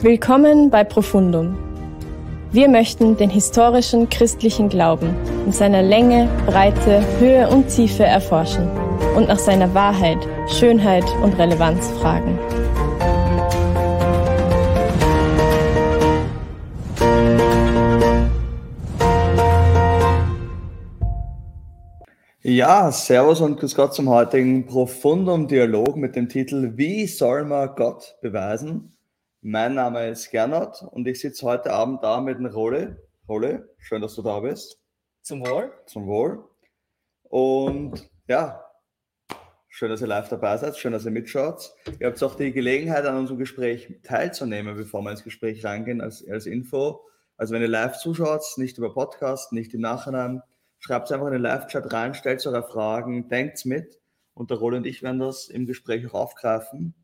Willkommen bei Profundum. Wir möchten den historischen christlichen Glauben in seiner Länge, Breite, Höhe und Tiefe erforschen und nach seiner Wahrheit, Schönheit und Relevanz fragen. Ja, Servus und Grüß Gott zum heutigen Profundum-Dialog mit dem Titel Wie soll man Gott beweisen? Mein Name ist Gernot und ich sitze heute Abend da mit dem Rolle. Rolle, schön, dass du da bist. Zum Wohl. Zum Wohl. Und ja, schön, dass ihr live dabei seid, schön, dass ihr mitschaut. Ihr habt auch die Gelegenheit, an unserem Gespräch teilzunehmen, bevor wir ins Gespräch reingehen, als, als Info. Also wenn ihr live zuschaut, nicht über Podcast, nicht im Nachhinein, schreibt es einfach in den Live-Chat rein, stellt eure Fragen, denkt mit und der Rolle und ich werden das im Gespräch auch aufgreifen.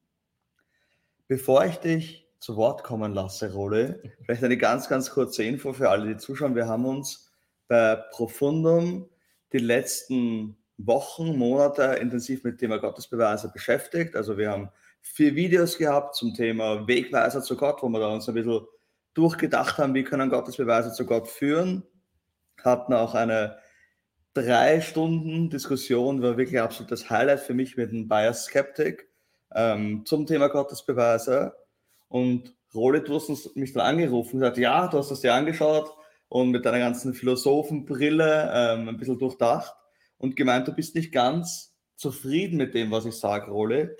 Bevor ich dich zu Wort kommen lasse, Rolle. Vielleicht eine ganz, ganz kurze Info für alle, die zuschauen. Wir haben uns bei Profundum die letzten Wochen, Monate intensiv mit dem Thema Gottesbeweise beschäftigt. Also wir haben vier Videos gehabt zum Thema Wegweiser zu Gott, wo wir da uns ein bisschen durchgedacht haben, wie können Gottesbeweise zu Gott führen. Hatten auch eine drei Stunden Diskussion, war wirklich absolutes Highlight für mich mit einem Bias Skeptic ähm, zum Thema Gottesbeweise. Und Rolle, du hast mich dann angerufen und gesagt, ja, du hast das dir angeschaut und mit deiner ganzen Philosophenbrille ähm, ein bisschen durchdacht und gemeint, du bist nicht ganz zufrieden mit dem, was ich sage, Rolle.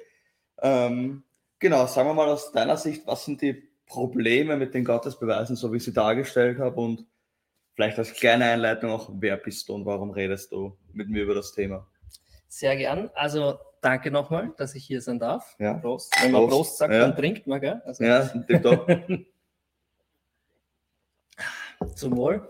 Ähm, genau, sagen wir mal aus deiner Sicht, was sind die Probleme mit den Gottesbeweisen, so wie ich sie dargestellt habe und vielleicht als kleine Einleitung auch, wer bist du und warum redest du mit mir über das Thema? Sehr gern. Also danke nochmal, dass ich hier sein darf. Ja. Prost. Wenn man Prost, Prost sagt, ja. dann trinkt man, gell? Also, ja, doch. Zum Wohl.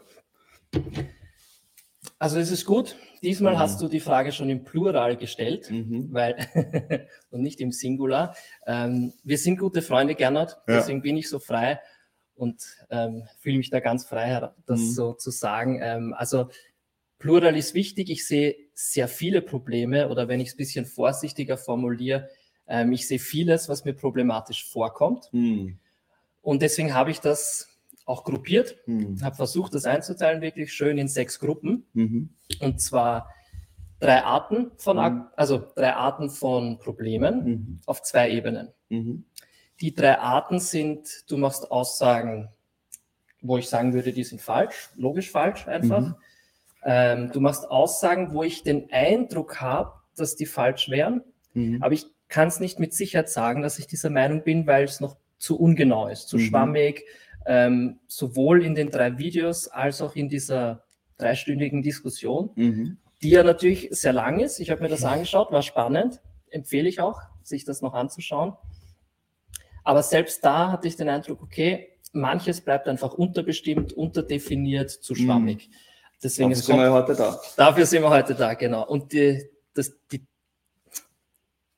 Also es ist gut. Diesmal mhm. hast du die Frage schon im Plural gestellt, mhm. weil und nicht im Singular. Ähm, wir sind gute Freunde, Gernot, deswegen ja. bin ich so frei und ähm, fühle mich da ganz frei, das mhm. so zu sagen. Ähm, also Plural ist wichtig. Ich sehe sehr viele Probleme oder wenn ich es ein bisschen vorsichtiger formuliere, ähm, ich sehe vieles, was mir problematisch vorkommt. Mhm. Und deswegen habe ich das auch gruppiert, mhm. habe versucht, das einzuteilen, wirklich schön in sechs Gruppen. Mhm. Und zwar drei Arten von, mhm. also drei Arten von Problemen mhm. auf zwei Ebenen. Mhm. Die drei Arten sind, du machst Aussagen, wo ich sagen würde, die sind falsch, logisch falsch einfach. Mhm. Ähm, du machst Aussagen, wo ich den Eindruck habe, dass die falsch wären, mhm. aber ich kann es nicht mit Sicherheit sagen, dass ich dieser Meinung bin, weil es noch zu ungenau ist, zu mhm. schwammig, ähm, sowohl in den drei Videos als auch in dieser dreistündigen Diskussion, mhm. die ja natürlich sehr lang ist. Ich habe mir das angeschaut, war spannend, empfehle ich auch, sich das noch anzuschauen. Aber selbst da hatte ich den Eindruck, okay, manches bleibt einfach unterbestimmt, unterdefiniert, zu schwammig. Mhm. Deswegen dafür sind wir heute da. Dafür sind wir heute da, genau. Und die, das, die,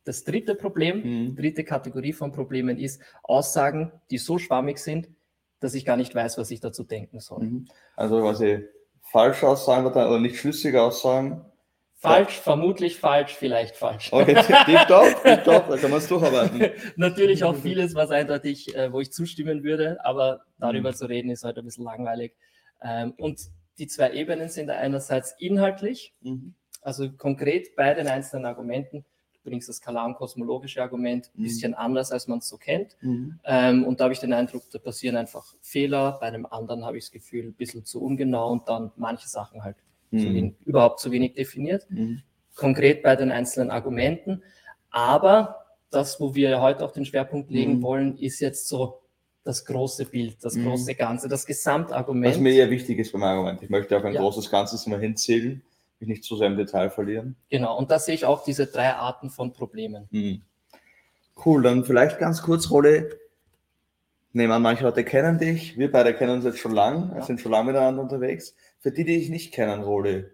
das dritte Problem, mhm. dritte Kategorie von Problemen ist Aussagen, die so schwammig sind, dass ich gar nicht weiß, was ich dazu denken soll. Mhm. Also quasi falsche Aussagen oder nicht schlüssige Aussagen. Falsch, vermutlich falsch, vielleicht falsch. Okay, tipptopp, tipptopp, da kann man es durcharbeiten. Natürlich auch vieles, was eindeutig, äh, wo ich zustimmen würde, aber darüber mhm. zu reden ist heute ein bisschen langweilig. Ähm, und die zwei Ebenen sind einerseits inhaltlich, mhm. also konkret bei den einzelnen Argumenten. Du bringst das kalam-kosmologische Argument ein mhm. bisschen anders, als man es so kennt. Mhm. Ähm, und da habe ich den Eindruck, da passieren einfach Fehler. Bei einem anderen habe ich das Gefühl, ein bisschen zu ungenau und dann manche Sachen halt zu mhm. wenig, überhaupt zu wenig definiert. Mhm. Konkret bei den einzelnen Argumenten. Aber das, wo wir heute auch den Schwerpunkt legen mhm. wollen, ist jetzt so das große Bild, das mhm. große Ganze, das Gesamtargument. Was mir ja wichtig ist beim Argument. Ich möchte auf ein ja. großes Ganzes immer hinzählen, mich nicht zu sehr im Detail verlieren. Genau, und da sehe ich auch diese drei Arten von Problemen. Mhm. Cool, dann vielleicht ganz kurz, Rolle. Nehmen an, manche Leute kennen dich, wir beide kennen uns jetzt schon lang, ja. sind schon lange miteinander unterwegs. Für die, die dich nicht kennen, Rolle,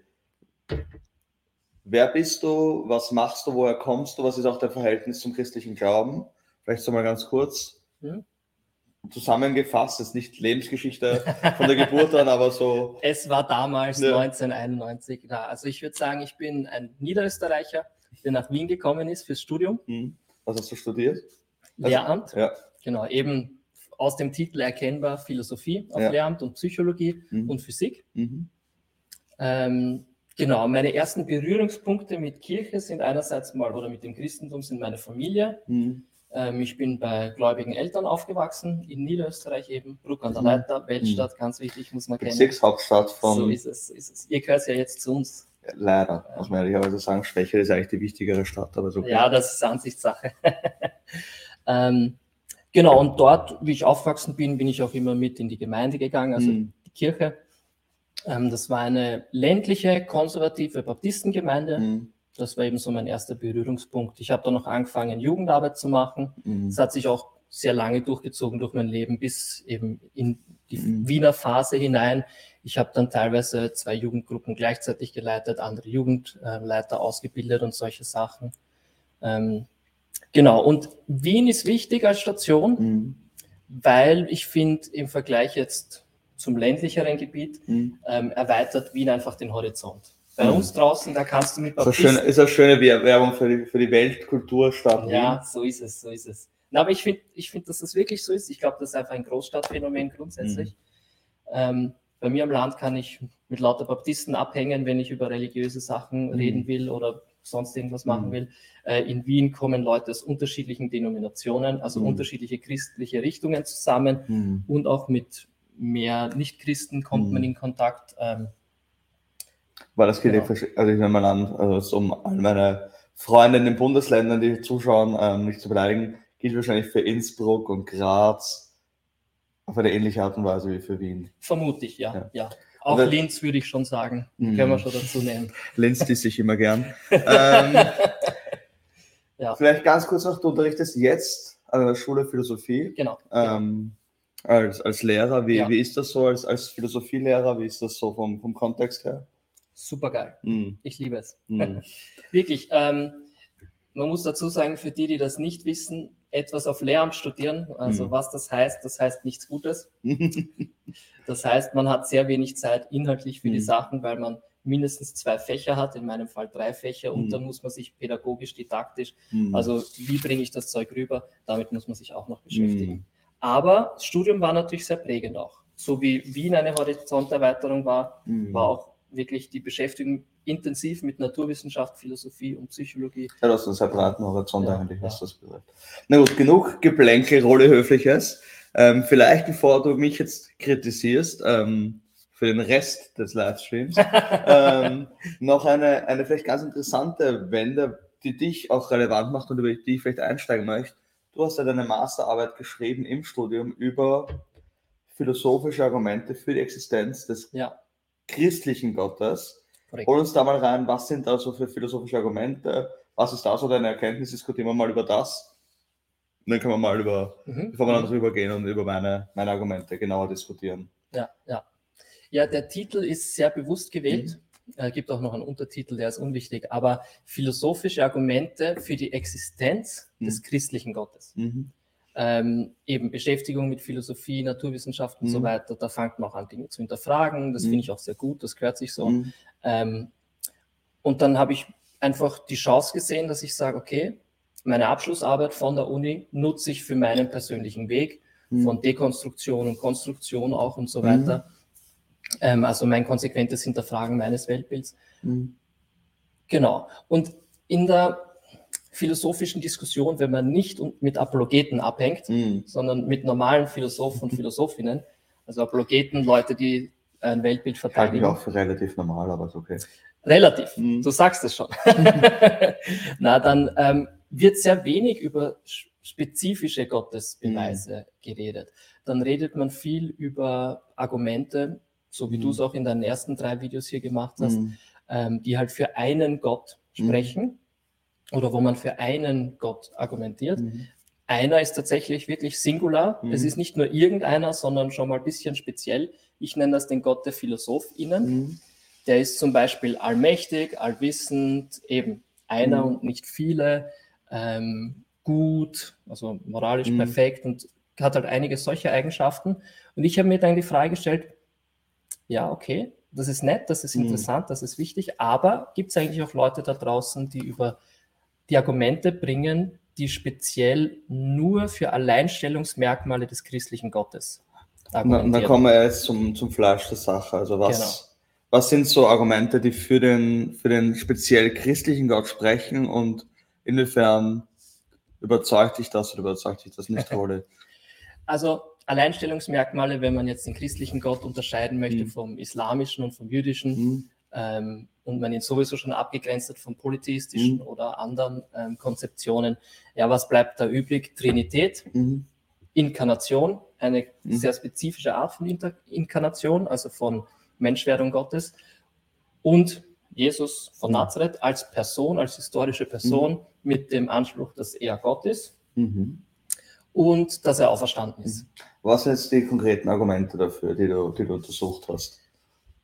wer bist du, was machst du, woher kommst du, was ist auch dein Verhältnis zum christlichen Glauben? Vielleicht so mal ganz kurz. Mhm zusammengefasst, ist nicht Lebensgeschichte von der Geburt an, aber so. Es war damals ja. 1991 da. Also ich würde sagen, ich bin ein Niederösterreicher, der nach Wien gekommen ist fürs Studium. Mhm. Was hast du studiert? Lehramt. Also, ja. Genau, eben aus dem Titel erkennbar Philosophie auf ja. Lehramt und Psychologie mhm. und Physik. Mhm. Ähm, genau, meine ersten Berührungspunkte mit Kirche sind einerseits mal oder mit dem Christentum sind meine Familie. Mhm. Ähm, ich bin bei gläubigen Eltern aufgewachsen, in Niederösterreich eben, Bruck an der mhm. Leiter, Weltstadt, mhm. ganz wichtig, muss man kennen. Bezirkshauptstadt von. So ist es, ist es. Ihr gehört ja jetzt zu uns. Leider, muss man ehrlicherweise sagen, Schwächer ist eigentlich die wichtigere Stadt, aber so. Ja, das ist Ansichtssache. ähm, genau, und dort, wie ich aufgewachsen bin, bin ich auch immer mit in die Gemeinde gegangen, also mhm. die Kirche. Ähm, das war eine ländliche, konservative Baptistengemeinde. Mhm. Das war eben so mein erster Berührungspunkt. Ich habe dann noch angefangen, Jugendarbeit zu machen. Mhm. Das hat sich auch sehr lange durchgezogen durch mein Leben, bis eben in die mhm. Wiener Phase hinein. Ich habe dann teilweise zwei Jugendgruppen gleichzeitig geleitet, andere Jugendleiter ausgebildet und solche Sachen. Ähm, genau, und Wien ist wichtig als Station, mhm. weil ich finde, im Vergleich jetzt zum ländlicheren Gebiet mhm. ähm, erweitert Wien einfach den Horizont. Bei mhm. uns draußen, da kannst du mit Baptisten... Das ist eine schöne Werbung für die, für die Weltkulturstadt. Ja, so ist es, so ist es. Na, aber ich finde, ich find, dass das wirklich so ist. Ich glaube, das ist einfach ein Großstadtphänomen grundsätzlich. Mhm. Ähm, bei mir am Land kann ich mit lauter Baptisten abhängen, wenn ich über religiöse Sachen mhm. reden will oder sonst irgendwas machen mhm. will. Äh, in Wien kommen Leute aus unterschiedlichen Denominationen, also mhm. unterschiedliche christliche Richtungen zusammen mhm. und auch mit mehr Nicht-Christen kommt man mhm. in Kontakt. Ähm, weil das geht genau. also ich nehme mal an, also um all meine Freunde in den Bundesländern, die zuschauen, ähm, nicht zu beleidigen, gilt wahrscheinlich für Innsbruck und Graz auf eine ähnliche Art und Weise wie für Wien. Vermute ich, ja. ja. ja. Auch das, Linz würde ich schon sagen, mh. können wir schon dazu nehmen. Linz die ich immer gern. ähm, ja. Vielleicht ganz kurz noch, du unterrichtest jetzt an der Schule Philosophie. Genau. Ähm, als, als Lehrer, wie, ja. wie ist das so als, als Philosophielehrer? Wie ist das so vom, vom Kontext her? Super geil. Mm. Ich liebe es. Mm. Wirklich. Ähm, man muss dazu sagen, für die, die das nicht wissen, etwas auf Lehramt studieren, also mm. was das heißt, das heißt nichts Gutes. das heißt, man hat sehr wenig Zeit inhaltlich für die mm. Sachen, weil man mindestens zwei Fächer hat, in meinem Fall drei Fächer, und mm. dann muss man sich pädagogisch, didaktisch, mm. also wie bringe ich das Zeug rüber, damit muss man sich auch noch beschäftigen. Aber das Studium war natürlich sehr prägend auch. So wie Wien eine Horizonterweiterung war, war auch wirklich die Beschäftigung intensiv mit Naturwissenschaft, Philosophie und Psychologie. Ja, das ist ein separaten Horizont ja, eigentlich, was ja. das bedeutet. Na gut, genug Geplänkel, Rolle Höfliches. Ähm, vielleicht bevor du mich jetzt kritisierst, ähm, für den Rest des Livestreams, ähm, noch eine, eine vielleicht ganz interessante Wende, die dich auch relevant macht und über die ich vielleicht einsteigen möchte. Du hast ja deine Masterarbeit geschrieben im Studium über philosophische Argumente für die Existenz des ja christlichen Gottes. Korrekt. Hol uns da mal rein, was sind da so für philosophische Argumente? Was ist da so deine Erkenntnis? Diskutieren wir mal über das. Und dann können wir mal über, mhm. bevor wir dann drüber gehen und über meine, meine Argumente genauer diskutieren. Ja, ja. Ja, der Titel ist sehr bewusst gewählt. Mhm. Es gibt auch noch einen Untertitel, der ist unwichtig, aber philosophische Argumente für die Existenz mhm. des christlichen Gottes. Mhm ähm, eben Beschäftigung mit Philosophie, Naturwissenschaft und mhm. so weiter, da fängt man auch an, Dinge zu hinterfragen. Das mhm. finde ich auch sehr gut, das gehört sich so. Mhm. Ähm, und dann habe ich einfach die Chance gesehen, dass ich sage, okay, meine Abschlussarbeit von der Uni nutze ich für meinen persönlichen Weg mhm. von Dekonstruktion und Konstruktion auch und so mhm. weiter. Ähm, also mein konsequentes Hinterfragen meines Weltbilds. Mhm. Genau. Und in der philosophischen Diskussion, wenn man nicht mit Apologeten abhängt, mhm. sondern mit normalen Philosophen und Philosophinnen. Also Apologeten, Leute, die ein Weltbild verteidigen. Halte ich auch für relativ normal, aber ist okay. Relativ, mhm. du sagst es schon. Na, dann ähm, wird sehr wenig über spezifische Gottesbeweise mhm. geredet. Dann redet man viel über Argumente, so wie mhm. du es auch in deinen ersten drei Videos hier gemacht hast, mhm. ähm, die halt für einen Gott mhm. sprechen oder wo man für einen Gott argumentiert. Mhm. Einer ist tatsächlich wirklich singular. Mhm. Es ist nicht nur irgendeiner, sondern schon mal ein bisschen speziell. Ich nenne das den Gott der PhilosophInnen. Mhm. Der ist zum Beispiel allmächtig, allwissend, eben einer mhm. und nicht viele, ähm, gut, also moralisch mhm. perfekt und hat halt einige solche Eigenschaften. Und ich habe mir dann die Frage gestellt, ja, okay, das ist nett, das ist mhm. interessant, das ist wichtig, aber gibt es eigentlich auch Leute da draußen, die über die Argumente bringen, die speziell nur für Alleinstellungsmerkmale des christlichen Gottes argumentieren. Dann kommen wir jetzt zum, zum Fleisch der Sache. Also was, genau. was sind so Argumente, die für den, für den speziell christlichen Gott sprechen und inwiefern überzeugt dich das oder überzeugt dich das nicht, Rode? Also Alleinstellungsmerkmale, wenn man jetzt den christlichen Gott unterscheiden möchte mhm. vom islamischen und vom jüdischen mhm. Ähm, und man ihn sowieso schon abgegrenzt hat von polytheistischen mhm. oder anderen ähm, Konzeptionen, ja, was bleibt da übrig? Trinität, mhm. Inkarnation, eine mhm. sehr spezifische Art von Inter Inkarnation, also von Menschwerdung Gottes und Jesus von mhm. Nazareth als Person, als historische Person mit dem Anspruch, dass er Gott ist und dass er auferstanden ist. Was sind jetzt die konkreten Argumente dafür, die du, die du untersucht hast?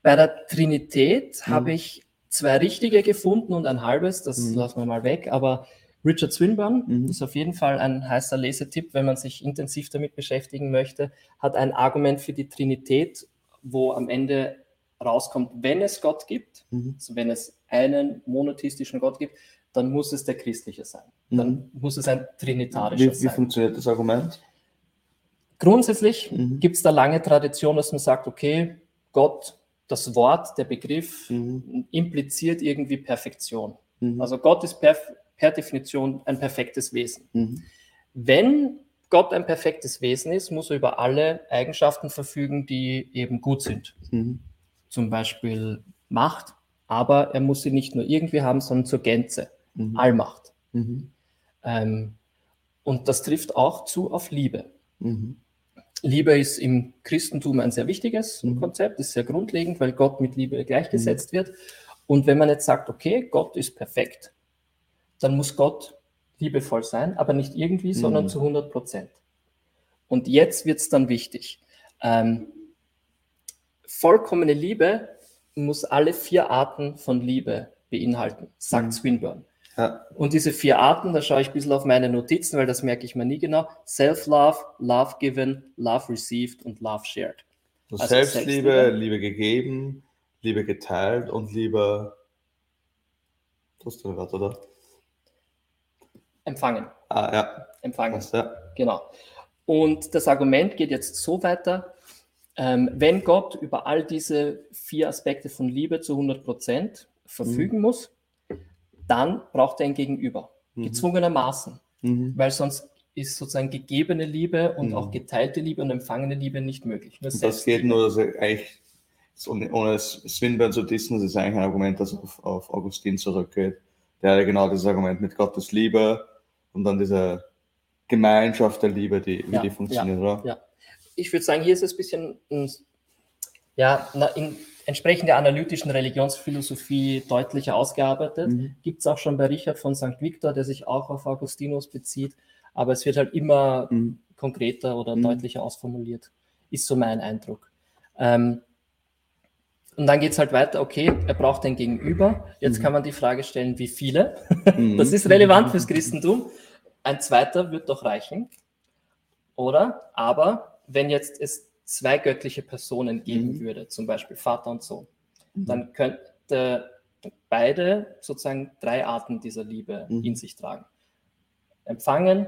Bei der Trinität mhm. habe ich zwei richtige gefunden und ein halbes, das mhm. lassen wir mal weg, aber Richard Swinburne mhm. ist auf jeden Fall ein heißer Lesetipp, wenn man sich intensiv damit beschäftigen möchte, hat ein Argument für die Trinität, wo am Ende rauskommt, wenn es Gott gibt, mhm. also wenn es einen monotheistischen Gott gibt, dann muss es der christliche sein. Dann mhm. muss es ein trinitarischer sein. Wie funktioniert das Argument? Grundsätzlich mhm. gibt es da lange Tradition, dass man sagt, okay, Gott, das Wort, der Begriff mhm. impliziert irgendwie Perfektion. Mhm. Also Gott ist per, per, Definition ein perfektes Wesen. Mhm. Wenn Gott ein perfektes Wesen ist, muss er über alle Eigenschaften verfügen, die eben gut sind. Mhm. Zum Beispiel Macht, aber er muss sie nicht nur irgendwie haben, sondern zur Gänze. Mhm. Allmacht. Mhm. Ähm, und das trifft auch zu auf Liebe. Liebe ist im Christentum ein sehr wichtiges mhm. Konzept, ist sehr grundlegend, weil Gott mit Liebe gleichgesetzt mhm. wird. Und wenn man jetzt sagt, okay, Gott ist perfekt, dann muss Gott liebevoll sein, aber nicht irgendwie, sondern mhm. zu 100 Prozent. Und jetzt wird es dann wichtig. Ähm, vollkommene Liebe muss alle vier Arten von Liebe beinhalten, sagt mhm. Swinburne. Ja. Und diese vier Arten, da schaue ich ein bisschen auf meine Notizen, weil das merke ich mir nie genau. Self-Love, Love given, Love received und Love shared. Also Selbstliebe, Selbstliebe, Liebe gegeben, Liebe geteilt und Liebe. Tust du gerade, oder? Empfangen. Ah, ja. Empfangen. Ja. Genau. Und das Argument geht jetzt so weiter, ähm, wenn Gott über all diese vier Aspekte von Liebe zu 100 Prozent verfügen mhm. muss, dann braucht er ein Gegenüber. Mhm. Gezwungenermaßen. Mhm. Weil sonst ist sozusagen gegebene Liebe und mhm. auch geteilte Liebe und empfangene Liebe nicht möglich. das geht nur, dass er eigentlich, ohne, Swinburne zu dissen, das ist eigentlich ein Argument, das auf, auf Augustin zurückgeht. Der hat ja genau dieses Argument mit Gottes Liebe und dann diese Gemeinschaft der Liebe, die, wie ja, die funktioniert, ja, oder? Ja. Ich würde sagen, hier ist es ein bisschen, ja, in, entsprechend der analytischen Religionsphilosophie deutlicher ausgearbeitet. Mhm. Gibt es auch schon bei Richard von St. Victor, der sich auch auf Augustinus bezieht, aber es wird halt immer mhm. konkreter oder mhm. deutlicher ausformuliert, ist so mein Eindruck. Ähm, und dann geht es halt weiter, okay, er braucht ein Gegenüber. Jetzt mhm. kann man die Frage stellen, wie viele? Mhm. das ist relevant fürs Christentum. Ein zweiter wird doch reichen, oder? Aber wenn jetzt es zwei göttliche Personen geben mhm. würde, zum Beispiel Vater und Sohn, mhm. dann könnte beide sozusagen drei Arten dieser Liebe mhm. in sich tragen. Empfangen,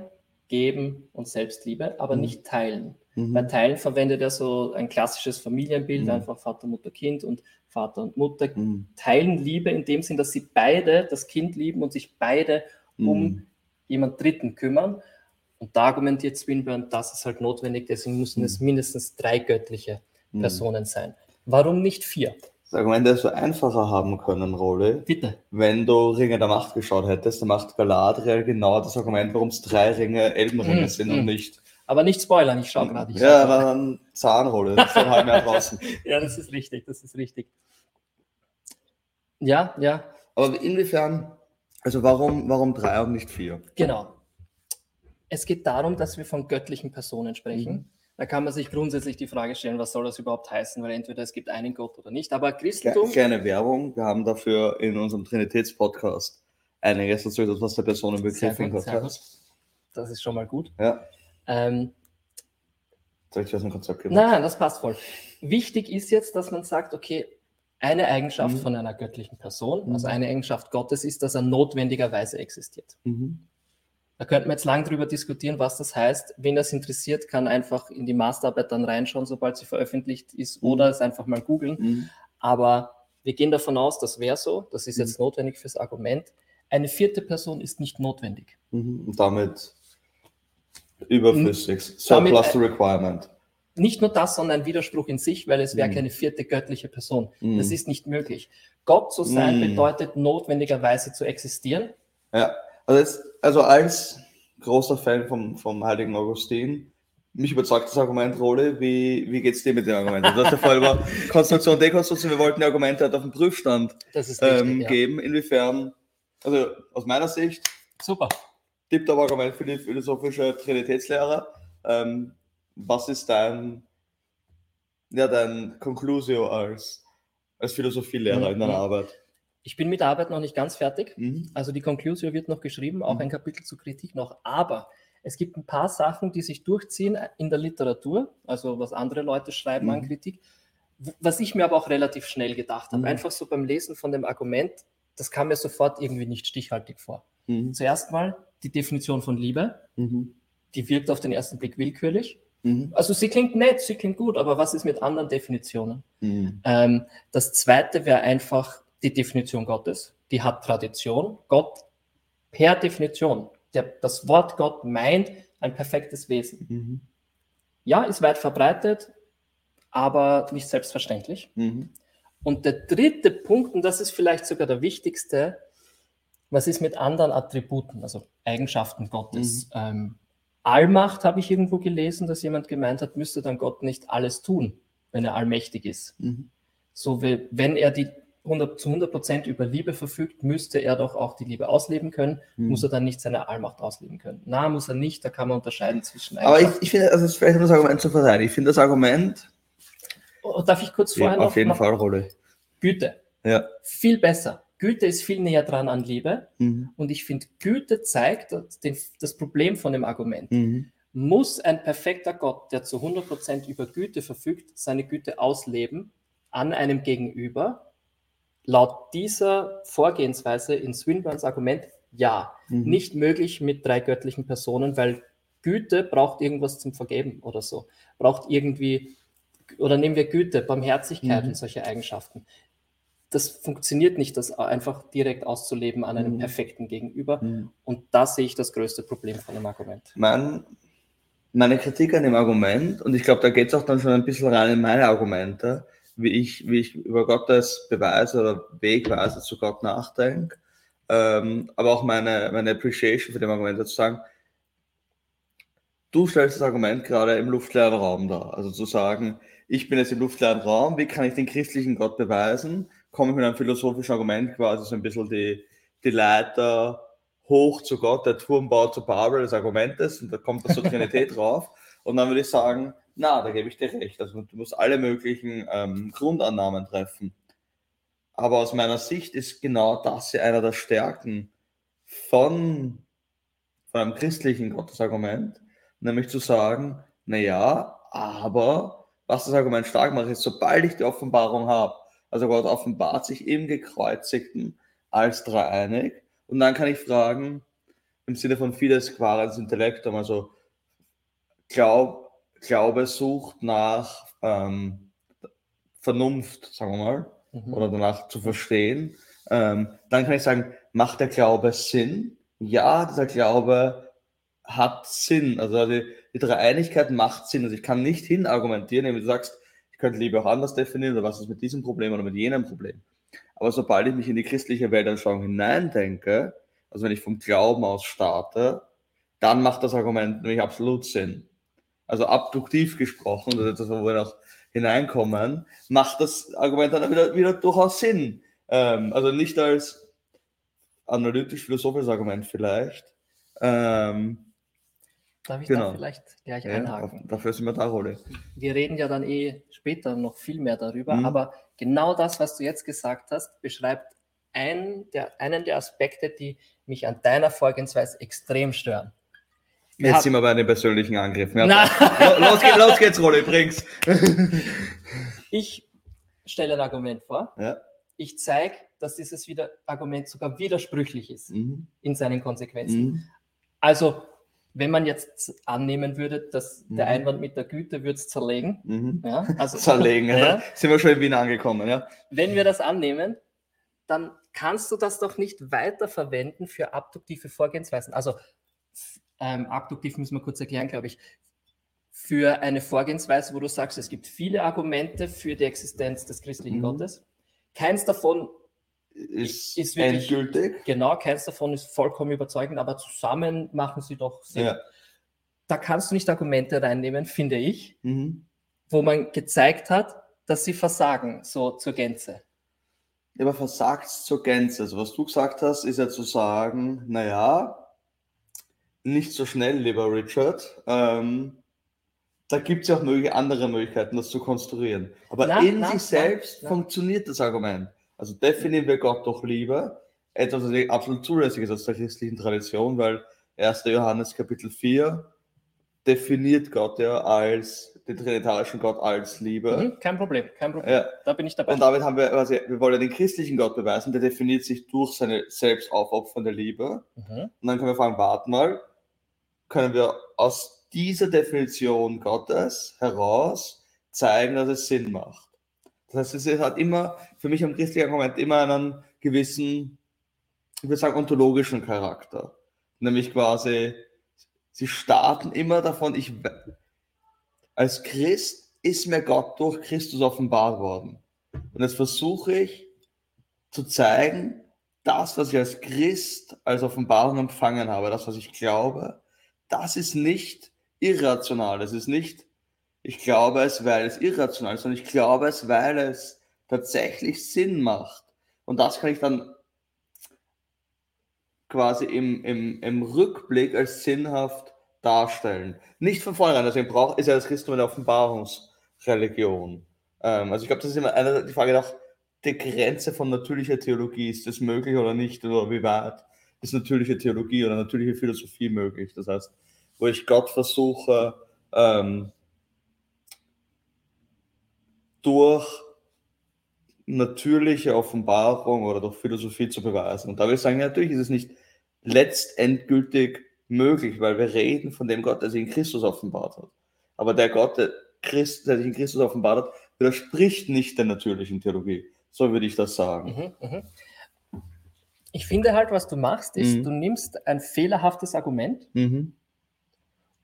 geben und Selbstliebe, aber mhm. nicht teilen. Mhm. Bei Teilen verwendet er so ein klassisches Familienbild, mhm. einfach Vater, Mutter, Kind und Vater und Mutter teilen Liebe in dem Sinn, dass sie beide das Kind lieben und sich beide um jemand Dritten kümmern. Und da argumentiert Swinburne, das ist halt notwendig, deswegen müssen es hm. mindestens drei göttliche hm. Personen sein. Warum nicht vier? Das Argument hättest du einfacher haben können, Rolle. Bitte. Wenn du Ringe der Macht geschaut hättest, dann macht Galadriel genau das Argument, warum es drei Ringe Elbenringe mm, sind und nicht. Aber nicht spoilern, ich schaue gerade. Ja, dann Zahnrolle, das ist dann halt mehr draußen. ja, das ist richtig, das ist richtig. Ja, ja. Aber inwiefern, also warum, warum drei und nicht vier? Genau. Es geht darum, dass wir von göttlichen Personen sprechen. Mhm. Da kann man sich grundsätzlich die Frage stellen, was soll das überhaupt heißen, weil entweder es gibt einen Gott oder nicht. Aber Christentum. Kleine Werbung. Wir haben dafür in unserem Trinitätspodcast einiges dazu, was der Personenbegriff in Gott heißt. Das ist schon mal gut. Ja. Ähm, Soll ich das ein Konzept geben? Nein, das passt voll. Wichtig ist jetzt, dass man sagt, okay, eine Eigenschaft mhm. von einer göttlichen Person, also mhm. eine Eigenschaft Gottes ist, dass er notwendigerweise existiert. Mhm. Da könnten wir jetzt lang drüber diskutieren, was das heißt. Wen das interessiert, kann einfach in die Masterarbeit dann reinschauen, sobald sie veröffentlicht ist, mhm. oder es einfach mal googeln. Mhm. Aber wir gehen davon aus, das wäre so, das ist jetzt mhm. notwendig fürs Argument. Eine vierte Person ist nicht notwendig. Mhm. Und damit überflüssig. Surplus to requirement. Nicht nur das, sondern ein Widerspruch in sich, weil es wäre mhm. keine vierte göttliche Person. Mhm. Das ist nicht möglich. Gott zu sein mhm. bedeutet notwendigerweise zu existieren. Ja, also, jetzt, also als großer Fan vom, vom heiligen Augustin, mich überzeugt das Argument, Role. Wie, wie geht es dir mit dem Argument? Du hast ja vorher über Konstruktion, Dekonstruktion, wir wollten die Argumente halt auf den Prüfstand richtig, ähm, ja. geben. Inwiefern, also aus meiner Sicht, super. Tipptopp Argument für die philosophische Trinitätslehre. Ähm, was ist dein, ja, dein Conclusio als, als Philosophielehrer mhm. in deiner Arbeit? Ich bin mit der Arbeit noch nicht ganz fertig. Mhm. Also die Conclusio wird noch geschrieben, auch mhm. ein Kapitel zur Kritik noch. Aber es gibt ein paar Sachen, die sich durchziehen in der Literatur, also was andere Leute schreiben mhm. an Kritik, was ich mir aber auch relativ schnell gedacht habe. Mhm. Einfach so beim Lesen von dem Argument, das kam mir sofort irgendwie nicht stichhaltig vor. Mhm. Zuerst mal die Definition von Liebe. Mhm. Die wirkt auf den ersten Blick willkürlich. Also sie klingt nett, sie klingt gut, aber was ist mit anderen Definitionen? Mhm. Ähm, das zweite wäre einfach die Definition Gottes. Die hat Tradition. Gott per Definition der, das Wort Gott meint ein perfektes Wesen. Mhm. Ja, ist weit verbreitet, aber nicht selbstverständlich. Mhm. Und der dritte Punkt, und das ist vielleicht sogar der wichtigste, was ist mit anderen Attributen, also Eigenschaften Gottes? Mhm. Ähm, Allmacht habe ich irgendwo gelesen, dass jemand gemeint hat, müsste dann Gott nicht alles tun, wenn er allmächtig ist. Mhm. So wie, wenn er die 100, zu 100 Prozent über Liebe verfügt, müsste er doch auch die Liebe ausleben können. Hm. Muss er dann nicht seine Allmacht ausleben können? Na, muss er nicht. Da kann man unterscheiden zwischen. Aber ich, ich finde, also vielleicht um das Argument zu verteidigen. Ich finde das Argument. Oh, darf ich kurz vorher ja, noch? Auf jeden Fall, Rolle. Güte. Ja. Viel besser. Güte ist viel näher dran an Liebe. Mhm. Und ich finde, Güte zeigt den, das Problem von dem Argument. Mhm. Muss ein perfekter Gott, der zu 100 Prozent über Güte verfügt, seine Güte ausleben an einem Gegenüber, Laut dieser Vorgehensweise in Swinburns Argument ja, mhm. nicht möglich mit drei göttlichen Personen, weil Güte braucht irgendwas zum Vergeben oder so. Braucht irgendwie, oder nehmen wir Güte, Barmherzigkeit mhm. und solche Eigenschaften. Das funktioniert nicht, das einfach direkt auszuleben an einem mhm. perfekten Gegenüber. Mhm. Und da sehe ich das größte Problem von dem Argument. Mein, meine Kritik an dem Argument, und ich glaube, da geht es auch dann schon ein bisschen rein in meine Argumente, wie ich, wie ich über Gottes Beweis oder Wegweise zu Gott nachdenke, ähm, aber auch meine, meine Appreciation für dem Argument sozusagen. Du stellst das Argument gerade im luftleeren Raum dar. Also zu sagen, ich bin jetzt im luftleeren Raum, wie kann ich den christlichen Gott beweisen? Komme ich mit einem philosophischen Argument quasi so ein bisschen die, die Leiter hoch zu Gott, der Turmbau zu Babel des Argumentes und da kommt das zur Trinität drauf. Und dann würde ich sagen, na, da gebe ich dir recht. Also du musst alle möglichen ähm, Grundannahmen treffen. Aber aus meiner Sicht ist genau das ja einer der Stärken von, von einem christlichen Gottesargument, nämlich zu sagen, naja, aber was das Argument stark macht, ist, sobald ich die Offenbarung habe, also Gott offenbart sich im Gekreuzigten als dreieinig, und dann kann ich fragen, im Sinne von Fides Quarens Intellektum, also glaub, Glaube sucht nach ähm, Vernunft, sagen wir mal, mhm. oder danach zu verstehen, ähm, dann kann ich sagen, macht der Glaube Sinn? Ja, dieser Glaube hat Sinn. Also die, die Dreieinigkeit macht Sinn. Also ich kann nicht hin argumentieren, wenn du sagst, ich könnte Liebe auch anders definieren, oder was ist mit diesem Problem oder mit jenem Problem. Aber sobald ich mich in die christliche Weltanschauung hineindenke, also wenn ich vom Glauben aus starte, dann macht das Argument nämlich absolut Sinn also abduktiv gesprochen, das ist etwas, wo wir noch hineinkommen, macht das Argument dann wieder, wieder durchaus Sinn. Ähm, also nicht als analytisch-philosophisches Argument vielleicht. Ähm, Darf ich genau. da vielleicht gleich ja, einhaken? Dafür sind wir da, Rolle. Wir reden ja dann eh später noch viel mehr darüber, mhm. aber genau das, was du jetzt gesagt hast, beschreibt einen der, einen der Aspekte, die mich an deiner Vorgehensweise extrem stören. Jetzt hab... sind wir bei den persönlichen Angriffen. Ja, los, geht's, los geht's, Rolle, bring's. ich stelle ein Argument vor. Ja. Ich zeige, dass dieses wieder Argument sogar widersprüchlich ist mhm. in seinen Konsequenzen. Mhm. Also, wenn man jetzt annehmen würde, dass mhm. der Einwand mit der Güte würde es zerlegen. Mhm. Ja, also, zerlegen, ja. Sind wir schon in Wien angekommen, ja. Wenn wir das annehmen, dann kannst du das doch nicht weiter verwenden für abduktive Vorgehensweisen. Also ähm, abduktiv müssen wir kurz erklären, glaube ich, für eine Vorgehensweise, wo du sagst, es gibt viele Argumente für die Existenz des christlichen mhm. Gottes. Keins davon ist, ist wirklich, endgültig. Genau, keins davon ist vollkommen überzeugend, aber zusammen machen sie doch Sinn. Ja. Da kannst du nicht Argumente reinnehmen, finde ich, mhm. wo man gezeigt hat, dass sie versagen, so zur Gänze. Ja, aber versagt zur Gänze. Also was du gesagt hast, ist ja zu sagen, naja, nicht so schnell, lieber Richard. Ähm, da gibt es ja auch mögliche andere Möglichkeiten, das zu konstruieren. Aber na, in na, sich selbst na, funktioniert das Argument. Also definieren wir Gott doch lieber. Etwas, was absolut zulässig ist aus der christlichen Tradition, weil 1. Johannes Kapitel 4 definiert Gott ja als den trinitarischen Gott als Liebe. Mhm, kein Problem, kein Problem. Ja. Da bin ich dabei. Und damit haben wir, also wir wollen ja den christlichen Gott beweisen, der definiert sich durch seine selbst aufopfernde Liebe. Mhm. Und dann können wir fragen, warte mal, können wir aus dieser Definition Gottes heraus zeigen, dass es Sinn macht. Das heißt, es hat immer, für mich am christlichen Argument immer einen gewissen, ich würde sagen, ontologischen Charakter. Nämlich quasi, sie starten immer davon, ich, als Christ ist mir Gott durch Christus offenbart worden. Und jetzt versuche ich zu zeigen, das, was ich als Christ als Offenbarung empfangen habe, das, was ich glaube, das ist nicht irrational. Es ist nicht, ich glaube es, weil es irrational ist, sondern ich glaube es, weil es tatsächlich Sinn macht. Und das kann ich dann quasi im, im, im Rückblick als sinnhaft darstellen. Nicht von vornherein, deswegen braucht, ist ja das Christentum eine Offenbarungsreligion. Ähm, also ich glaube, das ist immer eine, die Frage nach der Grenze von natürlicher Theologie. Ist das möglich oder nicht? Oder wie weit ist natürliche Theologie oder natürliche Philosophie möglich? Das heißt, wo ich Gott versuche, ähm, durch natürliche Offenbarung oder durch Philosophie zu beweisen. Und da würde ich sagen, natürlich ist es nicht letztendgültig möglich, weil wir reden von dem Gott, der sich in Christus offenbart hat. Aber der Gott, der, Christ, der sich in Christus offenbart hat, widerspricht nicht der natürlichen Theologie. So würde ich das sagen. Mhm, mh. Ich finde halt, was du machst, ist, mhm. du nimmst ein fehlerhaftes Argument mhm.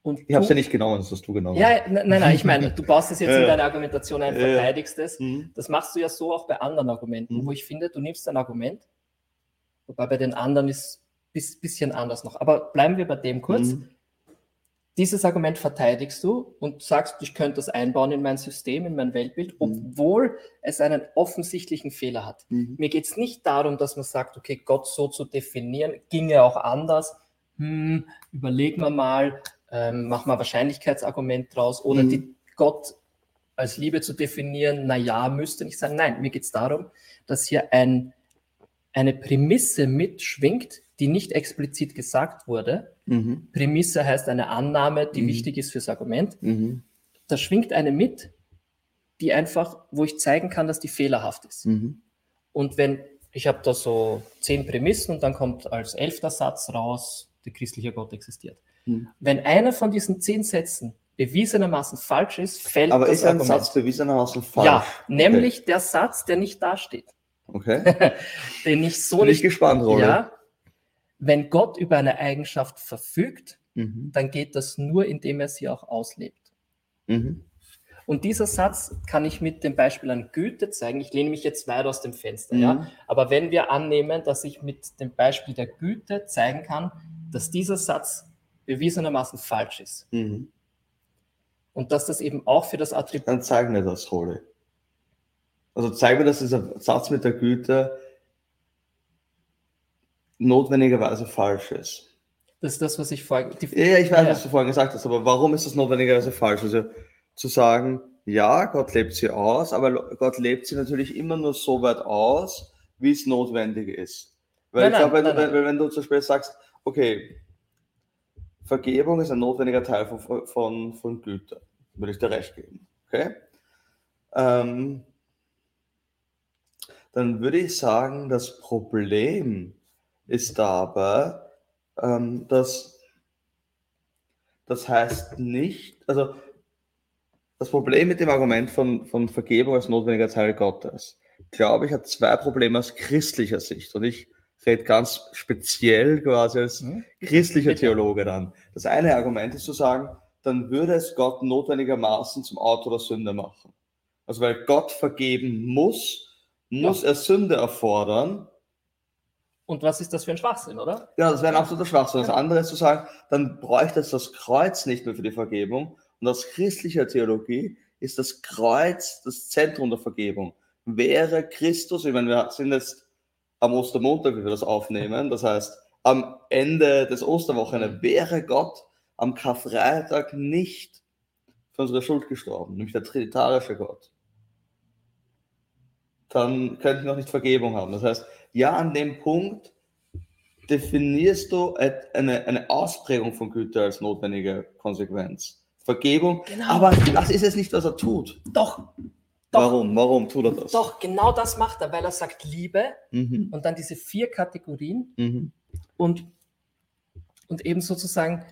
Und ich habe es ja nicht genommen, das hast du genommen. Ja, nein, nein, ich meine, du baust es jetzt in deine Argumentation ein, verteidigst es. Mhm. Das machst du ja so auch bei anderen Argumenten, mhm. wo ich finde, du nimmst ein Argument, wobei bei den anderen ist ein bisschen anders noch. Aber bleiben wir bei dem kurz. Dieses Argument verteidigst du und sagst, ich könnte das einbauen in mein System, in mein Weltbild, mhm. obwohl es einen offensichtlichen Fehler hat. Mhm. Mir geht es nicht darum, dass man sagt, okay, Gott so zu definieren, ginge auch anders. Hm, überlegen wir mal, ähm, machen wir Wahrscheinlichkeitsargument draus oder mhm. die Gott als Liebe zu definieren, na ja, müsste nicht sein. Nein, mir geht es darum, dass hier ein, eine Prämisse mitschwingt, die nicht explizit gesagt wurde. Mhm. Prämisse heißt eine Annahme, die mhm. wichtig ist fürs Argument. Mhm. Da schwingt eine mit, die einfach, wo ich zeigen kann, dass die fehlerhaft ist. Mhm. Und wenn ich habe da so zehn Prämissen und dann kommt als elfter Satz raus, der christliche Gott existiert. Hm. Wenn einer von diesen zehn Sätzen bewiesenermaßen falsch ist, fällt Aber das ist ein Argument. Satz bewiesenermaßen falsch? Ja, nämlich okay. der Satz, der nicht dasteht. Okay. Den ich so Bin nicht. gespannt, Rolle. Ja, wenn Gott über eine Eigenschaft verfügt, mhm. dann geht das nur, indem er sie auch auslebt. Mhm. Und dieser Satz kann ich mit dem Beispiel an Güte zeigen. Ich lehne mich jetzt weit aus dem Fenster, mhm. ja. Aber wenn wir annehmen, dass ich mit dem Beispiel der Güte zeigen kann, dass dieser Satz bewiesenermaßen falsch ist. Mhm. Und dass das eben auch für das Attribut. Dann zeig mir das, Role. Also zeig mir, dass dieser Satz mit der Güte notwendigerweise falsch ist. Das ist das, was ich vorhin. Ja, ich weiß, ja. was du vorhin gesagt hast, aber warum ist das notwendigerweise falsch? Also zu sagen, ja, Gott lebt sie aus, aber Gott lebt sie natürlich immer nur so weit aus, wie es notwendig ist. Weil nein, ich glaube, wenn, wenn, wenn, du zum Beispiel sagst, okay, Vergebung ist ein notwendiger Teil von, von, von Güte. Würde ich dir recht geben. Okay? Ähm, dann würde ich sagen, das Problem ist dabei, ähm, dass Das heißt nicht, also das Problem mit dem Argument von, von Vergebung als notwendiger Teil Gottes, glaube ich, hat zwei Probleme aus christlicher Sicht. Und ich rede ganz speziell quasi als mhm. christlicher Theologe dann. Das eine Argument ist zu sagen, dann würde es Gott notwendigermaßen zum Autor der Sünde machen. Also weil Gott vergeben muss, muss ja. er Sünde erfordern. Und was ist das für ein Schwachsinn, oder? Ja, das wäre ein absoluter Schwachsinn. Das andere ist zu sagen, dann bräuchte es das Kreuz nicht mehr für die Vergebung. Und aus christlicher Theologie ist das Kreuz das Zentrum der Vergebung. Wäre Christus, ich meine, wir sind jetzt am Ostermontag, wie wir das aufnehmen, das heißt, am Ende des Osterwochenende wäre Gott am Karfreitag nicht für unsere Schuld gestorben, nämlich der trinitarische Gott dann könnten wir auch nicht Vergebung haben. Das heißt, ja, an dem Punkt definierst du eine, eine Ausprägung von Güte als notwendige Konsequenz. Vergebung, genau. aber das ist es nicht, was er tut. Doch. Doch. Warum? Warum tut er das? Doch, genau das macht er, weil er sagt Liebe mhm. und dann diese vier Kategorien mhm. und, und eben sozusagen,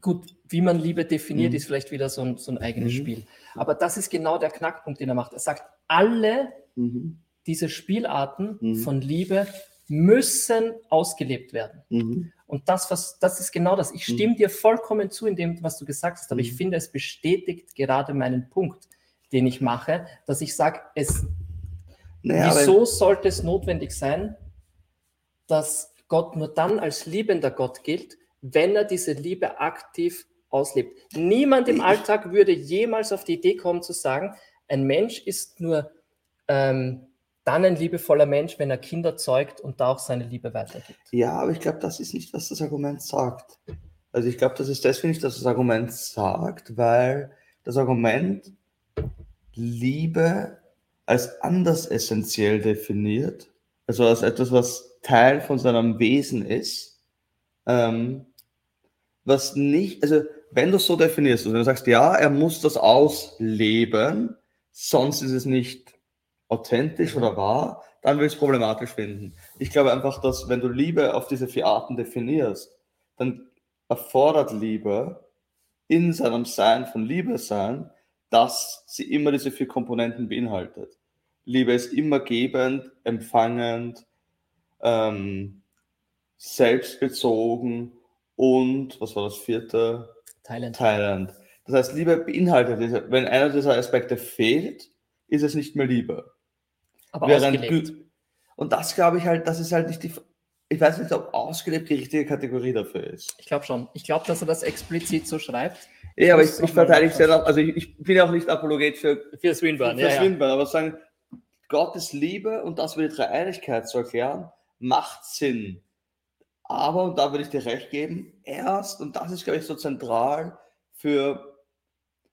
gut, wie man Liebe definiert, mhm. ist vielleicht wieder so ein, so ein eigenes mhm. Spiel. Aber das ist genau der Knackpunkt, den er macht. Er sagt, alle mhm. diese Spielarten mhm. von Liebe müssen ausgelebt werden. Mhm. Und das, was, das ist genau das. Ich mhm. stimme dir vollkommen zu in dem, was du gesagt hast, aber ich mhm. finde, es bestätigt gerade meinen Punkt, den ich mache, dass ich sage, es, naja, wieso sollte es notwendig sein, dass Gott nur dann als liebender Gott gilt, wenn er diese Liebe aktiv auslebt. Niemand im Alltag würde jemals auf die Idee kommen zu sagen, ein Mensch ist nur ähm, dann ein liebevoller Mensch, wenn er Kinder zeugt und da auch seine Liebe weitergibt. Ja, aber ich glaube, das ist nicht, was das Argument sagt. Also ich glaube, das ist deswegen nicht, dass das Argument sagt, weil das Argument Liebe als anders essentiell definiert, also als etwas, was Teil von seinem Wesen ist, ähm, was nicht, also wenn du es so definierst, also wenn du sagst, ja, er muss das ausleben, sonst ist es nicht authentisch oder wahr, dann will ich es problematisch finden. Ich glaube einfach, dass wenn du Liebe auf diese vier Arten definierst, dann erfordert Liebe in seinem Sein von Liebe sein, dass sie immer diese vier Komponenten beinhaltet. Liebe ist immer gebend, empfangend, ähm, selbstbezogen und, was war das vierte? Thailand. Thailand. Das heißt, Liebe beinhaltet diese, wenn einer dieser Aspekte fehlt, ist es nicht mehr Liebe. Aber ausgelebt. Und das glaube ich halt, das ist halt nicht die. Ich weiß nicht, ob ausgelebt die richtige Kategorie dafür ist. Ich glaube schon. Ich glaube, dass er das explizit so schreibt. Ja, aber ich, ich verteidige es ja noch, also ich, ich, bin ja auch nicht Apologet für, für Swinburne. Für, für ja, Swinburne, ja. aber sagen, Gottes Liebe und das über die Dreieinigkeit zu erklären, macht Sinn. Aber, und da würde ich dir recht geben, erst, und das ist, glaube ich, so zentral für,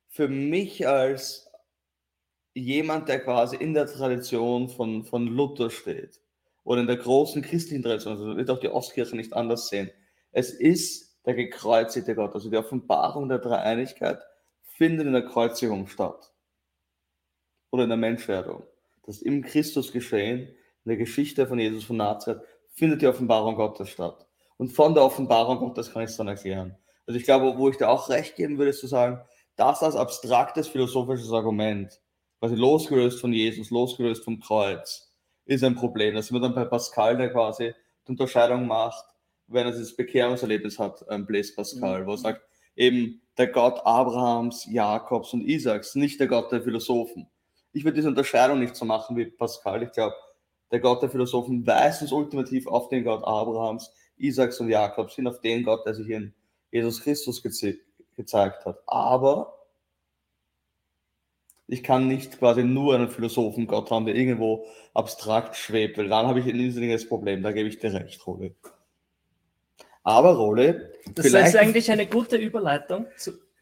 für mich als, jemand, der quasi in der Tradition von, von Luther steht oder in der großen christlichen Tradition, also wird auch die Ostkirche nicht anders sehen. Es ist der gekreuzigte Gott, also die Offenbarung der Dreieinigkeit findet in der Kreuzigung statt oder in der Menschwerdung. Das im Christus geschehen, in der Geschichte von Jesus von Nazareth, findet die Offenbarung Gottes statt. Und von der Offenbarung Gottes kann ich es dann erklären. Also ich glaube, wo ich dir auch recht geben würde, ist zu sagen, das als abstraktes philosophisches Argument quasi losgelöst von Jesus, losgelöst vom Kreuz, ist ein Problem. Das sind wir dann bei Pascal, der quasi die Unterscheidung macht, wenn er dieses Bekehrungserlebnis hat, ähm, Blaise Pascal, mhm. wo er sagt, eben der Gott Abrahams, Jakobs und Isaaks, nicht der Gott der Philosophen. Ich würde diese Unterscheidung nicht so machen wie Pascal. Ich glaube, der Gott der Philosophen weist uns ultimativ auf den Gott Abrahams, Isaaks und Jakobs hin, auf den Gott, der sich in Jesus Christus geze gezeigt hat. Aber ich kann nicht quasi nur einen Philosophen Gott haben, der irgendwo abstrakt schwebt, weil dann habe ich ein irrsinniges Problem. Da gebe ich dir recht, Role. Aber Role. Das ist eigentlich eine gute Überleitung.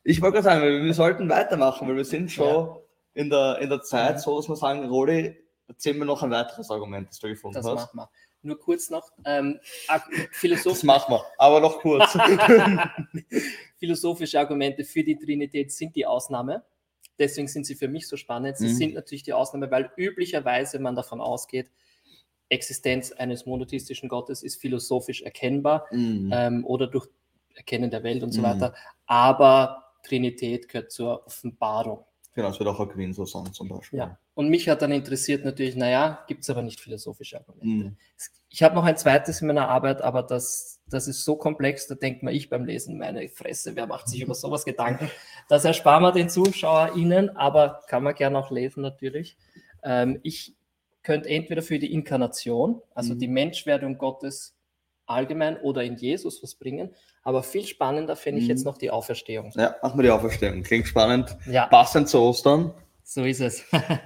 ich wollte gerade sagen, wir sollten weitermachen, weil wir sind schon ja. in, der, in der Zeit so, dass wir sagen, Role, erzähl mir noch ein weiteres Argument, das du gefunden das hast. Das machen wir. Nur kurz noch. Ähm, Philosoph das machen wir, aber noch kurz. Philosophische Argumente für die Trinität sind die Ausnahme. Deswegen sind sie für mich so spannend. Sie mhm. sind natürlich die Ausnahme, weil üblicherweise man davon ausgeht, Existenz eines monotheistischen Gottes ist philosophisch erkennbar mhm. ähm, oder durch Erkennen der Welt und so mhm. weiter. Aber Trinität gehört zur Offenbarung. Genau, das wird auch Aquin so sagen zum Beispiel. Ja. Und mich hat dann interessiert natürlich, naja, gibt es aber nicht philosophische Argumente. Mhm. Ich habe noch ein zweites in meiner Arbeit, aber das, das ist so komplex, da denkt man ich beim Lesen, meine Fresse, wer macht sich über sowas Gedanken? Das ersparen wir den ZuschauerInnen, aber kann man gerne auch lesen natürlich. Ähm, ich könnte entweder für die Inkarnation, also mhm. die Menschwerdung Gottes allgemein oder in Jesus was bringen. Aber viel spannender finde ich mhm. jetzt noch die Auferstehung. Ja, machen wir die Auferstehung. Klingt spannend. Ja. Passend zu Ostern. So ist es.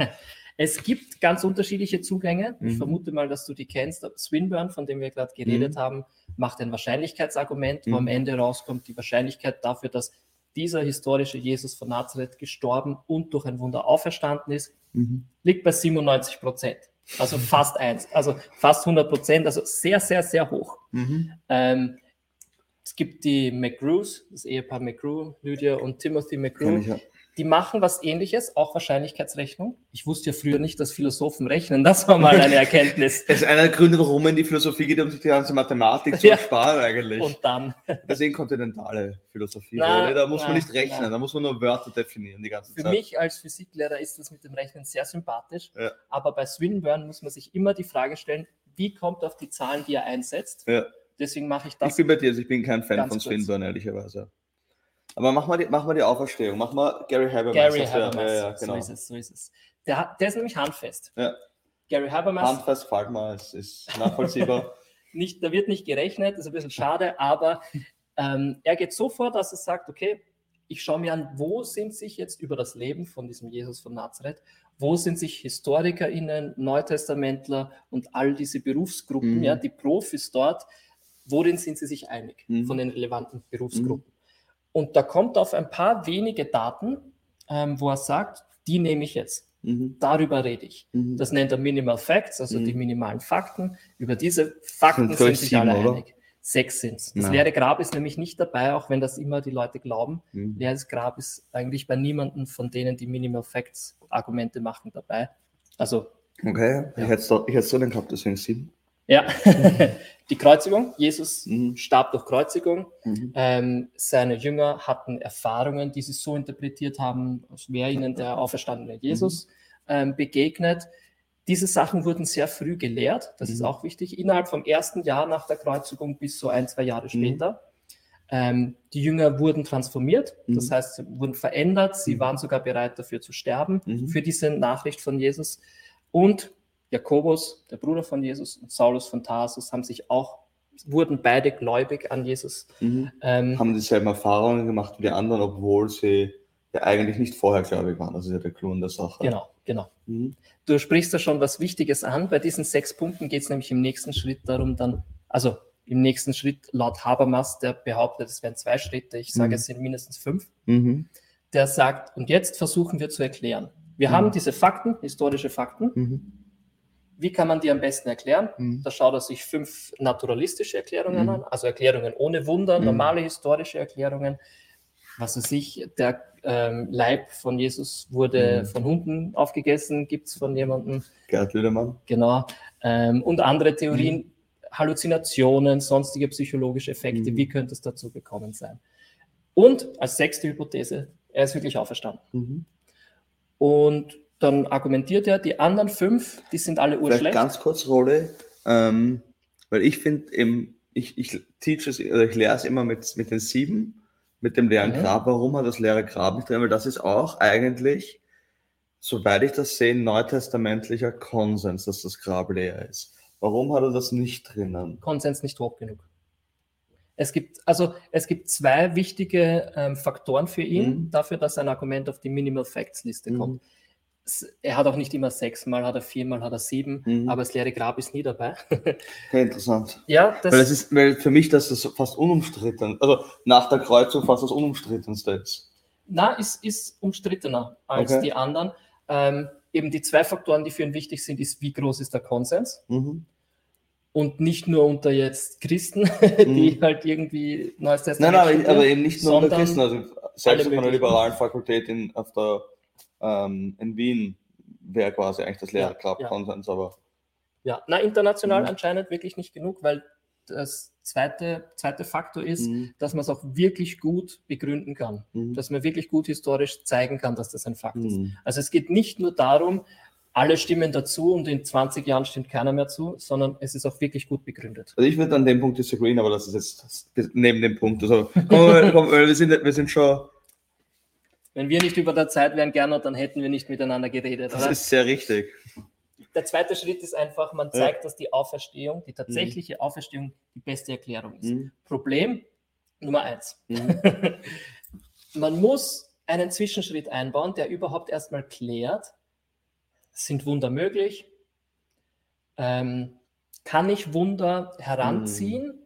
es gibt ganz unterschiedliche Zugänge. Mhm. Ich vermute mal, dass du die kennst. Swinburne, von dem wir gerade geredet mhm. haben, macht ein Wahrscheinlichkeitsargument, wo am mhm. Ende rauskommt, die Wahrscheinlichkeit dafür, dass dieser historische Jesus von Nazareth gestorben und durch ein Wunder auferstanden ist, mhm. liegt bei 97 Prozent. Also fast eins, also fast 100 Prozent, also sehr, sehr, sehr hoch. Mhm. Ähm, es gibt die McGrews, das Ehepaar McGrew, Lydia und Timothy McGrew. Ja. Die machen was ähnliches, auch Wahrscheinlichkeitsrechnung. Ich wusste ja früher nicht, dass Philosophen rechnen. Das war mal eine Erkenntnis. das ist einer der Gründe, warum man in die Philosophie geht, um sich die ganze Mathematik zu ersparen eigentlich. Und dann. Deswegen kontinentale Philosophie. Na, da muss na, man nicht rechnen, na. da muss man nur Wörter definieren die ganze Für Zeit. Für mich als Physiklehrer ist das mit dem Rechnen sehr sympathisch. Ja. Aber bei Swinburne muss man sich immer die Frage stellen, wie kommt er auf die Zahlen, die er einsetzt? Ja. Deswegen mache ich das. Ich bin bei dir, also ich bin kein Fan von Swinburne, ehrlicherweise. Aber mach mal die, mach mal die Auferstehung. Mach mal Gary Habermas. Gary Habermas. Ja, ja, genau. So ist es, so ist es. Der, der ist nämlich handfest. Ja. Gary Habermas. Handfest, frag mal, es ist nachvollziehbar. nicht, da wird nicht gerechnet, ist ein bisschen schade, aber ähm, er geht so vor, dass er sagt, okay, ich schaue mir an, wo sind sich jetzt über das Leben von diesem Jesus von Nazareth, wo sind sich HistorikerInnen, Neutestamentler und all diese Berufsgruppen, mhm. ja, die Profis dort, worin sind sie sich einig mhm. von den relevanten Berufsgruppen? Und da kommt auf ein paar wenige Daten, ähm, wo er sagt, die nehme ich jetzt. Mhm. Darüber rede ich. Mhm. Das nennt er Minimal Facts, also mhm. die minimalen Fakten. Über diese Fakten sind, sind sich sieben, alle oder? einig. Sechs sind es. Das leere Grab ist nämlich nicht dabei, auch wenn das immer die Leute glauben. Mhm. Leeres Grab ist eigentlich bei niemandem von denen, die Minimal Facts Argumente machen, dabei. Also. Okay, ja. ich hätte es so gehabt, deswegen sieben. Ja, die Kreuzigung. Jesus mhm. starb durch Kreuzigung. Mhm. Ähm, seine Jünger hatten Erfahrungen, die sie so interpretiert haben, als wäre ihnen der auferstandene Jesus mhm. ähm, begegnet. Diese Sachen wurden sehr früh gelehrt, das ist mhm. auch wichtig, innerhalb vom ersten Jahr nach der Kreuzigung bis so ein, zwei Jahre mhm. später. Ähm, die Jünger wurden transformiert, das mhm. heißt, sie wurden verändert, sie waren sogar bereit dafür zu sterben, für diese Nachricht von Jesus. Und Jakobus, der Bruder von Jesus, und Saulus von Tarsus haben sich auch, wurden beide gläubig an Jesus. Mhm. Ähm, haben dieselben Erfahrungen gemacht wie die anderen, obwohl sie ja eigentlich nicht vorher gläubig waren. Das ist ja der Clou in der Sache. Genau, genau. Mhm. Du sprichst da schon was Wichtiges an. Bei diesen sechs Punkten geht es nämlich im nächsten Schritt darum, dann, also im nächsten Schritt laut Habermas, der behauptet, es wären zwei Schritte, ich sage, mhm. es sind mindestens fünf, mhm. der sagt, und jetzt versuchen wir zu erklären. Wir haben mhm. diese Fakten, historische Fakten, mhm. Wie kann man die am besten erklären? Mhm. Da schaut er sich fünf naturalistische Erklärungen mhm. an, also Erklärungen ohne Wunder, mhm. normale historische Erklärungen. Was weiß ich, der ähm, Leib von Jesus wurde mhm. von Hunden aufgegessen, gibt es von jemandem. Gerd Lüdermann. Genau. Ähm, und andere Theorien, mhm. Halluzinationen, sonstige psychologische Effekte, wie könnte es dazu gekommen sein? Und als sechste Hypothese, er ist wirklich auferstanden. Und dann argumentiert er, die anderen fünf, die sind alle urschlecht. Vielleicht ganz kurz, Rolle, ähm, weil ich finde, ich, ich teach es, ich lehre es immer mit, mit den sieben, mit dem leeren mhm. Grab. Warum hat das leere Grab nicht drin? Weil das ist auch eigentlich, soweit ich das sehe, neutestamentlicher Konsens, dass das Grab leer ist. Warum hat er das nicht drinnen? Konsens nicht hoch genug. Es gibt, also, es gibt zwei wichtige ähm, Faktoren für ihn, mhm. dafür, dass ein Argument auf die Minimal Facts Liste mhm. Er hat auch nicht immer sechs, mal hat er vier, mal hat er sieben, mhm. aber das leere Grab ist nie dabei. okay, interessant. Ja, das weil, es ist, weil für mich das ist fast unumstritten, also nach der Kreuzung fast das unumstrittenste ist. Na, ist, ist umstrittener als okay. die anderen. Ähm, eben die zwei Faktoren, die für ihn wichtig sind, ist, wie groß ist der Konsens? Mhm. Und nicht nur unter jetzt Christen, die mhm. halt irgendwie Neues Testament Nein, nein, aber, eben nicht nur unter Christen, also selbst auf einer liberalen Fakultät in, auf der ähm, in Wien wäre quasi eigentlich das Lehrergrab ja, ja. Konsens, aber. Ja, na, international mhm. anscheinend wirklich nicht genug, weil das zweite, zweite Faktor ist, mhm. dass man es auch wirklich gut begründen kann, mhm. dass man wirklich gut historisch zeigen kann, dass das ein Fakt mhm. ist. Also es geht nicht nur darum, alle stimmen dazu und in 20 Jahren stimmt keiner mehr zu, sondern es ist auch wirklich gut begründet. Also ich würde an dem Punkt disagreeen, aber das ist jetzt neben dem Punkt. Also komm, komm, wir, sind, wir sind schon. Wenn wir nicht über der Zeit wären, gerne, dann hätten wir nicht miteinander geredet. Das oder? ist sehr richtig. Der zweite Schritt ist einfach, man zeigt, ja. dass die Auferstehung, die tatsächliche mhm. Auferstehung, die beste Erklärung ist. Mhm. Problem Nummer eins. Mhm. man muss einen Zwischenschritt einbauen, der überhaupt erstmal klärt, sind Wunder möglich? Ähm, kann ich Wunder heranziehen mhm.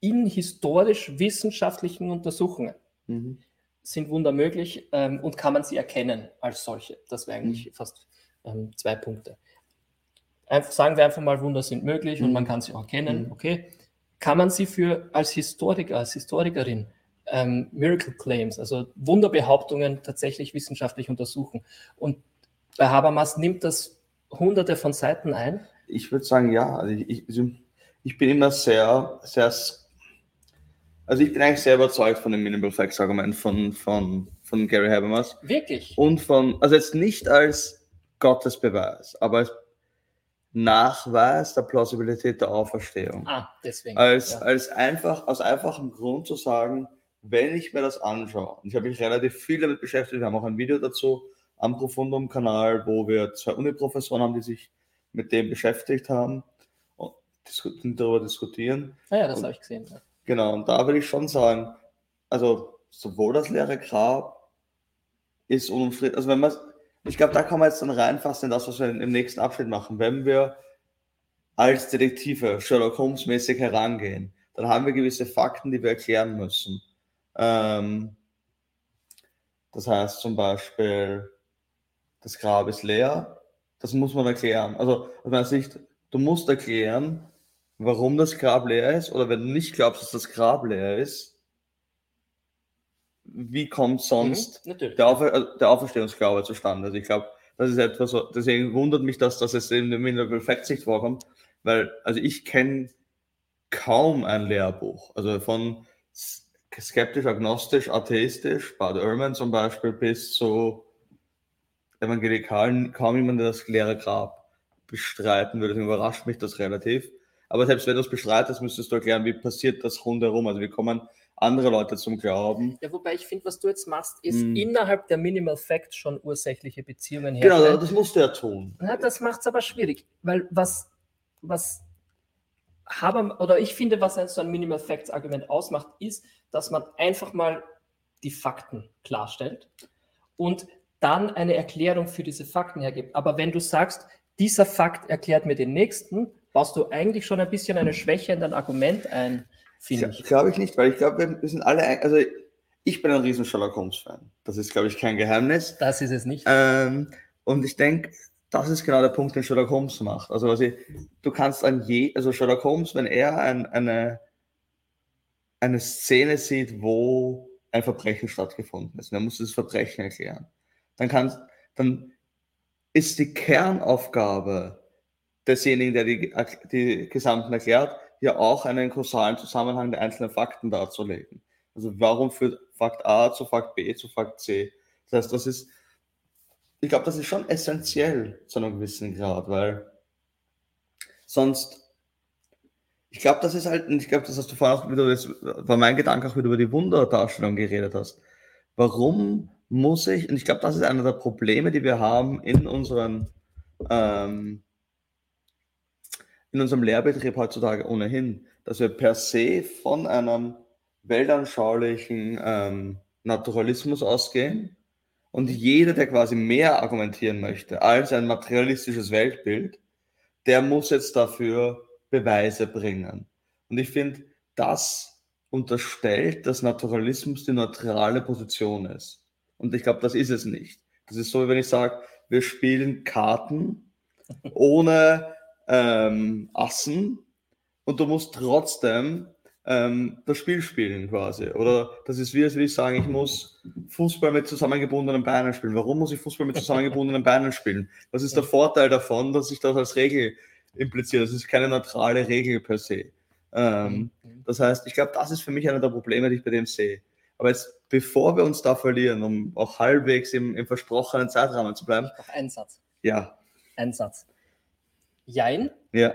in historisch-wissenschaftlichen Untersuchungen? Sind Wunder möglich ähm, und kann man sie erkennen als solche? Das wären eigentlich mhm. fast ähm, zwei Punkte. Einfach, sagen wir einfach mal, Wunder sind möglich und mhm. man kann sie auch erkennen. Mhm. Okay. Kann man sie für als Historiker, als Historikerin ähm, Miracle Claims, also Wunderbehauptungen tatsächlich wissenschaftlich untersuchen? Und bei Habermas nimmt das hunderte von Seiten ein? Ich würde sagen, ja. Also ich, ich, bin immer sehr, sehr, also ich bin eigentlich sehr überzeugt von dem Minimal Facts Argument von, von, von Gary Habermas. Wirklich? Und von, also jetzt nicht als Gottesbeweis, aber als Nachweis der Plausibilität der Auferstehung. Ah, deswegen. Als, ja. als einfach, aus einfachem Grund zu sagen, wenn ich mir das anschaue, und ich habe mich relativ viel damit beschäftigt, wir haben auch ein Video dazu, am Profundum-Kanal, wo wir zwei Uni-Professoren haben, die sich mit dem beschäftigt haben und darüber diskutieren. Ah ja, das habe ich gesehen. Ja. Genau, und da würde ich schon sagen, also sowohl das leere Grab ist unumstritten, also wenn man, ich glaube, da kann man jetzt dann reinfassen in das, was wir im nächsten Abschnitt machen. Wenn wir als Detektive Sherlock Holmes mäßig herangehen, dann haben wir gewisse Fakten, die wir erklären müssen. Ähm, das heißt zum Beispiel, das Grab ist leer. Das muss man erklären. Also aus meiner Sicht, du musst erklären, warum das Grab leer ist. Oder wenn du nicht glaubst, dass das Grab leer ist, wie kommt sonst mhm, der, Aufer also der Auferstehungsglaube zustande? Also ich glaube, das ist etwas, deswegen wundert mich, dass das jetzt in der Minimal Fact Sicht vorkommt, weil, also ich kenne kaum ein Lehrbuch, also von skeptisch, agnostisch, atheistisch, Bad Ehrman zum Beispiel, bis zu Evangelikalen kaum jemand das leere Grab bestreiten würde. Deswegen überrascht mich das relativ. Aber selbst wenn du es bestreitest, müsstest du erklären, wie passiert das rundherum. Also wie kommen andere Leute zum Glauben. Ja, wobei ich finde, was du jetzt machst, ist hm. innerhalb der Minimal Facts schon ursächliche Beziehungen herstellen. Genau, das musst du ja tun. Ja, das macht es aber schwierig, weil was, was haben, oder ich finde, was ein so ein Minimal Facts Argument ausmacht, ist, dass man einfach mal die Fakten klarstellt und dann eine Erklärung für diese Fakten hergibt. Aber wenn du sagst, dieser Fakt erklärt mir den nächsten, baust du eigentlich schon ein bisschen eine Schwäche in dein Argument ein, finde ich. Glaube ich nicht, weil ich glaube, wir sind alle, also ich bin ein riesen Sherlock Holmes-Fan. Das ist, glaube ich, kein Geheimnis. Das ist es nicht. Ähm, und ich denke, das ist genau der Punkt, den Sherlock Holmes macht. Also, also du kannst an je, also Sherlock Holmes, wenn er ein, eine, eine Szene sieht, wo ein Verbrechen stattgefunden ist, dann muss das Verbrechen erklären dann, kann, dann ist die Kernaufgabe desjenigen, der die, die Gesamten erklärt, ja auch einen kausalen Zusammenhang der einzelnen Fakten darzulegen. Also warum führt Fakt A zu Fakt B zu Fakt C? Das heißt, das ist, ich glaube, das ist schon essentiell zu einem gewissen Grad, weil sonst, ich glaube, das ist halt, ich glaube, das hast du vorhin auch wieder, war mein Gedanke auch wieder über die Wunderdarstellung geredet hast. Warum muss ich, und ich glaube, das ist einer der Probleme, die wir haben in unseren ähm, in unserem Lehrbetrieb heutzutage ohnehin, dass wir per se von einem weltanschaulichen ähm, Naturalismus ausgehen und jeder, der quasi mehr argumentieren möchte als ein materialistisches Weltbild, der muss jetzt dafür Beweise bringen. Und ich finde, das unterstellt, dass Naturalismus die neutrale Position ist. Und ich glaube, das ist es nicht. Das ist so, wenn ich sage, wir spielen Karten ohne ähm, Assen und du musst trotzdem ähm, das Spiel spielen quasi. Oder das ist wie, als würde ich sagen, ich muss Fußball mit zusammengebundenen Beinen spielen. Warum muss ich Fußball mit zusammengebundenen Beinen spielen? Was ist der Vorteil davon, dass ich das als Regel impliziere? Das ist keine neutrale Regel per se. Ähm, mhm. Das heißt, ich glaube, das ist für mich einer der Probleme, die ich bei dem sehe. Aber jetzt, bevor wir uns da verlieren, um auch halbwegs im, im versprochenen Zeitrahmen zu bleiben. Noch ein Satz. Ja. Ein Satz. Jein. Ja.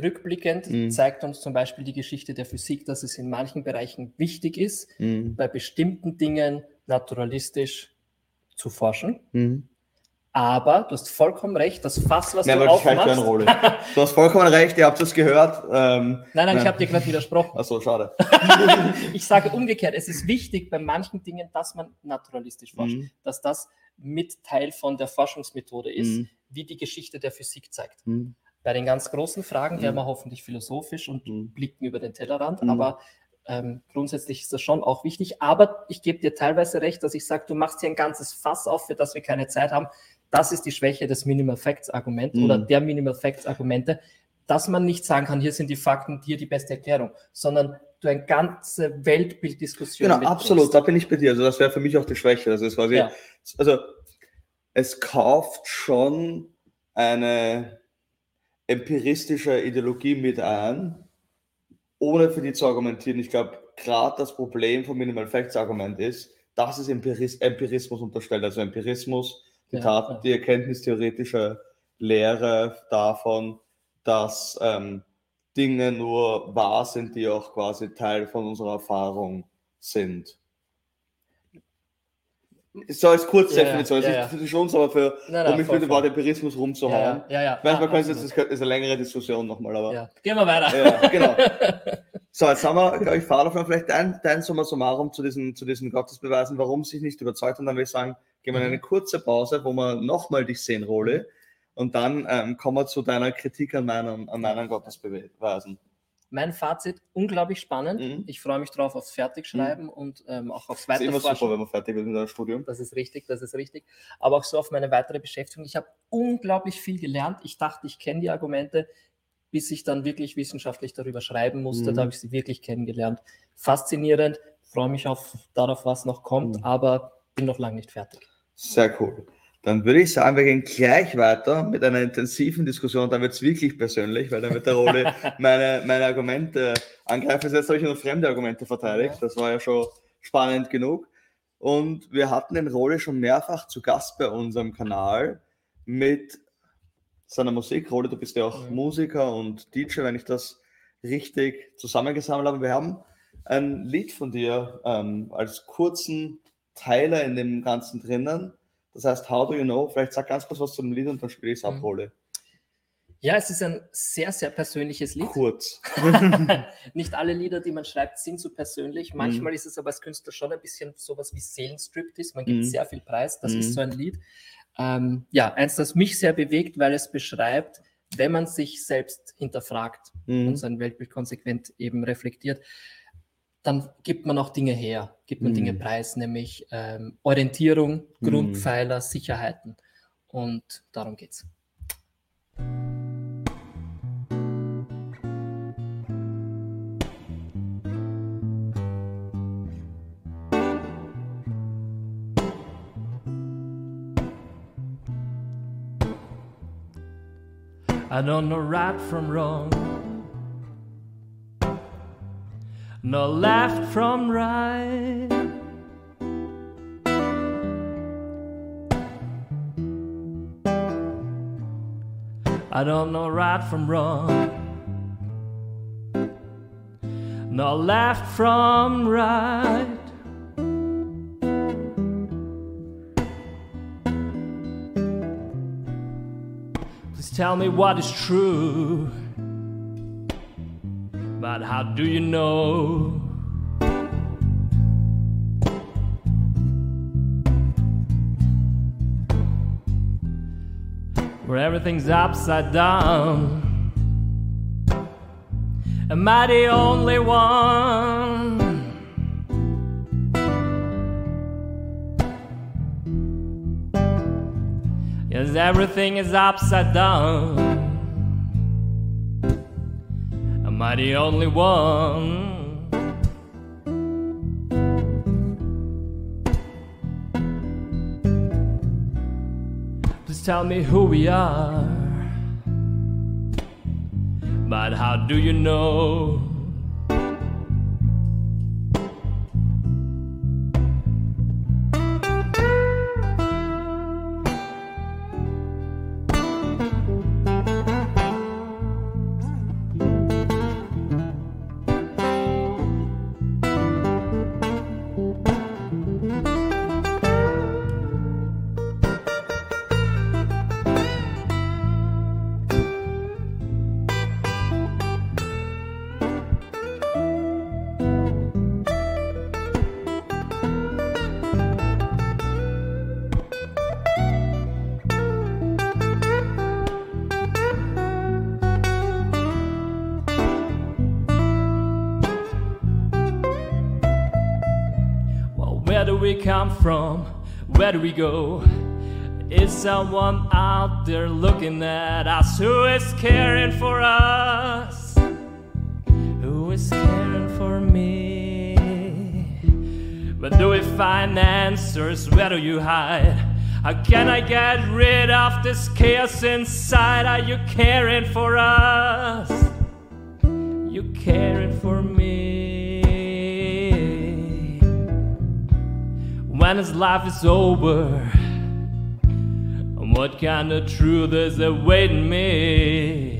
Rückblickend mhm. zeigt uns zum Beispiel die Geschichte der Physik, dass es in manchen Bereichen wichtig ist, mhm. bei bestimmten Dingen naturalistisch zu forschen. Mhm. Aber du hast vollkommen recht, das Fass, was nein, du aufmachst... Rolle. Du hast vollkommen recht, ihr habt das gehört. Ähm, nein, nein, ich habe dir gerade widersprochen. Achso, schade. ich sage umgekehrt, es ist wichtig bei manchen Dingen, dass man naturalistisch forscht, mhm. dass das mit Teil von der Forschungsmethode ist, mhm. wie die Geschichte der Physik zeigt. Mhm. Bei den ganz großen Fragen mhm. werden wir hoffentlich philosophisch und mhm. blicken über den Tellerrand, mhm. aber ähm, grundsätzlich ist das schon auch wichtig. Aber ich gebe dir teilweise recht, dass ich sage, du machst hier ein ganzes Fass auf, für das wir keine Zeit haben. Das ist die Schwäche des Minimal Facts Argument mhm. oder der Minimal Facts Argumente, dass man nicht sagen kann, hier sind die Fakten, hier die beste Erklärung, sondern du eine ganze Weltbilddiskussion. Genau, absolut, da bin ich bei dir. Also das wäre für mich auch die Schwäche. Also es, quasi, ja. also es kauft schon eine empiristische Ideologie mit ein, ohne für die zu argumentieren. Ich glaube, gerade das Problem vom Minimal Facts Argument ist, dass es Empiris Empirismus unterstellt. Also Empirismus, die, ja, Tat, ja. die erkenntnistheoretische Lehre davon, dass ähm, Dinge nur wahr sind, die auch quasi Teil von unserer Erfahrung sind. So als Kurzdefinition, ja, ja, ja, ja. schon so, aber für, nein, nein, um mich mit dem Wort Empirismus rumzuhauen. Ja, ja, ja. Manchmal können Sie, das ist eine längere Diskussion nochmal, aber. Ja. Gehen wir weiter. Ja, genau. So, jetzt haben wir, glaube ich, Fahrerfilm, vielleicht dein, dein Summa summarum zu diesen, zu diesen Gottesbeweisen, warum sich nicht überzeugt und dann würde ich sagen, gehen wir in eine kurze Pause, wo wir nochmal dich sehen, Role, und dann ähm, kommen wir zu deiner Kritik an meinen, an meinen Gottesbeweisen mein Fazit, unglaublich spannend. Mhm. Ich freue mich drauf aufs Fertigschreiben mhm. und ähm, auch aufs Weiterforschen. Das ist immer super, wenn man fertig ist mit einem Studium. Das ist richtig, das ist richtig. Aber auch so auf meine weitere Beschäftigung. Ich habe unglaublich viel gelernt. Ich dachte, ich kenne die Argumente, bis ich dann wirklich wissenschaftlich darüber schreiben musste. Mhm. Da habe ich sie wirklich kennengelernt. Faszinierend. Freue mich auf, darauf, was noch kommt, mhm. aber bin noch lange nicht fertig. Sehr cool. Dann würde ich sagen, wir gehen gleich weiter mit einer intensiven Diskussion. Dann wird es wirklich persönlich, weil dann wird der Rolle meine, meine Argumente angreifen. Jetzt habe ich nur fremde Argumente verteidigt. Das war ja schon spannend genug. Und wir hatten den Rolle schon mehrfach zu Gast bei unserem Kanal mit seiner Musik. Rolle, du bist ja auch mhm. Musiker und DJ, wenn ich das richtig zusammengesammelt habe. Wir haben ein Lied von dir ähm, als kurzen Teiler in dem Ganzen drinnen das heißt, How Do You Know? Vielleicht sag ganz kurz was zu dem Lied und dann spiele ich es ab, mhm. Ja, es ist ein sehr, sehr persönliches Lied. Kurz. Nicht alle Lieder, die man schreibt, sind so persönlich. Mhm. Manchmal mm. ist es aber als Künstler schon ein bisschen sowas wie Seelenstriptease. Man gibt mm. sehr viel Preis. Das mm. ist mhm. so ein Lied. Ähm, ja, eins, das mich sehr bewegt, weil es beschreibt, wenn man sich selbst hinterfragt und sein Weltbild konsequent eben reflektiert, dann gibt man auch Dinge her, gibt man mm. Dinge preis, nämlich ähm, Orientierung, mm. Grundpfeiler, Sicherheiten. Und darum geht's. I don't know right from wrong. No left from right. I don't know right from wrong, no left from right. Please tell me what is true. How do you know? Where everything's upside down. Am I the only one? Yes, everything is upside down. The only one? Please tell me who we are. But how do you know? Where do we go? Is someone out there looking at us who is caring for us? Who is caring for me? But do we find answers? Where do you hide? How can I get rid of this chaos inside? Are you caring for us? You caring for me? When his life is over? And What kind of truth is awaiting me?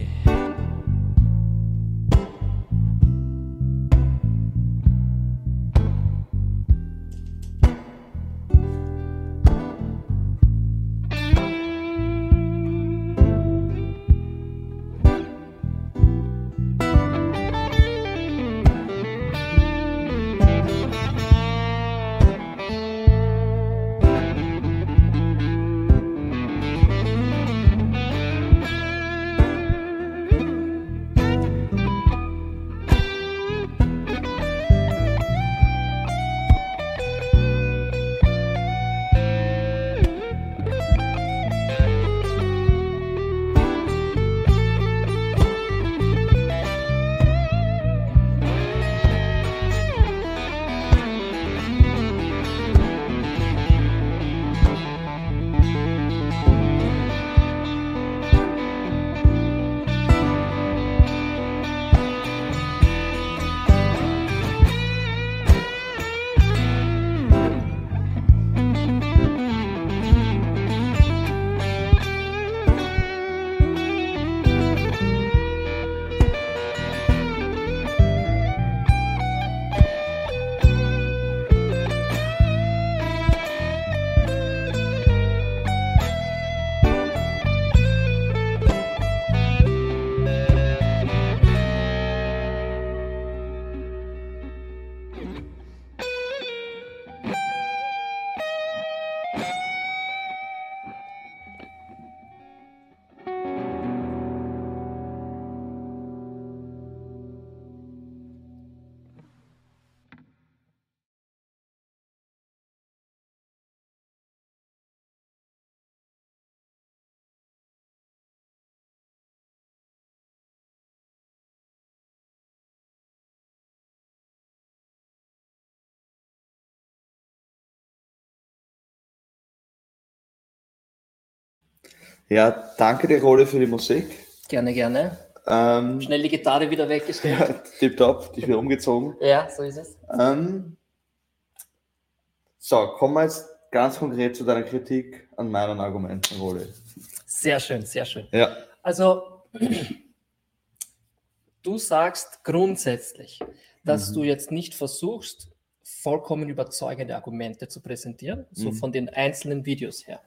Ja, danke dir, Rode, für die Musik. Gerne, gerne. Ähm, Schnell die Gitarre wieder weggestellt. Ja, tipptopp, dich wieder umgezogen. ja, so ist es. Ähm, so, kommen wir jetzt ganz konkret zu deiner Kritik an meinen Argumenten, Rode. Sehr schön, sehr schön. Ja. Also, du sagst grundsätzlich, dass mhm. du jetzt nicht versuchst, vollkommen überzeugende Argumente zu präsentieren, so mhm. von den einzelnen Videos her,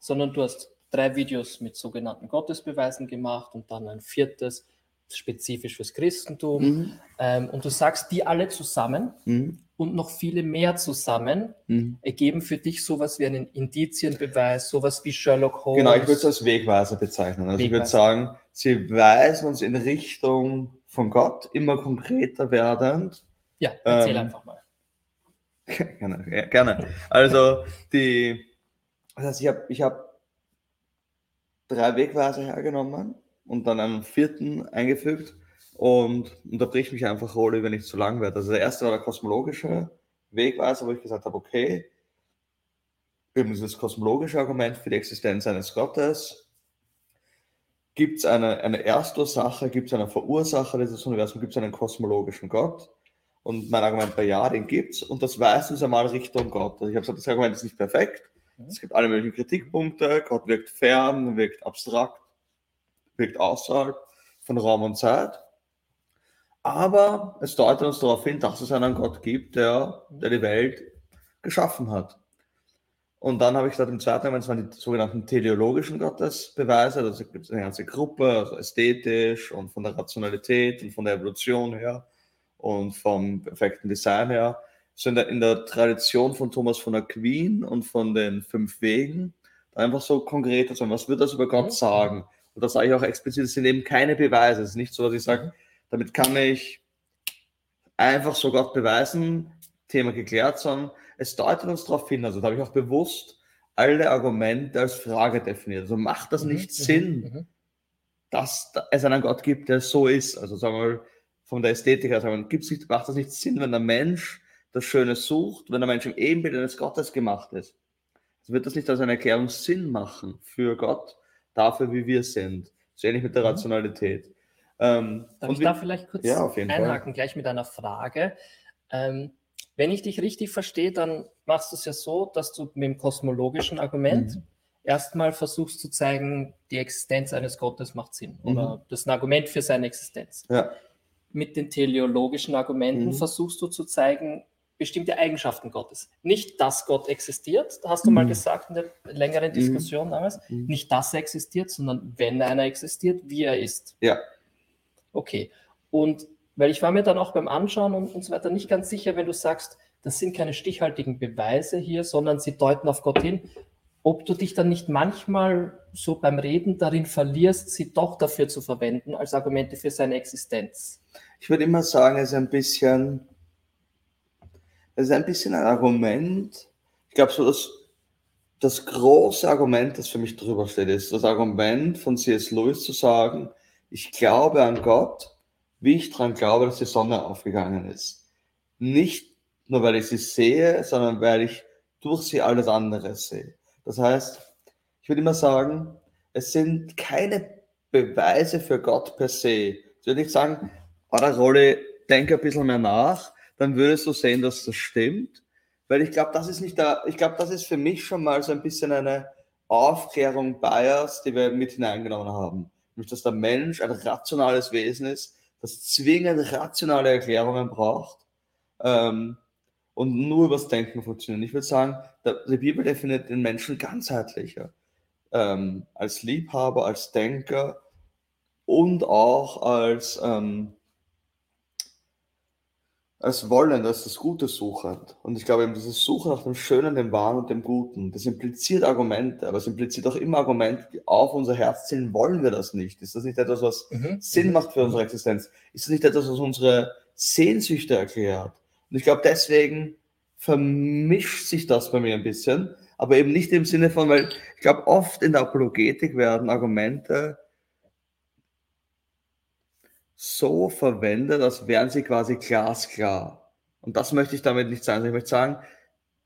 sondern du hast drei Videos mit sogenannten Gottesbeweisen gemacht und dann ein viertes spezifisch fürs Christentum. Mhm. Ähm, und du sagst, die alle zusammen mhm. und noch viele mehr zusammen mhm. ergeben für dich sowas wie einen Indizienbeweis, sowas wie Sherlock Holmes. Genau, ich würde es als Wegweiser bezeichnen. Also Wegweiser. ich würde sagen, sie weisen uns in Richtung von Gott, immer konkreter werdend. Ja, erzähl ähm, einfach mal. Gerne, gerne. Also die, das heißt, ich habe ich hab drei Wegweiser hergenommen und dann einen vierten eingefügt und unterbrich mich einfach, Rolle, wenn ich zu lang werde. Also der erste war der kosmologische Wegweiser, wo ich gesagt habe, okay, haben dieses kosmologische Argument für die Existenz eines Gottes. gibt es eine, eine Erstursache, gibt es eine Verursacher dieses Universums, gibt es einen kosmologischen Gott. Und mein Argument war ja, den gibt es. Und das weist uns einmal Richtung Gott. Also ich habe gesagt, das Argument ist nicht perfekt. Mhm. Es gibt alle möglichen Kritikpunkte. Gott wirkt fern, wirkt abstrakt, wirkt außerhalb von Raum und Zeit. Aber es deutet uns darauf hin, dass es einen Gott gibt, der, der die Welt geschaffen hat. Und dann habe ich gesagt, im zweiten Moment waren die sogenannten teleologischen Gottesbeweise, also gibt es eine ganze Gruppe, also ästhetisch und von der Rationalität und von der Evolution her und vom perfekten Design her. So in der, in der Tradition von Thomas von Aquin und von den fünf Wegen, einfach so konkret, also was wird das über Gott sagen? Und das sage ich auch explizit, es sind eben keine Beweise. Es ist nicht so, dass ich sage, damit kann ich einfach so Gott beweisen, Thema geklärt, sondern es deutet uns darauf hin, also da habe ich auch bewusst alle Argumente als Frage definiert. Also macht das mhm, nicht mhm, Sinn, mhm. dass es einen Gott gibt, der so ist? Also sagen wir mal, von der Ästhetik her sagen, gibt's nicht, macht das nicht Sinn, wenn der Mensch das Schöne sucht, wenn der Mensch im Ebenbild eines Gottes gemacht ist? Also wird das nicht als eine Erklärung Sinn machen für Gott, dafür, wie wir sind? So ähnlich mit der Rationalität. Ähm, Darf ich da vielleicht kurz ja, einhaken, Fall. gleich mit einer Frage? Ähm, wenn ich dich richtig verstehe, dann machst du es ja so, dass du mit dem kosmologischen Argument mhm. erstmal versuchst zu zeigen, die Existenz eines Gottes macht Sinn mhm. oder das ist ein Argument für seine Existenz. Ja. Mit den teleologischen Argumenten mhm. versuchst du zu zeigen, bestimmte Eigenschaften Gottes. Nicht, dass Gott existiert, hast du mal mhm. gesagt in der längeren mhm. Diskussion damals, mhm. nicht, dass er existiert, sondern wenn einer existiert, wie er ist. Ja. Okay. Und weil ich war mir dann auch beim Anschauen und, und so weiter nicht ganz sicher, wenn du sagst, das sind keine stichhaltigen Beweise hier, sondern sie deuten auf Gott hin, ob du dich dann nicht manchmal so beim Reden darin verlierst, sie doch dafür zu verwenden als Argumente für seine Existenz. Ich würde immer sagen, es ist ein bisschen, es ist ein bisschen ein Argument. Ich glaube, so das, das große Argument, das für mich drüber steht, ist das Argument von C.S. Lewis zu sagen, ich glaube an Gott, wie ich daran glaube, dass die Sonne aufgegangen ist. Nicht nur, weil ich sie sehe, sondern weil ich durch sie alles andere sehe. Das heißt, ich würde immer sagen, es sind keine Beweise für Gott per se. Ich würde nicht sagen, oder Rolle, denke ein bisschen mehr nach, dann würdest du sehen, dass das stimmt. Weil ich glaube, das ist nicht da, ich glaube, das ist für mich schon mal so ein bisschen eine Aufklärung Bias, die wir mit hineingenommen haben. Nämlich, dass der Mensch ein rationales Wesen ist, das zwingend rationale Erklärungen braucht ähm, und nur übers Denken funktioniert. Ich würde sagen, die Bibel definiert den Menschen ganzheitlicher. Ähm, als Liebhaber, als Denker und auch als ähm, als Wollen, als das Gute suchend. Und ich glaube eben, dieses Suchen nach dem Schönen, dem Wahren und dem Guten, das impliziert Argumente, aber es impliziert auch immer Argumente, die auf unser Herz zielen, wollen wir das nicht? Ist das nicht etwas, was mhm. Sinn mhm. macht für unsere Existenz? Ist das nicht etwas, was unsere Sehnsüchte erklärt? Und ich glaube, deswegen vermischt sich das bei mir ein bisschen, aber eben nicht im Sinne von, weil ich glaube, oft in der Apologetik werden Argumente so verwendet, als wären sie quasi glasklar. Und das möchte ich damit nicht sagen. Ich möchte sagen,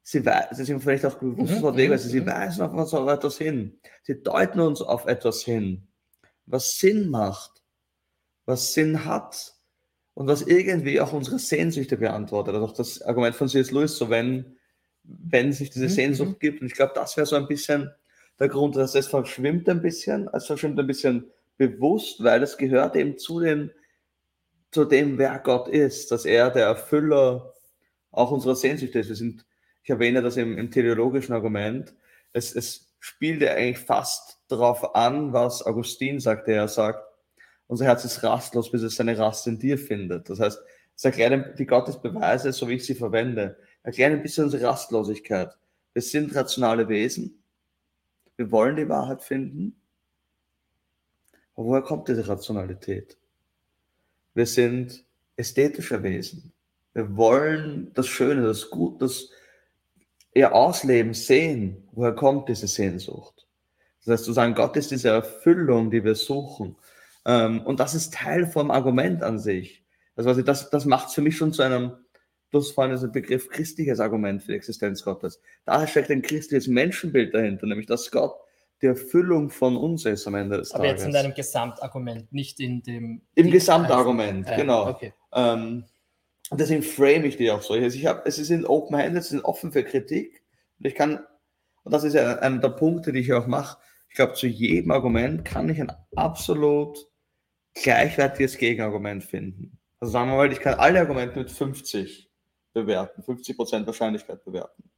sie, sie sind vielleicht auch bewusst mhm, Wege, also sie mhm. weisen auf uns auf etwas hin. Sie deuten uns auf etwas hin, was Sinn macht, was Sinn hat und was irgendwie auch unsere Sehnsüchte beantwortet. Also auch das Argument von C.S. Lewis, so wenn, wenn sich diese mhm, Sehnsucht mhm. gibt. Und ich glaube, das wäre so ein bisschen der Grund, dass es verschwimmt ein bisschen, es verschwimmt ein bisschen bewusst, weil es gehört eben zu den zu dem, wer Gott ist, dass er der Erfüller auch unserer Sehnsüchte ist. Wir sind, ich erwähne das im, im teleologischen Argument, es, es spielt ja eigentlich fast darauf an, was Augustin sagt, der sagt, unser Herz ist rastlos, bis es seine Rast in dir findet. Das heißt, es erklärt die Gottesbeweise, so wie ich sie verwende, erklären ein bisschen unsere Rastlosigkeit. Wir sind rationale Wesen. Wir wollen die Wahrheit finden. Aber woher kommt diese Rationalität? Wir sind ästhetische Wesen. Wir wollen das Schöne, das Gute, das ihr Ausleben sehen. Woher kommt diese Sehnsucht? Das heißt, zu sagen, Gott ist diese Erfüllung, die wir suchen. Ähm, und das ist Teil vom Argument an sich. Also das, das macht es für mich schon zu einem, du hast vorhin den Begriff christliches Argument für die Existenz Gottes. Daher steckt ein christliches Menschenbild dahinter, nämlich dass Gott die Erfüllung von uns ist am Ende des Aber Tages. Aber jetzt in deinem Gesamtargument, nicht in dem. Im Gesamtargument, äh, genau. Okay. Ähm, deswegen frame ich die auch so. Also ich hab, es sind open-handed, sind offen für Kritik. Und ich kann, und das ist ja einer der Punkte, die ich auch mache, ich glaube, zu jedem Argument kann ich ein absolut gleichwertiges Gegenargument finden. Also sagen wir mal, ich kann alle Argumente mit 50 bewerten, 50% Wahrscheinlichkeit bewerten.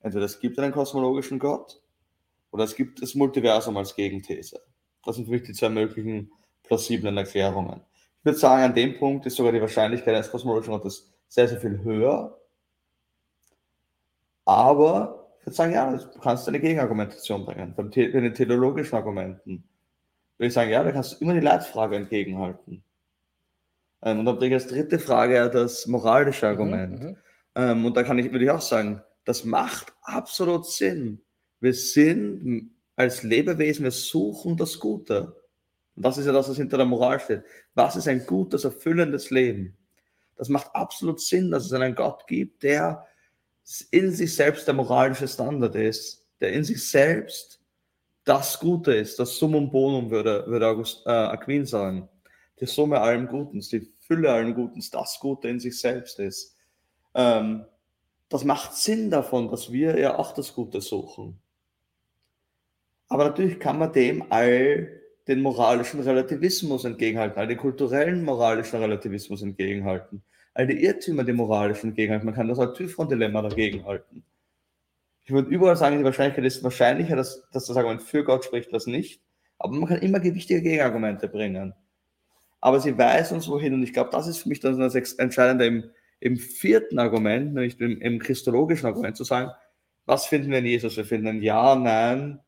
Entweder es gibt einen kosmologischen Gott oder es gibt das Multiversum als Gegenthese. Das sind für mich die zwei möglichen plausiblen Erklärungen. Ich würde sagen, an dem Punkt ist sogar die Wahrscheinlichkeit eines kosmologischen Gottes sehr, sehr viel höher. Aber ich würde sagen, ja, du kannst eine Gegenargumentation bringen. Bei den teleologischen Argumenten würde ich sagen, ja, da kannst du immer die Leitfrage entgegenhalten. Ähm, und dann bringe ich als dritte Frage ja das moralische mhm, Argument. Mhm, ähm, und da kann ich, würde ich auch sagen, das macht absolut Sinn. Wir sind als Lebewesen, wir suchen das Gute. Und das ist ja das, was hinter der Moral steht. Was ist ein gutes, erfüllendes Leben? Das macht absolut Sinn, dass es einen Gott gibt, der in sich selbst der moralische Standard ist, der in sich selbst das Gute ist, das Summum Bonum, würde, würde August, äh, Aquin sagen. Die Summe allem Guten, die Fülle allem Guten, das Gute in sich selbst ist. Ähm, das macht Sinn davon, dass wir ja auch das Gute suchen. Aber natürlich kann man dem all den moralischen Relativismus entgegenhalten, all den kulturellen moralischen Relativismus entgegenhalten, all die Irrtümer, die moralischen entgegenhalten. Man kann das Typhon-Dilemma dagegenhalten. Ich würde überall sagen, die Wahrscheinlichkeit ist wahrscheinlicher, dass, dass das Argument für Gott spricht, als nicht. Aber man kann immer gewichtige Gegenargumente bringen. Aber sie weiß uns wohin. Und ich glaube, das ist für mich dann das Entscheidende im, im vierten Argument, nämlich im, im christologischen Argument, zu sagen, was finden wir in Jesus? Wir finden ein Ja, Nein,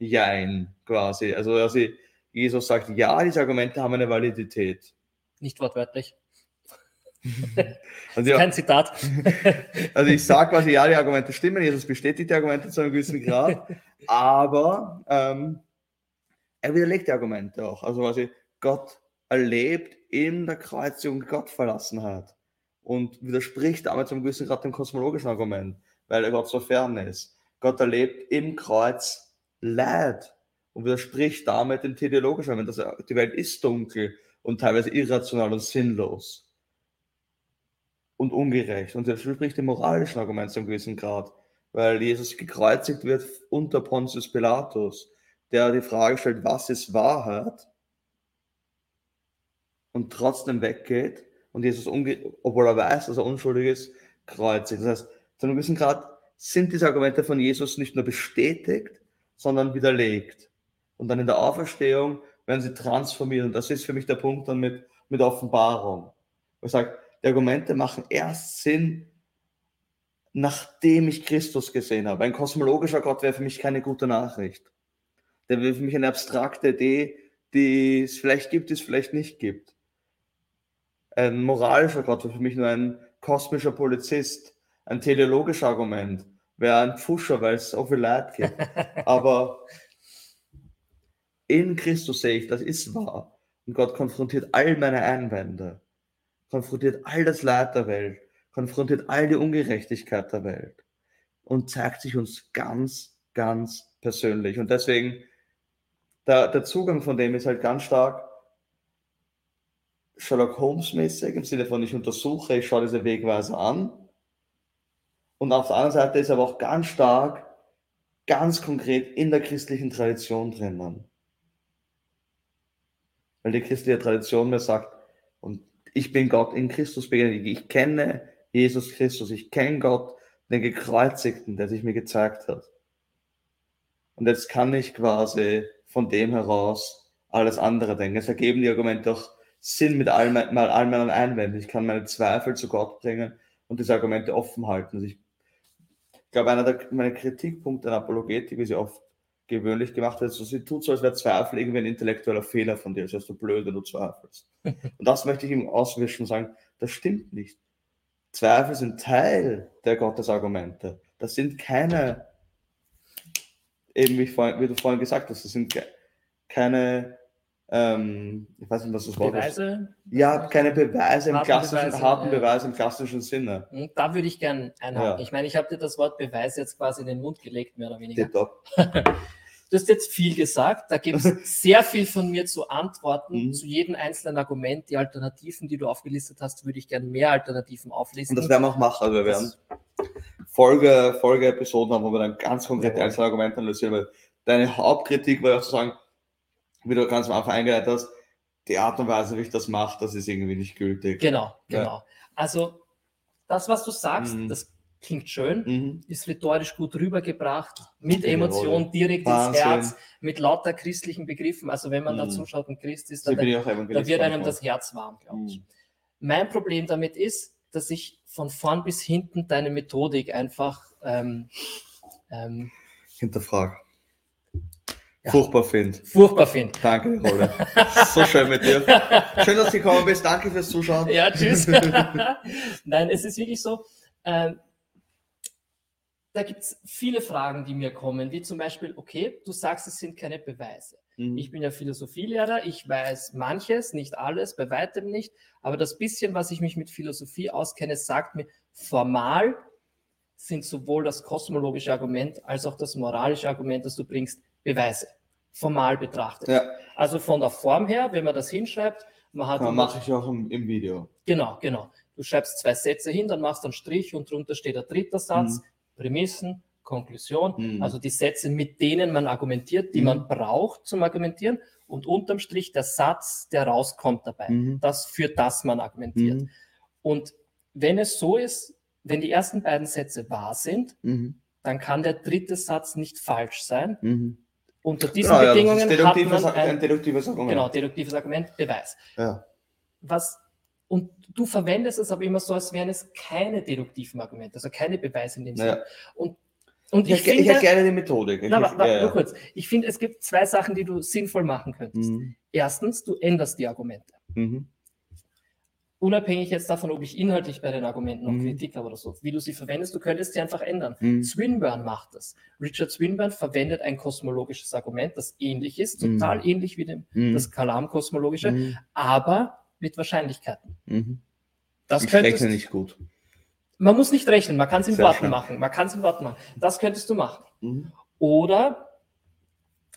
Jein quasi. Also, also Jesus sagt, ja, diese Argumente haben eine Validität. Nicht wortwörtlich. also, Kein Zitat. also ich sage quasi, ja, die Argumente stimmen, Jesus bestätigt die Argumente zu einem gewissen Grad, aber ähm, er widerlegt die Argumente auch. Also quasi Gott erlebt in der Kreuzigung Gott verlassen hat und widerspricht damit zum gewissen Grad dem kosmologischen Argument, weil er Gott so fern ist. Gott erlebt im Kreuz Leid und widerspricht damit dem teleologischen Argument, dass die Welt ist dunkel und teilweise irrational und sinnlos. Und ungerecht. Und widerspricht dem moralischen Argument zu einem gewissen Grad, weil Jesus gekreuzigt wird unter Pontius Pilatus, der die Frage stellt, was ist Wahrheit? Und trotzdem weggeht und Jesus, obwohl er weiß, dass er unschuldig ist, kreuzigt. Das heißt, zu einem gewissen Grad sind diese Argumente von Jesus nicht nur bestätigt, sondern widerlegt. Und dann in der Auferstehung werden sie transformiert. Und das ist für mich der Punkt dann mit, mit Offenbarung. Ich sage, die Argumente machen erst Sinn, nachdem ich Christus gesehen habe. Ein kosmologischer Gott wäre für mich keine gute Nachricht. Der wäre für mich eine abstrakte Idee, die es vielleicht gibt, die es vielleicht nicht gibt. Ein moralischer Gott wäre für mich nur ein kosmischer Polizist, ein teleologischer Argument wäre ein Pfuscher, weil es so viel Leid gibt. Aber in Christus sehe ich, das ist wahr. Und Gott konfrontiert all meine Einwände, konfrontiert all das Leid der Welt, konfrontiert all die Ungerechtigkeit der Welt und zeigt sich uns ganz, ganz persönlich. Und deswegen, der, der Zugang von dem ist halt ganz stark Sherlock Holmes-mäßig, im Sinne von ich untersuche, ich schaue diese Wegweiser an und auf der anderen Seite ist aber auch ganz stark, ganz konkret in der christlichen Tradition drinnen. Weil die christliche Tradition mir sagt, und ich bin Gott in Christus begegnet, ich kenne Jesus Christus, ich kenne Gott, den Gekreuzigten, der sich mir gezeigt hat. Und jetzt kann ich quasi von dem heraus alles andere denken. Es ergeben die Argumente auch Sinn mit all, all, all meinen Einwänden. Ich kann meine Zweifel zu Gott bringen und diese Argumente offen halten. Also ich ich glaube, einer der meiner Kritikpunkte an Apologetik, wie sie oft gewöhnlich gemacht wird, so sie tut so, als wäre Zweifel irgendwie ein intellektueller Fehler von dir, als wärst du blöd, wenn du zweifelst. Und das möchte ich ihm auswischen und sagen, das stimmt nicht. Zweifel sind Teil der Gottesargumente. Das sind keine, eben wie, vorhin, wie du vorhin gesagt hast, das sind keine ähm, ich weiß nicht, was das Wort Beweise? ist. Ja, keine Beweise im klassischen, Beweise, harten ja. Beweise im klassischen Sinne. Hm, da würde ich gerne einhaken. Ja. Ich meine, ich habe dir das Wort Beweis jetzt quasi in den Mund gelegt, mehr oder weniger. du hast jetzt viel gesagt, da gibt es sehr viel von mir zu antworten mhm. zu jedem einzelnen Argument. Die Alternativen, die du aufgelistet hast, würde ich gerne mehr Alternativen auflisten. Und das werden wir auch machen. Also wir werden Folge, Folge-Episoden haben, wo wir dann ganz konkrete ja. einzelne Argumente analysieren, weil deine Hauptkritik war ja zu sagen, wie du ganz am Anfang eingeleitet hast, die Art und Weise, wie ich das mache, das ist irgendwie nicht gültig. Genau, genau. Ja. Also das, was du sagst, mhm. das klingt schön, mhm. ist rhetorisch gut rübergebracht, mit Emotion direkt Wahnsinn. ins Herz, mit lauter christlichen Begriffen. Also wenn man mhm. da zuschaut und Christ ist, dann, da wird einem das Herz warm, glaube ich. Mhm. Mein Problem damit ist, dass ich von vorn bis hinten deine Methodik einfach ähm, ähm, hinterfrage. Ja. Furchtbar finde. Furchtbar finde. Danke, Rolle. so schön mit dir. Schön, dass du gekommen bist. Danke fürs Zuschauen. Ja, tschüss. Nein, es ist wirklich so. Ähm, da gibt es viele Fragen, die mir kommen, wie zum Beispiel, okay, du sagst, es sind keine Beweise. Mhm. Ich bin ja Philosophielehrer, ich weiß manches, nicht alles, bei weitem nicht, aber das bisschen, was ich mich mit Philosophie auskenne, sagt mir, formal sind sowohl das kosmologische Argument als auch das moralische Argument, das du bringst, Beweise, formal betrachtet. Ja. Also von der Form her, wenn man das hinschreibt, man hat. Ja, mache ich auch im, im, Video. Genau, genau. Du schreibst zwei Sätze hin, dann machst du einen Strich und drunter steht der dritte Satz, mhm. Prämissen, Konklusion, mhm. also die Sätze, mit denen man argumentiert, die mhm. man braucht zum Argumentieren und unterm Strich der Satz, der rauskommt dabei, mhm. das für das man argumentiert. Mhm. Und wenn es so ist, wenn die ersten beiden Sätze wahr sind, mhm. dann kann der dritte Satz nicht falsch sein. Unter diesen genau, Bedingungen ja, hat man ein, ein, deduktives Argument. Genau, deduktives Argument, Beweis. Ja. Was, und du verwendest es aber immer so, als wären es keine deduktiven Argumente, also keine Beweise in dem Sinne. Ja. Und, und ich, ich, finde, ich hätte gerne die Methodik. Na, ich, ja, nur kurz. Ich finde, es gibt zwei Sachen, die du sinnvoll machen könntest. Mhm. Erstens, du änderst die Argumente. Mhm unabhängig jetzt davon, ob ich inhaltlich bei den Argumenten noch mhm. Kritik habe oder so, wie du sie verwendest, du könntest sie einfach ändern. Mhm. Swinburne macht das. Richard Swinburne verwendet ein kosmologisches Argument, das ähnlich ist, mhm. total ähnlich wie dem, mhm. das Kalam-kosmologische, mhm. aber mit Wahrscheinlichkeiten. Mhm. Das ich könntest, rechne nicht gut. Man muss nicht rechnen, man kann es in Sehr Worten schön. machen. Man kann es in Worten machen. Das könntest du machen. Oder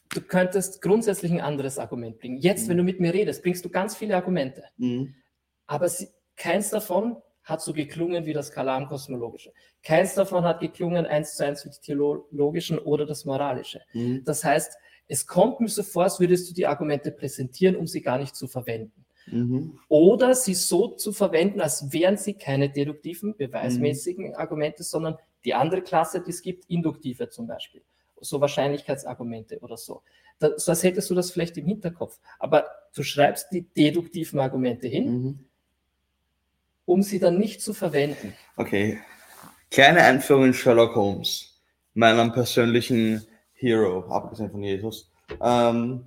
du könntest grundsätzlich ein anderes Argument bringen. Jetzt, wenn du mit mir redest, bringst du ganz viele Argumente. Aber sie, keins davon hat so geklungen wie das Kalam-Kosmologische. Keins davon hat geklungen eins zu eins wie die theologischen oder das Moralische. Mhm. Das heißt, es kommt mir so vor, als würdest du die Argumente präsentieren, um sie gar nicht zu verwenden. Mhm. Oder sie so zu verwenden, als wären sie keine deduktiven, beweismäßigen mhm. Argumente, sondern die andere Klasse, die es gibt, induktive zum Beispiel. So Wahrscheinlichkeitsargumente oder so. Da, so als hättest du das vielleicht im Hinterkopf. Aber du schreibst die deduktiven Argumente hin mhm um sie dann nicht zu verwenden. Okay. Kleine Einführung in Sherlock Holmes, meinem persönlichen Hero, abgesehen von Jesus. Ähm,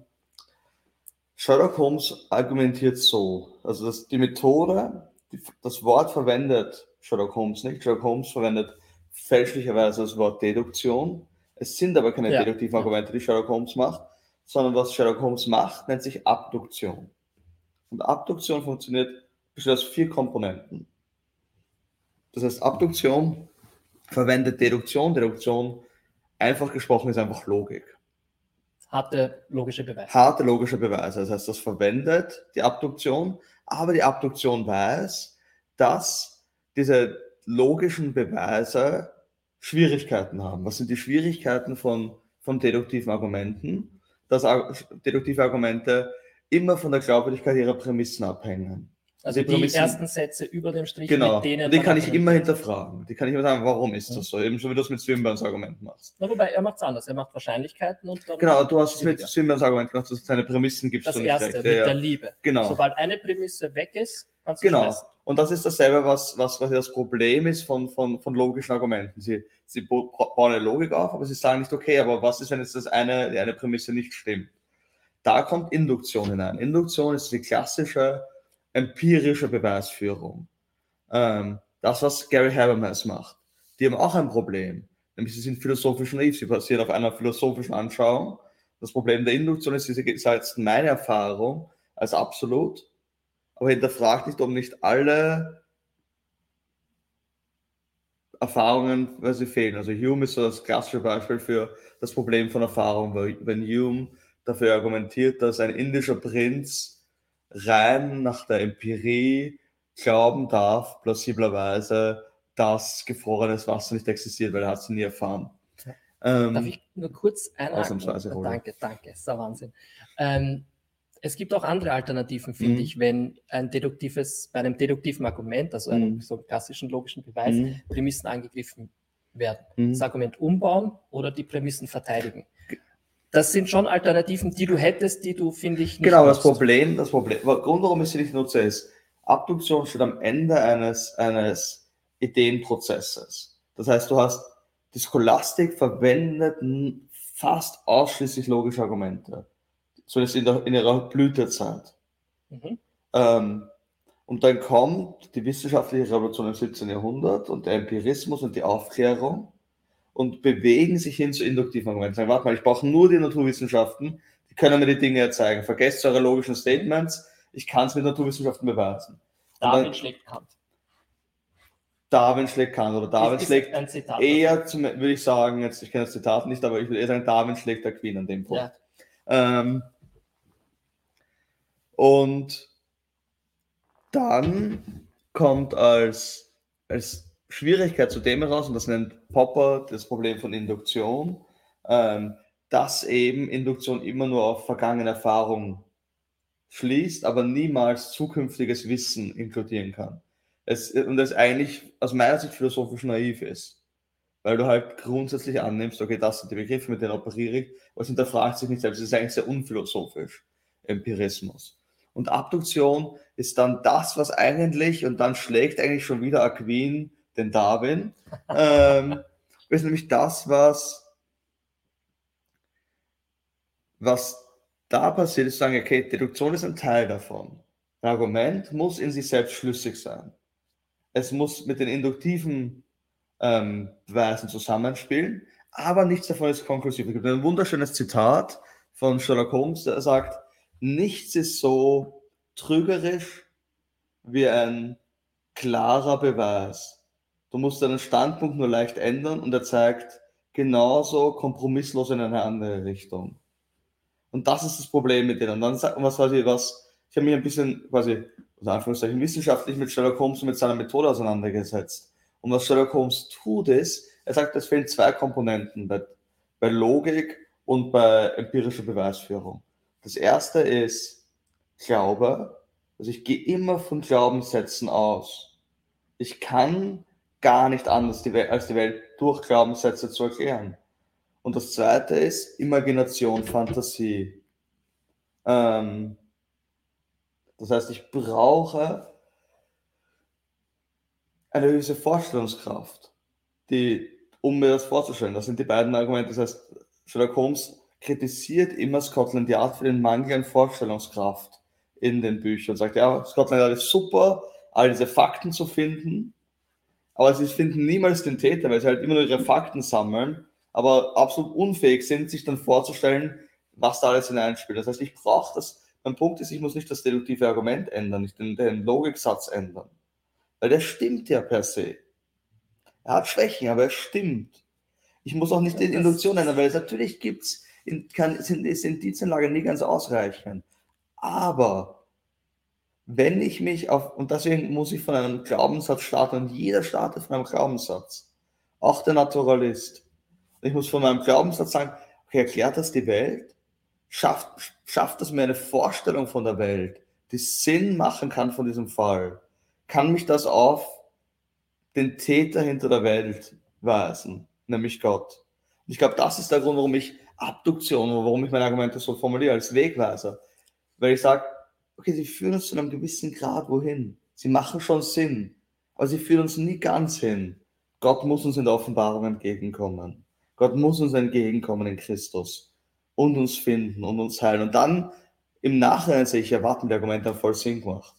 Sherlock Holmes argumentiert so, also dass die Methode, die, das Wort verwendet Sherlock Holmes nicht. Sherlock Holmes verwendet fälschlicherweise das Wort Deduktion. Es sind aber keine ja. deduktiven Argumente, die Sherlock Holmes macht, sondern was Sherlock Holmes macht, nennt sich Abduktion. Und Abduktion funktioniert besteht aus vier Komponenten. Das heißt, Abduktion verwendet Deduktion. Deduktion, einfach gesprochen, ist einfach Logik. Harte logische Beweise. Harte logische Beweise. Das heißt, das verwendet die Abduktion, aber die Abduktion weiß, dass diese logischen Beweise Schwierigkeiten haben. Was sind die Schwierigkeiten von, von deduktiven Argumenten? Dass deduktive Argumente immer von der Glaubwürdigkeit ihrer Prämissen abhängen. Also die, die ersten Sätze über dem Strich, genau. mit denen. Die kann ich immer hinterfragen. Die kann ich immer sagen, warum ist das so? Eben so wie du es mit Swinburns Argument machst. Na, wobei er macht es anders. Er macht Wahrscheinlichkeiten und dann. Genau, du hast es mit Swinburns Argument gemacht, dass es seine Prämissen gibt. Das erste, recht. mit ja, der Liebe. Genau. Sobald eine Prämisse weg ist, kannst du Genau. Schmeißen. Und das ist dasselbe, was, was, was das Problem ist von, von, von logischen Argumenten. Sie, sie bauen eine Logik auf, aber sie sagen nicht, okay, aber was ist, wenn jetzt das eine, die eine Prämisse nicht stimmt? Da kommt Induktion hinein. Induktion ist die klassische empirische Beweisführung. Ähm, das, was Gary Habermas macht. Die haben auch ein Problem. Nämlich sie sind philosophisch naiv, sie basieren auf einer philosophischen Anschauung. Das Problem der Induktion ist, ist jetzt meine Erfahrung als absolut, aber hinterfragt nicht, ob nicht alle Erfahrungen, weil sie fehlen. Also Hume ist so das klassische Beispiel für das Problem von Erfahrung, wenn Hume dafür argumentiert, dass ein indischer Prinz rein nach der Empirie glauben darf, plausiblerweise, dass gefrorenes Wasser nicht existiert, weil er hat es nie erfahren. Ähm, Darf ich nur kurz einhaken? Danke, danke, ist der Wahnsinn. Ähm, es gibt auch andere Alternativen, finde mhm. ich, wenn ein deduktives, bei einem deduktiven Argument, also einem mhm. so klassischen logischen Beweis, mhm. Prämissen angegriffen werden. Mhm. Das Argument umbauen oder die Prämissen verteidigen. Das sind schon Alternativen, die du hättest, die du, finde ich, nicht Genau, nutzt. das Problem, das Problem, der Grund, warum ich sie nicht nutze, ist, Abduktion steht am Ende eines, eines Ideenprozesses. Das heißt, du hast, die Scholastik verwendet fast ausschließlich logische Argumente so ist in, der, in ihrer Blütezeit. Mhm. Ähm, und dann kommt die wissenschaftliche Revolution im 17. Jahrhundert und der Empirismus und die Aufklärung und bewegen sich hin zu induktiven Argumenten. Sagen, warte mal, ich brauche nur die Naturwissenschaften, die können mir die Dinge erzeigen. Vergesst eure logischen Statements, ich kann es mit Naturwissenschaften beweisen. Darwin dann, schlägt Kant. Darwin schlägt Kant oder Darwin schlägt eher, zum, würde ich sagen, jetzt, ich kenne das Zitat nicht, aber ich würde eher sagen, Darwin schlägt der Queen an dem Punkt. Ja. Ähm, und dann kommt als, als Schwierigkeit zu dem heraus, und das nennt Popper das Problem von Induktion, ähm, dass eben Induktion immer nur auf vergangene Erfahrung schließt, aber niemals zukünftiges Wissen inkludieren kann. Es, und das eigentlich aus meiner Sicht philosophisch naiv ist. Weil du halt grundsätzlich annimmst, okay, das sind die Begriffe, mit denen operiere ich, aber es hinterfragt sich nicht selbst. Es ist eigentlich sehr unphilosophisch, Empirismus. Und Abduktion ist dann das, was eigentlich, und dann schlägt eigentlich schon wieder Aquin den Darwin, ähm, ist nämlich das, was, was da passiert, ist sagen, okay, Deduktion ist ein Teil davon. Ein Argument muss in sich selbst schlüssig sein. Es muss mit den induktiven ähm, Beweisen zusammenspielen, aber nichts davon ist konklusiv. Es gibt ein wunderschönes Zitat von Sherlock Holmes, der sagt, nichts ist so trügerisch wie ein klarer Beweis. Du musst deinen Standpunkt nur leicht ändern und er zeigt genauso kompromisslos in eine andere Richtung. Und das ist das Problem mit denen. Und dann sagt man, was ich, was, ich habe mich ein bisschen quasi, unter Anführungszeichen, wissenschaftlich mit Sherlock Holmes und mit seiner Methode auseinandergesetzt. Und was Sherlock Holmes tut, ist, er sagt, es fehlen zwei Komponenten bei, bei Logik und bei empirischer Beweisführung. Das erste ist Glaube. Also ich gehe immer von Glaubenssätzen aus. Ich kann gar nicht anders die als die Welt durch Glaubenssätze zu erklären. Und das zweite ist Imagination, Fantasie. Ähm, das heißt, ich brauche eine gewisse Vorstellungskraft, die, um mir das vorzustellen. Das sind die beiden Argumente. Das heißt, Sherlock Holmes kritisiert immer Scotland Yard für den Mangel an Vorstellungskraft in den Büchern. Sagt, ja, Scotland Yard ist super, all diese Fakten zu finden, aber sie finden niemals den Täter, weil sie halt immer nur ihre Fakten sammeln, aber absolut unfähig sind, sich dann vorzustellen, was da alles hineinspielt. Das heißt, ich brauche das, mein Punkt ist, ich muss nicht das deduktive Argument ändern, nicht den, den Logiksatz ändern. Weil der stimmt ja per se. Er hat Schwächen, aber er stimmt. Ich muss auch nicht die Induktion ändern, weil es natürlich gibt es in, kann, sind, ist Indizienlage nie ganz ausreichend. Aber wenn ich mich auf, und deswegen muss ich von einem Glaubenssatz starten, und jeder startet von einem Glaubenssatz, auch der Naturalist. Ich muss von meinem Glaubenssatz sagen, okay, erklärt das die Welt? Schafft, schafft das mir eine Vorstellung von der Welt, die Sinn machen kann von diesem Fall? Kann mich das auf den Täter hinter der Welt weisen, nämlich Gott? Und ich glaube, das ist der Grund, warum ich Abduktion, warum ich meine Argumente so formuliere, als Wegweiser. Weil ich sage, okay, sie führen uns zu einem gewissen Grad wohin. Sie machen schon Sinn, aber sie führen uns nie ganz hin. Gott muss uns in der Offenbarung entgegenkommen. Gott muss uns entgegenkommen in Christus und uns finden und uns heilen. Und dann im Nachhinein sehe ich, erwarten die Argumente haben voll Sinn gemacht.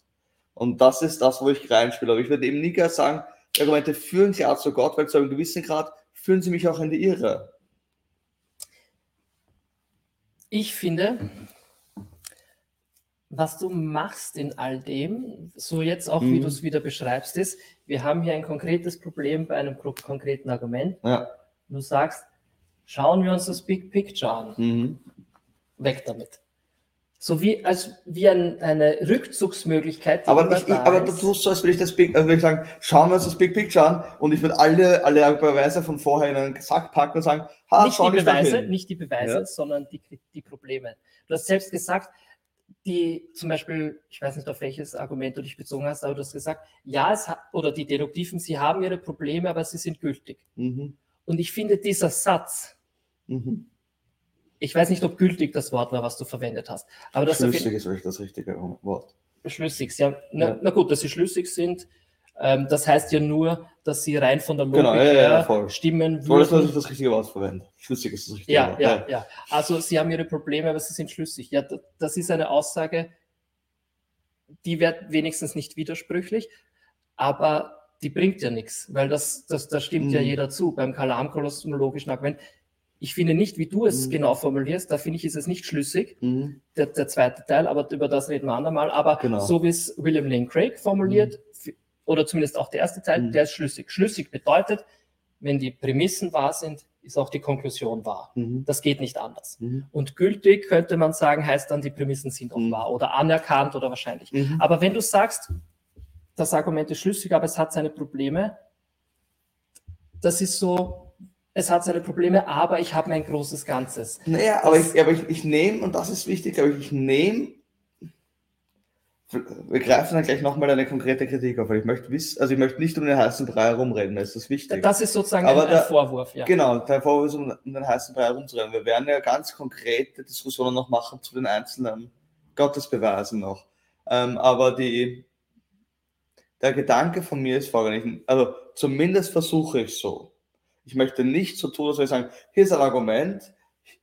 Und das ist das, wo ich reinspiele. Aber ich würde eben nie gerne sagen, die Argumente führen klar zu Gott, weil zu einem gewissen Grad führen sie mich auch in die Irre. Ich finde, was du machst in all dem, so jetzt auch, mhm. wie du es wieder beschreibst, ist, wir haben hier ein konkretes Problem bei einem konkreten Argument. Ja. Du sagst, schauen wir uns das Big Picture an. Mhm. Weg damit. So wie, als wie ein, eine Rückzugsmöglichkeit. Aber, ich, ich, aber du tust so, als würde ich das Big, also würde ich sagen, schauen wir uns das Big Picture an und ich würde alle, alle Beweise von vorher in einen Sack packen und sagen, ha, nicht die Beweise, nicht die Beweise, ja. sondern die, die Probleme. Du hast selbst gesagt, die zum Beispiel, ich weiß nicht, auf welches Argument du dich bezogen hast, aber du hast gesagt, ja, es hat, oder die Deduktiven, sie haben ihre Probleme, aber sie sind gültig. Mhm. Und ich finde, dieser Satz, mhm. ich weiß nicht, ob gültig das Wort war, was du verwendet hast. Aber das schlüssig ist wirklich das richtige Wort. Schlüssig, ja. Na, ja. na gut, dass sie schlüssig sind, ähm, das heißt ja nur, dass sie rein von der Logik genau, ja, ja, her stimmen würden. Voll, dass ich das richtige Wort verwende. Schlüssig ist das richtige ja, Wort. Ja, ja, Also sie haben ihre Probleme, aber sie sind schlüssig. Ja, das ist eine Aussage, die wird wenigstens nicht widersprüchlich, aber die bringt ja nichts, weil das, das, das stimmt mhm. ja jeder zu beim kalam-kosmologischen Argument. Ich finde nicht, wie du es mhm. genau formulierst, da finde ich, ist es nicht schlüssig, mhm. der, der, zweite Teil, aber über das reden wir andermal. Aber genau. so wie es William Lane Craig formuliert, mhm oder zumindest auch der erste Teil, mhm. der ist schlüssig. Schlüssig bedeutet, wenn die Prämissen wahr sind, ist auch die Konklusion wahr. Mhm. Das geht nicht anders. Mhm. Und gültig könnte man sagen, heißt dann, die Prämissen sind auch mhm. wahr oder anerkannt oder wahrscheinlich. Mhm. Aber wenn du sagst, das Argument ist schlüssig, aber es hat seine Probleme, das ist so, es hat seine Probleme, aber ich habe mein großes Ganzes. Naja, aber, ich, aber ich, ich nehme, und das ist wichtig, glaube ich, ich nehme wir greifen dann gleich nochmal eine konkrete Kritik auf, weil ich möchte wissen, also ich möchte nicht um den heißen Brei herumreden, das ist das wichtig. Das ist sozusagen Aber ein, der, Vorwurf, ja. Genau, der Vorwurf ist, um, um den heißen Brei herumzureden. Wir werden ja ganz konkrete Diskussionen noch machen zu den einzelnen Gottesbeweisen noch. Ähm, aber die, der Gedanke von mir ist folgender, also zumindest versuche ich so. Ich möchte nicht so tun, dass wir sagen, hier ist ein Argument,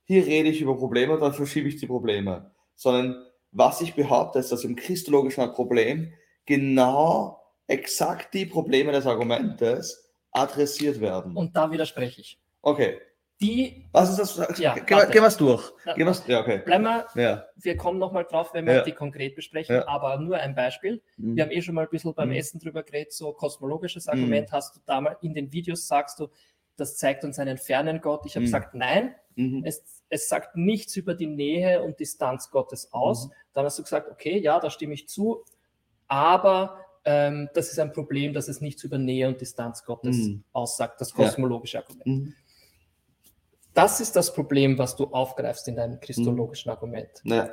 hier rede ich über Probleme dann verschiebe ich die Probleme, sondern was ich behaupte, ist, dass im christologischen Problem genau exakt die Probleme des Argumentes adressiert werden. Und da widerspreche ich. Okay. Die, was ist das? Ja, gehen wir es durch. Gehen ja, okay. Bleiben wir, ja. wir kommen nochmal drauf, wenn wir ja. die konkret besprechen, ja. aber nur ein Beispiel. Mhm. Wir haben eh schon mal ein bisschen beim mhm. Essen drüber geredet, so kosmologisches Argument mhm. hast du damals in den Videos, sagst du, das zeigt uns einen fernen Gott. Ich habe mhm. gesagt, nein, mhm. es, es sagt nichts über die Nähe und Distanz Gottes aus. Mhm. Dann hast du gesagt, okay, ja, da stimme ich zu, aber ähm, das ist ein Problem, dass es nichts über Nähe und Distanz Gottes mhm. aussagt, das kosmologische ja. Argument. Mhm. Das ist das Problem, was du aufgreifst in deinem christologischen mhm. Argument. Ja.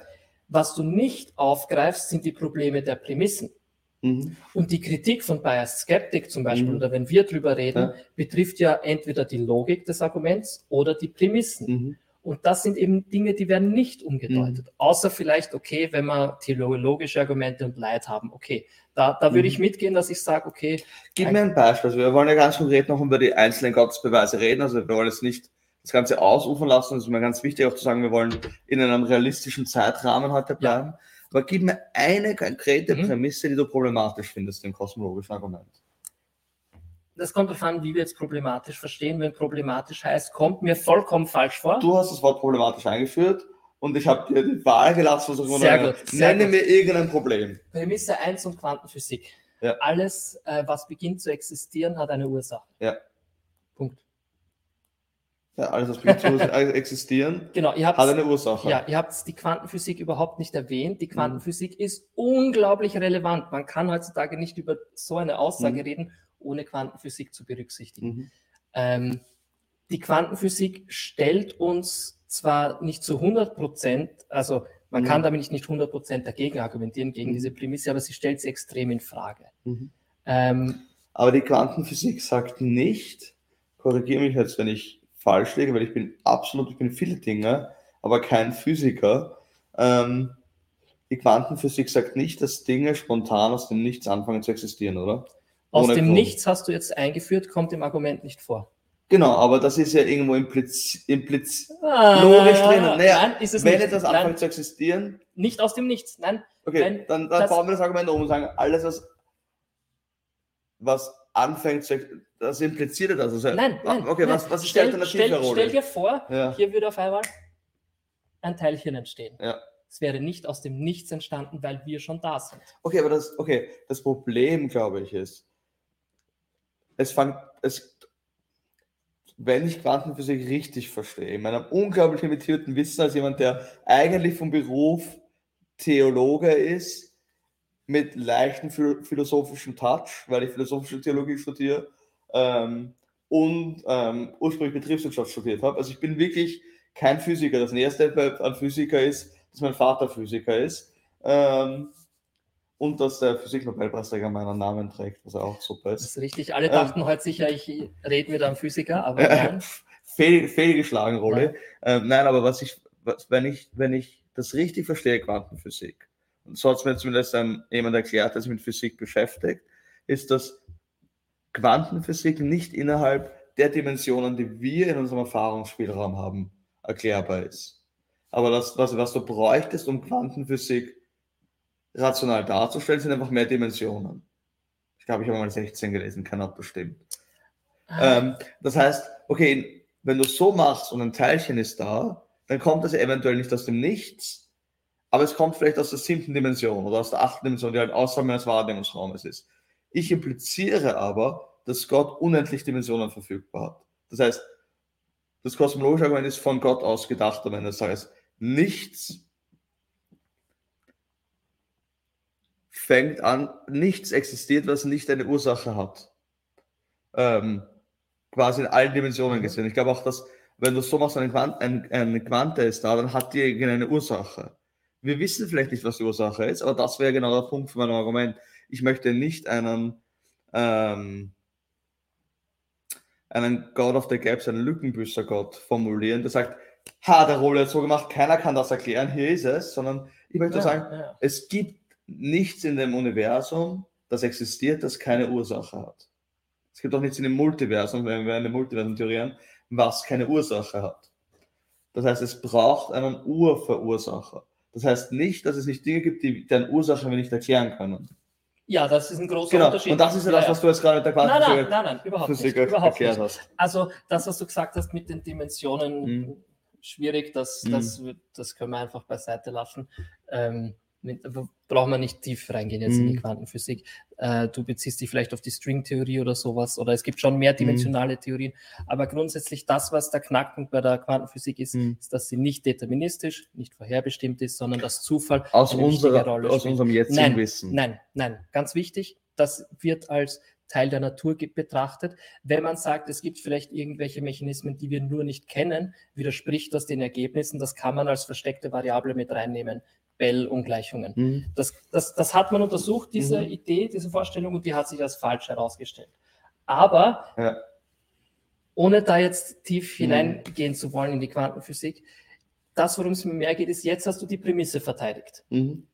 Was du nicht aufgreifst, sind die Probleme der Prämissen. Mhm. Und die Kritik von Bias Skeptic zum Beispiel, mhm. oder wenn wir drüber reden, ja. betrifft ja entweder die Logik des Arguments oder die Prämissen. Mhm. Und das sind eben Dinge, die werden nicht umgedeutet. Mhm. Außer vielleicht, okay, wenn wir theologische Argumente und Leid haben, okay. Da, da würde ich mhm. mitgehen, dass ich sage, okay. Gib mir ein Beispiel. Also wir wollen ja ganz konkret noch über die einzelnen Gottesbeweise reden. Also wir wollen jetzt nicht das Ganze ausufern lassen. Das ist mir ganz wichtig auch zu sagen, wir wollen in einem realistischen Zeitrahmen heute bleiben. Ja. Aber gib mir eine konkrete mhm. Prämisse, die du problematisch findest im kosmologischen Argument. Das kommt darauf an, wie wir jetzt problematisch verstehen. Wenn problematisch heißt, kommt mir vollkommen falsch vor. Du hast das Wort problematisch eingeführt und ich habe dir die Wahl gelassen. Also sehr gut. Sehr Nenne gut. mir irgendein Problem. Prämisse 1 und Quantenphysik. Ja. Alles, äh, was beginnt zu existieren, hat eine Ursache. Ja. Punkt. Ja, alles, was beginnt zu existieren, genau, hat eine Ursache. Ja, ihr habt die Quantenphysik überhaupt nicht erwähnt. Die Quantenphysik mhm. ist unglaublich relevant. Man kann heutzutage nicht über so eine Aussage mhm. reden, ohne Quantenphysik zu berücksichtigen. Mhm. Ähm, die Quantenphysik stellt uns zwar nicht zu 100 Prozent, also man kann mhm. damit nicht 100 Prozent dagegen argumentieren, gegen mhm. diese Prämisse, aber sie stellt sie extrem in Frage. Mhm. Ähm, aber die Quantenphysik sagt nicht, korrigiere mich jetzt, wenn ich falsch liege, weil ich bin absolut, ich bin viele Dinge, aber kein Physiker. Ähm, die Quantenphysik sagt nicht, dass Dinge spontan aus dem Nichts anfangen zu existieren, oder? Aus Ohne dem Grund. Nichts hast du jetzt eingeführt, kommt im Argument nicht vor. Genau, aber das ist ja irgendwo impliz, impliz ah, logisch drin. Naja, nein, ist es wenn nicht. etwas anfängt zu existieren. Nicht aus dem Nichts, nein. Okay, wenn dann, dann bauen wir das Argument um und sagen, alles, was, was anfängt zu existieren, das impliziert das. Also, nein, nein. Okay, nein. Was, was ist stell, die Alternative stell, stell dir vor, ja. hier würde auf einmal ein Teilchen entstehen. Ja. Es wäre nicht aus dem Nichts entstanden, weil wir schon da sind. Okay, aber das, okay, das Problem, glaube ich, ist, es fängt, es, wenn ich Quantenphysik richtig verstehe, in meinem unglaublich limitierten Wissen als jemand, der eigentlich vom Beruf Theologe ist, mit leichten philosophischen Touch, weil ich philosophische Theologie studiere ähm, und ähm, ursprünglich Betriebswirtschaft studiert habe. Also ich bin wirklich kein Physiker. Das nächste an Physiker ist, dass mein Vater Physiker ist. Ähm, und dass der Physiknobelpreisträger meinen Namen trägt, was auch super ist. Das ist richtig. Alle dachten ähm, heute sicher, ich rede mit einem Physiker, aber. Fehl, fehlgeschlagen, Rolle. Ja. Ähm, nein, aber was ich, was, wenn ich, wenn ich das richtig verstehe, Quantenphysik, und so hat es mir zumindest ähm, jemand erklärt, der sich mit Physik beschäftigt, ist, dass Quantenphysik nicht innerhalb der Dimensionen, die wir in unserem Erfahrungsspielraum haben, erklärbar ist. Aber das, was, was du bräuchtest, um Quantenphysik rational darzustellen, sind einfach mehr Dimensionen. Ich glaube, ich habe mal 16 gelesen, keiner hat bestimmt. Ah. Ähm, das heißt, okay, wenn du so machst und ein Teilchen ist da, dann kommt es eventuell nicht aus dem Nichts, aber es kommt vielleicht aus der siebten Dimension oder aus der achten Dimension, die halt außerhalb meines Wahrnehmungsraumes ist. Ich impliziere aber, dass Gott unendlich Dimensionen verfügbar hat. Das heißt, das kosmologische Argument ist von Gott aus gedacht am Ende des Tages. Nichts fängt an, nichts existiert, was nicht eine Ursache hat. Ähm, quasi in allen Dimensionen mhm. gesehen. Ich glaube auch, dass wenn du so machst, eine, Quant ein, eine Quante ist da, dann hat die irgendeine Ursache. Wir wissen vielleicht nicht, was die Ursache ist, aber das wäre genau der Punkt von meinem Argument. Ich möchte nicht einen, ähm, einen God of the Gaps, einen Lückenbüßer-Gott formulieren, der sagt, ha, der Rolle hat so gemacht, keiner kann das erklären, hier ist es, sondern ich möchte ja, sagen, ja. es gibt nichts in dem Universum, das existiert, das keine Ursache hat. Es gibt auch nichts in dem Multiversum, wenn wir eine Multiversum-Theorie haben, was keine Ursache hat. Das heißt, es braucht einen Urverursacher. Das heißt nicht, dass es nicht Dinge gibt, die deren Ursache wir nicht erklären können. Ja, das ist ein großer genau. Unterschied. Und das ist ja, das, was du jetzt gerade mit der Quantenphysik nein, nein, nein, nein, überhaupt nicht, überhaupt erklärt nicht. hast. Also das, was du gesagt hast mit den Dimensionen, hm. schwierig, das, hm. das, das können wir einfach beiseite lassen. Ähm, braucht man nicht tief reingehen jetzt mhm. in die mhm. Quantenphysik. Äh, du beziehst dich vielleicht auf die Stringtheorie oder sowas, oder es gibt schon mehrdimensionale mhm. Theorien. Aber grundsätzlich das, was der Knackpunkt bei der Quantenphysik ist, mhm. ist, dass sie nicht deterministisch, nicht vorherbestimmt ist, sondern dass Zufall aus, unserer, Rolle aus unserem jetzigen nein, Wissen. Nein, nein, ganz wichtig. Das wird als Teil der Natur betrachtet. Wenn man sagt, es gibt vielleicht irgendwelche Mechanismen, die wir nur nicht kennen, widerspricht das den Ergebnissen. Das kann man als versteckte Variable mit reinnehmen. Bell-Ungleichungen. Mhm. Das, das, das hat man untersucht, diese mhm. Idee, diese Vorstellung, und die hat sich als falsch herausgestellt. Aber ja. ohne da jetzt tief mhm. hineingehen zu wollen in die Quantenphysik, das, worum es mir mehr geht, ist, jetzt hast du die Prämisse verteidigt. Mhm.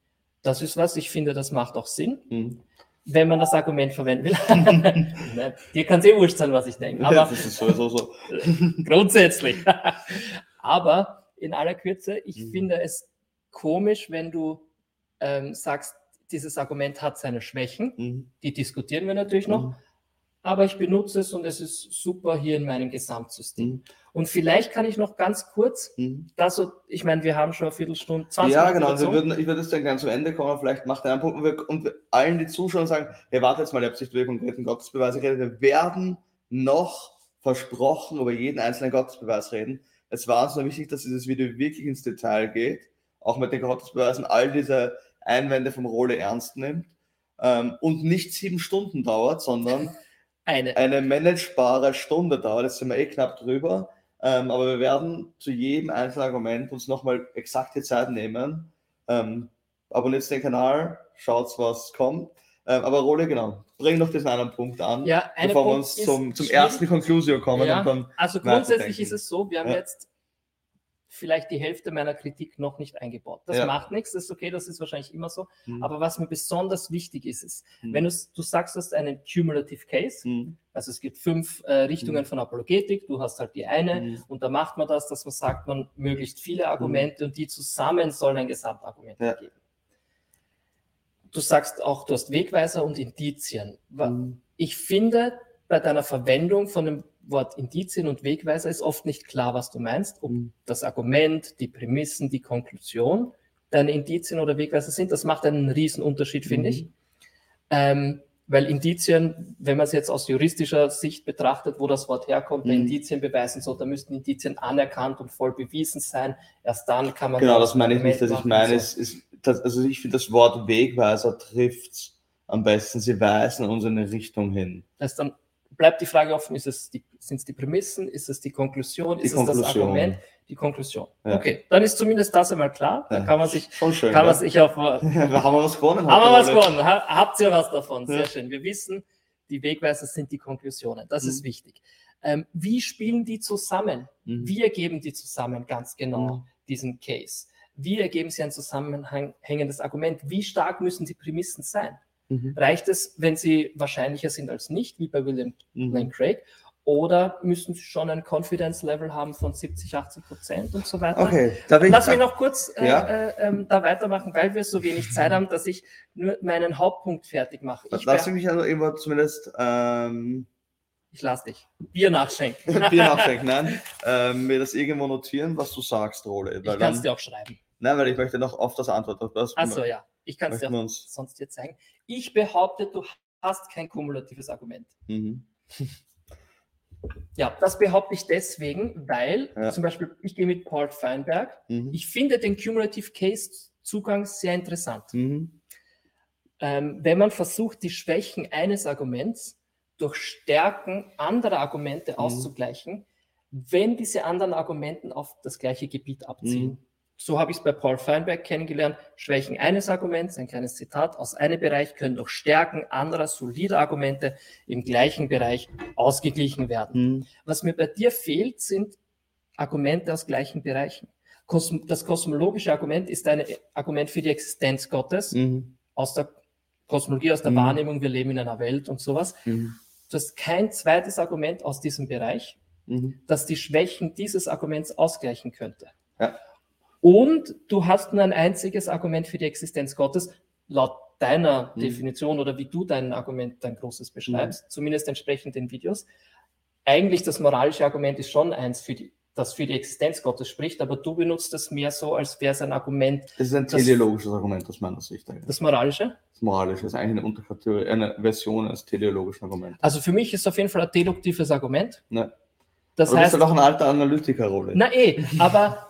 Das ist was, ich finde, das macht auch Sinn, mhm. wenn man das Argument verwenden will. Dir kann es eh wurscht sein, was ich denke. Aber das ist sowieso so. grundsätzlich. Aber in aller Kürze, ich mhm. finde es komisch, wenn du ähm, sagst, dieses Argument hat seine Schwächen. Mhm. Die diskutieren wir natürlich noch. Mhm. Aber ich benutze es und es ist super hier in meinem Gesamtsystem. Mhm. Und vielleicht kann ich noch ganz kurz, mhm. das so, ich meine, wir haben schon eine Viertelstunde, 20 Ja, genau, wir würden, ich würde es dann gerne zum Ende kommen, vielleicht macht er einen Punkt und, wir, und wir allen, die zuschauen, sagen, hey, warte jetzt mal, ihr habt sich über konkreten Gottesbeweise geredet, wir werden noch versprochen über jeden einzelnen Gottesbeweis reden. Es war uns nur wichtig, dass dieses Video wirklich ins Detail geht auch mit den Gottesbeweisen, all diese Einwände vom Rolle ernst nimmt ähm, und nicht sieben Stunden dauert, sondern eine, eine managebare Stunde dauert. Jetzt sind wir eh knapp drüber. Ähm, aber wir werden zu jedem einzelnen Argument uns nochmal exakt die Zeit nehmen. Ähm, abonniert den Kanal, schaut, was kommt. Ähm, aber Rolle, genau, bring noch diesen einen Punkt an, ja, bevor Punkt wir uns zum, zum ersten Conclusio kommen. Ja, also grundsätzlich ist es so, wir haben ja. jetzt vielleicht die Hälfte meiner Kritik noch nicht eingebaut. Das ja. macht nichts, das ist okay, das ist wahrscheinlich immer so. Mhm. Aber was mir besonders wichtig ist, ist, mhm. wenn du sagst, du hast einen Cumulative Case, mhm. also es gibt fünf äh, Richtungen mhm. von Apologetik, du hast halt die eine mhm. und da macht man das, dass man sagt, man möglichst viele mhm. Argumente und die zusammen sollen ein Gesamtargument ja. ergeben. Du sagst auch, du hast Wegweiser und Indizien. Ich finde, bei deiner Verwendung von dem Wort Indizien und Wegweiser ist oft nicht klar, was du meinst, ob mhm. das Argument, die Prämissen, die Konklusion deine Indizien oder Wegweiser sind. Das macht einen riesen Unterschied, finde mhm. ich. Ähm, weil Indizien, wenn man es jetzt aus juristischer Sicht betrachtet, wo das Wort herkommt, mhm. Indizien beweisen so, da müssten Indizien anerkannt und voll bewiesen sein. Erst dann kann man. Genau, das meine ich nicht, dass ich meine, so. ist, das, also ich finde, das Wort Wegweiser trifft am besten. Sie weisen uns in eine Richtung hin. Das dann bleibt die Frage offen, ist es die, sind es die Prämissen, ist es die Konklusion, die ist Konklusion. es das Argument, die Konklusion. Ja. Okay, dann ist zumindest das einmal klar. Dann kann man sich, Schon schön, kann man sich auf. haben wir was gewonnen? Haben wir was gewonnen? Habt ihr was davon? Sehr schön. Wir wissen, die Wegweiser sind die Konklusionen. Das mhm. ist wichtig. Ähm, wie spielen die zusammen? Mhm. Wie ergeben die zusammen ganz genau mhm. diesen Case? Wie ergeben sie ein zusammenhängendes Argument? Wie stark müssen die Prämissen sein? Mhm. Reicht es, wenn sie wahrscheinlicher sind als nicht, wie bei William mhm. Lane Craig? Oder müssen sie schon ein Confidence-Level haben von 70, 80 Prozent und so weiter? Okay, Lass mich noch kurz äh, ja. äh, äh, da weitermachen, weil wir so wenig Zeit haben, dass ich nur meinen Hauptpunkt fertig mache. Ich Lass mich also immer zumindest. Ähm, ich lasse dich. Bier nachschenken. Bier nachschenken, nein. Ähm, mir das irgendwo notieren, was du sagst, Role. Ich kann es dir auch schreiben. Nein, weil ich möchte noch auf das Antwort. Achso, ja. Ich kann es dir sonst dir zeigen. Ich behaupte, du hast kein kumulatives Argument. Mhm. Ja, das behaupte ich deswegen, weil ja. zum Beispiel ich gehe mit Paul Feinberg. Mhm. Ich finde den Cumulative Case Zugang sehr interessant. Mhm. Ähm, wenn man versucht, die Schwächen eines Arguments durch Stärken anderer Argumente mhm. auszugleichen, wenn diese anderen Argumenten auf das gleiche Gebiet abziehen. So habe ich es bei Paul Feinberg kennengelernt, Schwächen eines Arguments, ein kleines Zitat, aus einem Bereich können durch Stärken anderer solider Argumente im gleichen Bereich ausgeglichen werden. Mhm. Was mir bei dir fehlt, sind Argumente aus gleichen Bereichen. Das kosmologische Argument ist ein Argument für die Existenz Gottes, mhm. aus der Kosmologie, aus der mhm. Wahrnehmung, wir leben in einer Welt und sowas. Mhm. Du hast kein zweites Argument aus diesem Bereich, mhm. das die Schwächen dieses Arguments ausgleichen könnte. Ja. Und du hast nur ein einziges Argument für die Existenz Gottes, laut deiner mhm. Definition oder wie du dein Argument, dein großes beschreibst, mhm. zumindest entsprechend den Videos. Eigentlich das moralische Argument ist schon eins, für die, das für die Existenz Gottes spricht, aber du benutzt es mehr so, als wäre es ein Argument. Das ist ein teleologisches Argument aus meiner Sicht. Eigentlich. Das moralische? Das moralische ist eigentlich eine Unterkategorie, eine Version eines teleologischen Arguments. Also für mich ist es auf jeden Fall ein deduktives Argument. Ne. Das aber heißt, du bist ja noch ein alter Analytiker-Rolle. Na eh, aber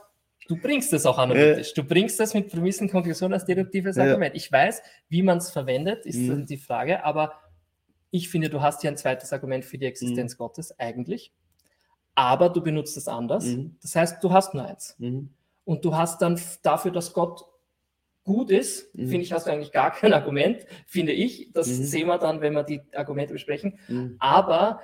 Du bringst es auch analytisch. Du bringst das mit Prämissen, Konklusion als deduktives Argument. Ich weiß, wie man es verwendet, ist mhm. die Frage, aber ich finde, du hast hier ein zweites Argument für die Existenz mhm. Gottes eigentlich, aber du benutzt es anders. Mhm. Das heißt, du hast nur eins. Mhm. Und du hast dann dafür, dass Gott gut ist, mhm. finde ich, hast du eigentlich gar kein Argument, finde ich. Das mhm. sehen wir dann, wenn wir die Argumente besprechen. Aber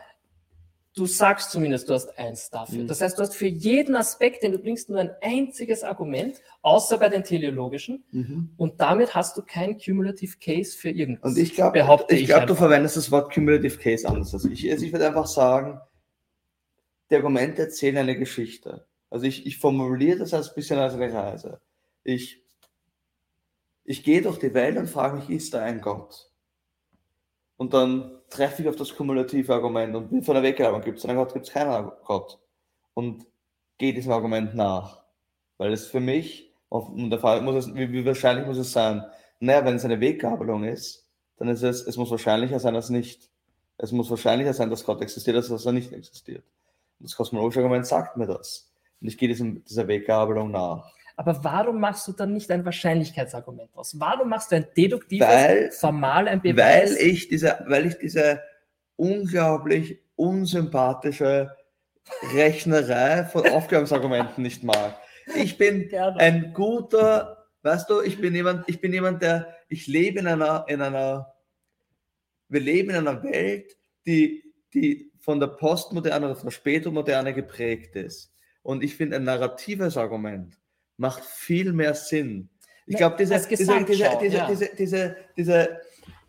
du sagst zumindest, du hast eins dafür. Mhm. Das heißt, du hast für jeden Aspekt, den du bringst, nur ein einziges Argument, außer bei den teleologischen. Mhm. Und damit hast du kein Cumulative Case für irgendwas. Und ich glaube, ich, ich glaube, du verwendest das Wort Cumulative Case anders als ich. Also ich würde einfach sagen, die Argumente erzählen eine Geschichte. Also ich, ich formuliere das als ein bisschen als eine Reise. Ich, ich gehe durch die Welt und frage mich, ist da ein Gott? Und dann treffe ich auf das kumulative Argument und bin von der Weggehalten, gibt es einen Gott, gibt es keinen Gott. Und gehe diesem Argument nach. Weil es für mich, und der Fall muss es, wie, wie wahrscheinlich muss es sein? Naja, wenn es eine Weggabelung ist, dann ist es, es muss wahrscheinlicher sein als nicht. Es muss wahrscheinlicher sein, dass Gott existiert, als dass er nicht existiert. Und das kosmologische Argument sagt mir das. Und ich gehe diesem, dieser Weggabelung nach. Aber warum machst du dann nicht ein Wahrscheinlichkeitsargument aus? Warum machst du ein deduktives, weil, formal ein Beweis? Weil ich diese, weil ich diese unglaublich unsympathische Rechnerei von Aufklärungsargumenten nicht mag. Ich bin Gerne. ein guter, weißt du, ich bin jemand, ich bin jemand, der, ich lebe in einer, in einer, wir leben in einer Welt, die, die von der Postmoderne oder von der Spätmoderne geprägt ist. Und ich finde ein narratives Argument macht viel mehr Sinn. Ich glaube, diese, diese, diese, diese, diese,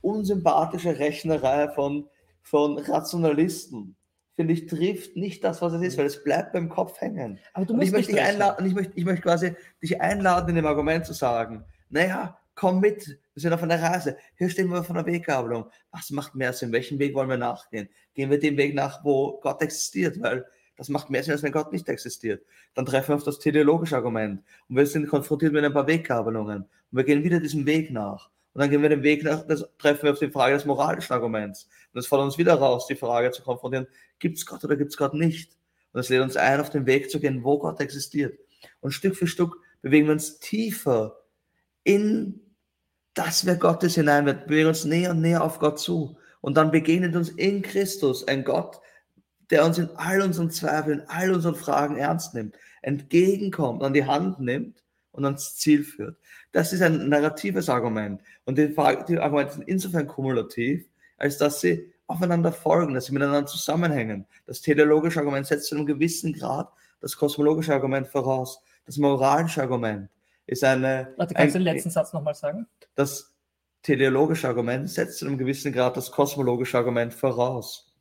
unsympathische Rechnerei von, von Rationalisten, finde ich, trifft nicht das, was es ist, weil es bleibt beim Kopf hängen. Aber du musst ich möchte dich einladen, ich möchte, ich möchte quasi dich einladen, in dem Argument zu sagen, naja, komm mit, wir sind auf einer Reise, hier stehen wir von der Weggabelung. Was macht mehr Sinn? Welchen Weg wollen wir nachgehen? Gehen wir den Weg nach, wo Gott existiert? Weil das macht mehr Sinn, als wenn Gott nicht existiert. Dann treffen wir auf das teleologische Argument und wir sind konfrontiert mit ein paar Weggabelungen und wir gehen wieder diesem Weg nach. Und dann gehen wir den Weg nach, das treffen wir auf die Frage des moralischen Arguments. Und das fordert uns wieder raus, die Frage zu konfrontieren, gibt es Gott oder gibt es Gott nicht? Und das lädt uns ein, auf den Weg zu gehen, wo Gott existiert. Und Stück für Stück bewegen wir uns tiefer in das, wer Gott ist, hinein wird, bewegen uns näher und näher auf Gott zu. Und dann begegnet uns in Christus ein Gott, der uns in all unseren Zweifeln, in all unseren Fragen ernst nimmt, entgegenkommt, an die Hand nimmt und ans Ziel führt. Das ist ein narratives Argument. Und die, die Argumente sind insofern kumulativ, als dass sie aufeinander folgen, dass sie miteinander zusammenhängen. Das teleologische Argument setzt zu einem gewissen Grad das kosmologische Argument voraus. Das moralische Argument ist eine. Warte, kannst du den letzten Satz nochmal sagen? Das teleologische Argument setzt zu einem gewissen Grad das kosmologische Argument voraus.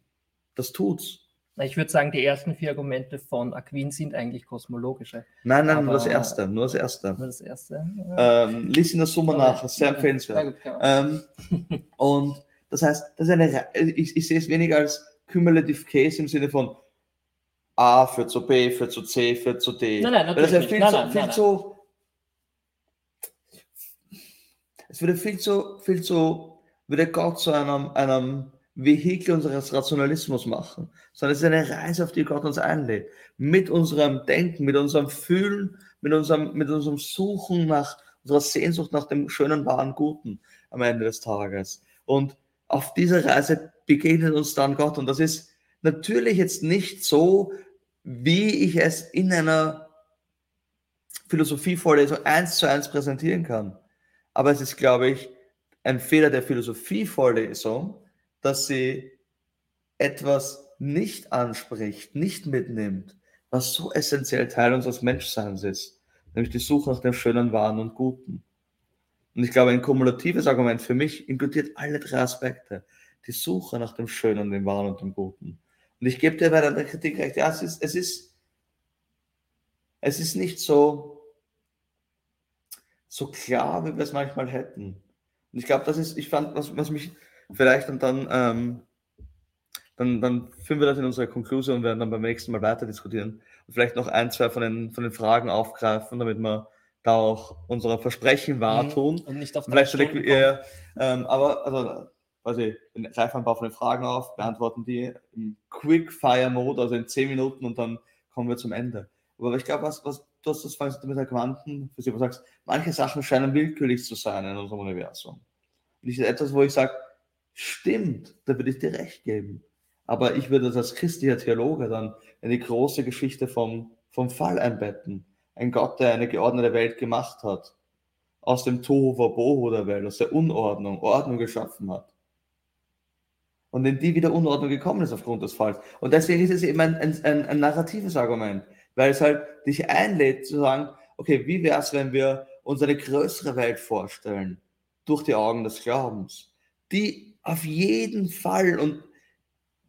Das tut's. Ich würde sagen, die ersten vier Argumente von Aquin sind eigentlich kosmologische. Nein, nein, nur das erste. Nur das erste. Nur das erste. Ähm, lies in der Summe nach, sehr empfehlenswert. Ähm, und das heißt, das ist eine, ich, ich sehe es weniger als cumulative case im Sinne von A führt zu B, führt zu C, führt zu D. Nein, nein, natürlich das ist viel, nein, zu, nein, viel nein, zu. Es würde viel zu, viel zu, würde Gott zu einem, einem Vehikel unseres Rationalismus machen, sondern es ist eine Reise, auf die Gott uns einlädt. Mit unserem Denken, mit unserem Fühlen, mit unserem, mit unserem Suchen nach, unserer Sehnsucht nach dem schönen, wahren, Guten am Ende des Tages. Und auf dieser Reise begegnet uns dann Gott. Und das ist natürlich jetzt nicht so, wie ich es in einer Philosophievorlesung eins zu eins präsentieren kann. Aber es ist, glaube ich, ein Fehler der Philosophievorlesung, dass sie etwas nicht anspricht, nicht mitnimmt, was so essentiell Teil unseres Menschseins ist, nämlich die Suche nach dem Schönen, Wahren und Guten. Und ich glaube, ein kumulatives Argument für mich inkludiert alle drei Aspekte. Die Suche nach dem Schönen, dem Wahren und dem Guten. Und ich gebe dir bei der Kritik recht, ja, es ist, es ist, es ist nicht so, so klar, wie wir es manchmal hätten. Und ich glaube, das ist, ich fand, was, was mich vielleicht und dann, ähm, dann, dann führen wir das in unsere Konklusion und werden dann beim nächsten Mal weiter diskutieren und vielleicht noch ein, zwei von den, von den Fragen aufgreifen, damit wir da auch unsere Versprechen wahrtun. Und nicht auf Vielleicht direkt, ja, ähm, aber also also wir greifen ein paar von den Fragen auf, beantworten die im Quick-Fire-Mode, also in 10 Minuten und dann kommen wir zum Ende. Aber ich glaube, was, was, du hast das vorhin mit der Quanten, für sie du sagst, manche Sachen scheinen willkürlich zu sein in unserem Universum. Und ich etwas, wo ich sage, stimmt, da würde ich dir recht geben. Aber ich würde das als christlicher Theologe dann in die große Geschichte vom, vom Fall einbetten. Ein Gott, der eine geordnete Welt gemacht hat, aus dem Tohu Wabohu der Welt, aus der Unordnung, Ordnung geschaffen hat und in die wieder Unordnung gekommen ist aufgrund des Falls. Und deswegen ist es eben ein, ein, ein narratives Argument, weil es halt dich einlädt zu sagen, okay, wie wäre es, wenn wir uns eine größere Welt vorstellen, durch die Augen des Glaubens, die auf jeden Fall und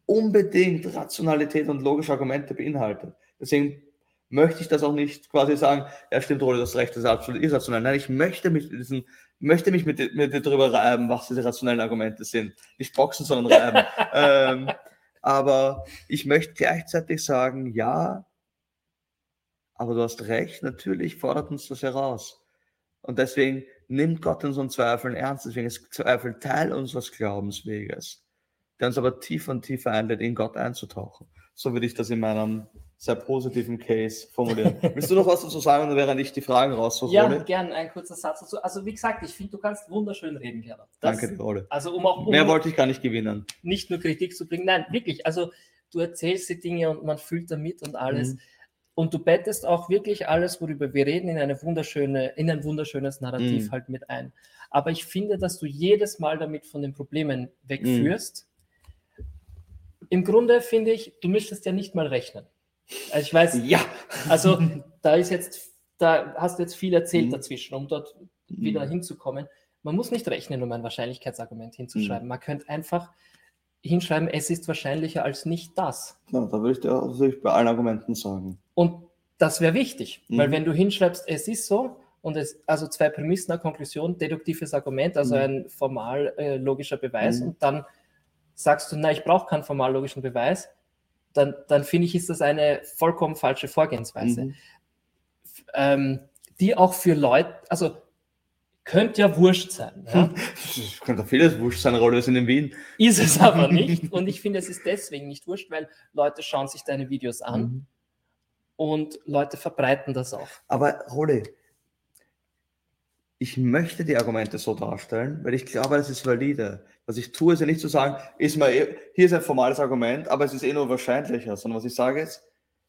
unbedingt Rationalität und logische Argumente beinhaltet. Deswegen möchte ich das auch nicht quasi sagen, ja stimmt, Rolle, das Recht ist absolut irrational. Nein, ich möchte mich mit diesen möchte mich mit, mit dir darüber reiben, was diese rationellen Argumente sind. Nicht boxen, sondern reiben. ähm, aber ich möchte gleichzeitig sagen, ja, aber du hast recht, natürlich fordert uns das heraus. Und deswegen nimmt Gott unseren Zweifeln ernst. Deswegen ist Zweifel Teil unseres Glaubensweges, der uns aber tiefer und tiefer einlädt, in Gott einzutauchen. So würde ich das in meinem sehr positiven Case formulieren. Willst du noch was dazu sagen, während ich die Fragen raussuche? Ja, gerne ein kurzer Satz dazu. Also wie gesagt, ich finde, du kannst wunderschön reden, Gerhard. Das, Danke, Ole. Also um auch um mehr wollte ich gar nicht gewinnen. Nicht nur Kritik zu bringen, nein, wirklich. Also du erzählst die Dinge und man fühlt damit und alles. Mhm. Und du bettest auch wirklich alles, worüber wir reden, in eine wunderschöne, in ein wunderschönes Narrativ mhm. halt mit ein. Aber ich finde, dass du jedes Mal damit von den Problemen wegführst. Mhm. Im Grunde finde ich, du müsstest ja nicht mal rechnen. Also ich weiß, ja, also da ist jetzt, da hast du jetzt viel erzählt mhm. dazwischen, um dort wieder hinzukommen. Man muss nicht rechnen, um ein Wahrscheinlichkeitsargument hinzuschreiben. Mhm. Man könnte einfach hinschreiben, es ist wahrscheinlicher als nicht das. Ja, da würde ich dir auch würde ich bei allen Argumenten sagen. Und das wäre wichtig, weil mhm. wenn du hinschreibst, es ist so, und es, also zwei Prämissen, eine Konklusion, deduktives Argument, also mhm. ein formal äh, logischer Beweis, mhm. und dann sagst du, na, ich brauche keinen formal logischen Beweis, dann, dann finde ich, ist das eine vollkommen falsche Vorgehensweise. Mhm. Ähm, die auch für Leute, also könnte ja wurscht sein. Ja? Es könnte vieles wurscht sein, Rolle ist in Wien. Ist es aber nicht. Und ich finde, es ist deswegen nicht wurscht, weil Leute schauen sich deine Videos an mhm. und Leute verbreiten das auch. Aber Rolle, ich möchte die Argumente so darstellen, weil ich glaube, es ist valide. Was ich tue, ist ja nicht zu sagen, ist mal, eh, hier ist ein formales Argument, aber es ist eh nur wahrscheinlicher, sondern was ich sage ist,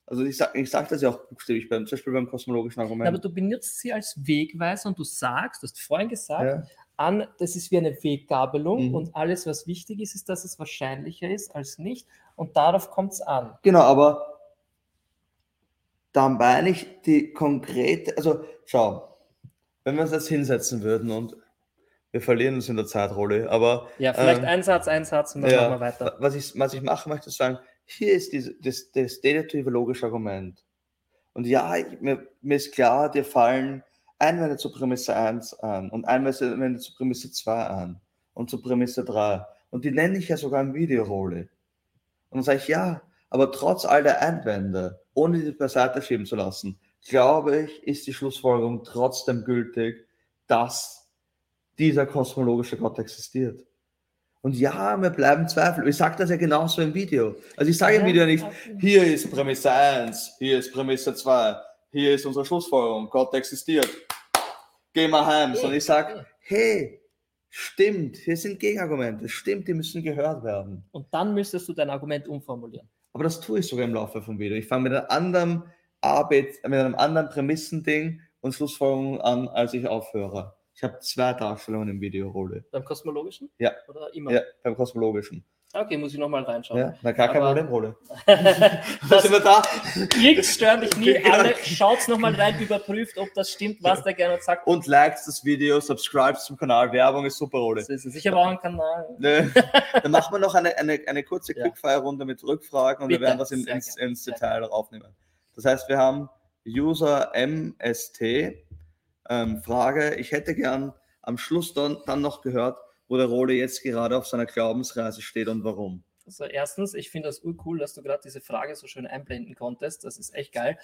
also ich sage ich sag das ja auch buchstäblich, beim, zum Beispiel beim kosmologischen Argument. Ja, aber du benutzt sie als Wegweiser und du sagst, du hast vorhin gesagt, ja. an, das ist wie eine Weggabelung mhm. und alles, was wichtig ist, ist, dass es wahrscheinlicher ist als nicht und darauf kommt es an. Genau, aber da meine ich die konkrete, also schau, wenn wir uns jetzt hinsetzen würden und wir verlieren uns in der Zeitrolle, aber. Ja, vielleicht ähm, ein Satz, ein Satz und dann ja, machen wir weiter. Was ich, was ich machen möchte, ist sagen, hier ist diese, das, das deductive logische Argument. Und ja, mir, mir ist klar, dir fallen Einwände zur Prämisse 1 an und Einwände zur Prämisse 2 an und zur Prämisse 3. Und die nenne ich ja sogar im Videorolle. Und dann sage ich, ja, aber trotz all der Einwände, ohne die beiseite schieben zu lassen, glaube ich, ist die Schlussfolgerung trotzdem gültig, dass dieser kosmologische Gott existiert. Und ja, wir bleiben Zweifel. Ich sage das ja genauso im Video. Also ich sage im Video nicht, hier ist Prämisse 1, hier ist Prämisse 2, hier ist unsere Schlussfolgerung, Gott existiert. Geh mal heim. Sondern ich sage, hey, stimmt, hier sind Gegenargumente, stimmt, die müssen gehört werden. Und dann müsstest du dein Argument umformulieren. Aber das tue ich sogar im Laufe vom Video. Ich fange mit einem anderen Arbeit, mit einem anderen Prämissending und Schlussfolgerungen an, als ich aufhöre. Ich habe zwei Darstellungen im Videorolle. Beim kosmologischen? Ja. Oder immer? Ja, beim kosmologischen. Okay, muss ich nochmal reinschauen. Ja, na gar kein Problem, Rolle. da sind wir da. Klicks stören dich nie. Alle schaut nochmal rein, überprüft, ob das stimmt, was der gerne sagt. Und likes das Video, subscribes zum Kanal. Werbung ist super, Rolle. So ist es. Ich habe auch einen Kanal. Ne. Dann machen wir noch eine, eine, eine kurze Quickfire-Runde mit Rückfragen und Bitte. wir werden das in, ins, ins Detail aufnehmen. Das heißt, wir haben User MST. Ähm, Frage, ich hätte gern am Schluss dann, dann noch gehört, wo der Rode jetzt gerade auf seiner Glaubensreise steht und warum. Also erstens, ich finde das urcool, dass du gerade diese Frage so schön einblenden konntest. Das ist echt geil.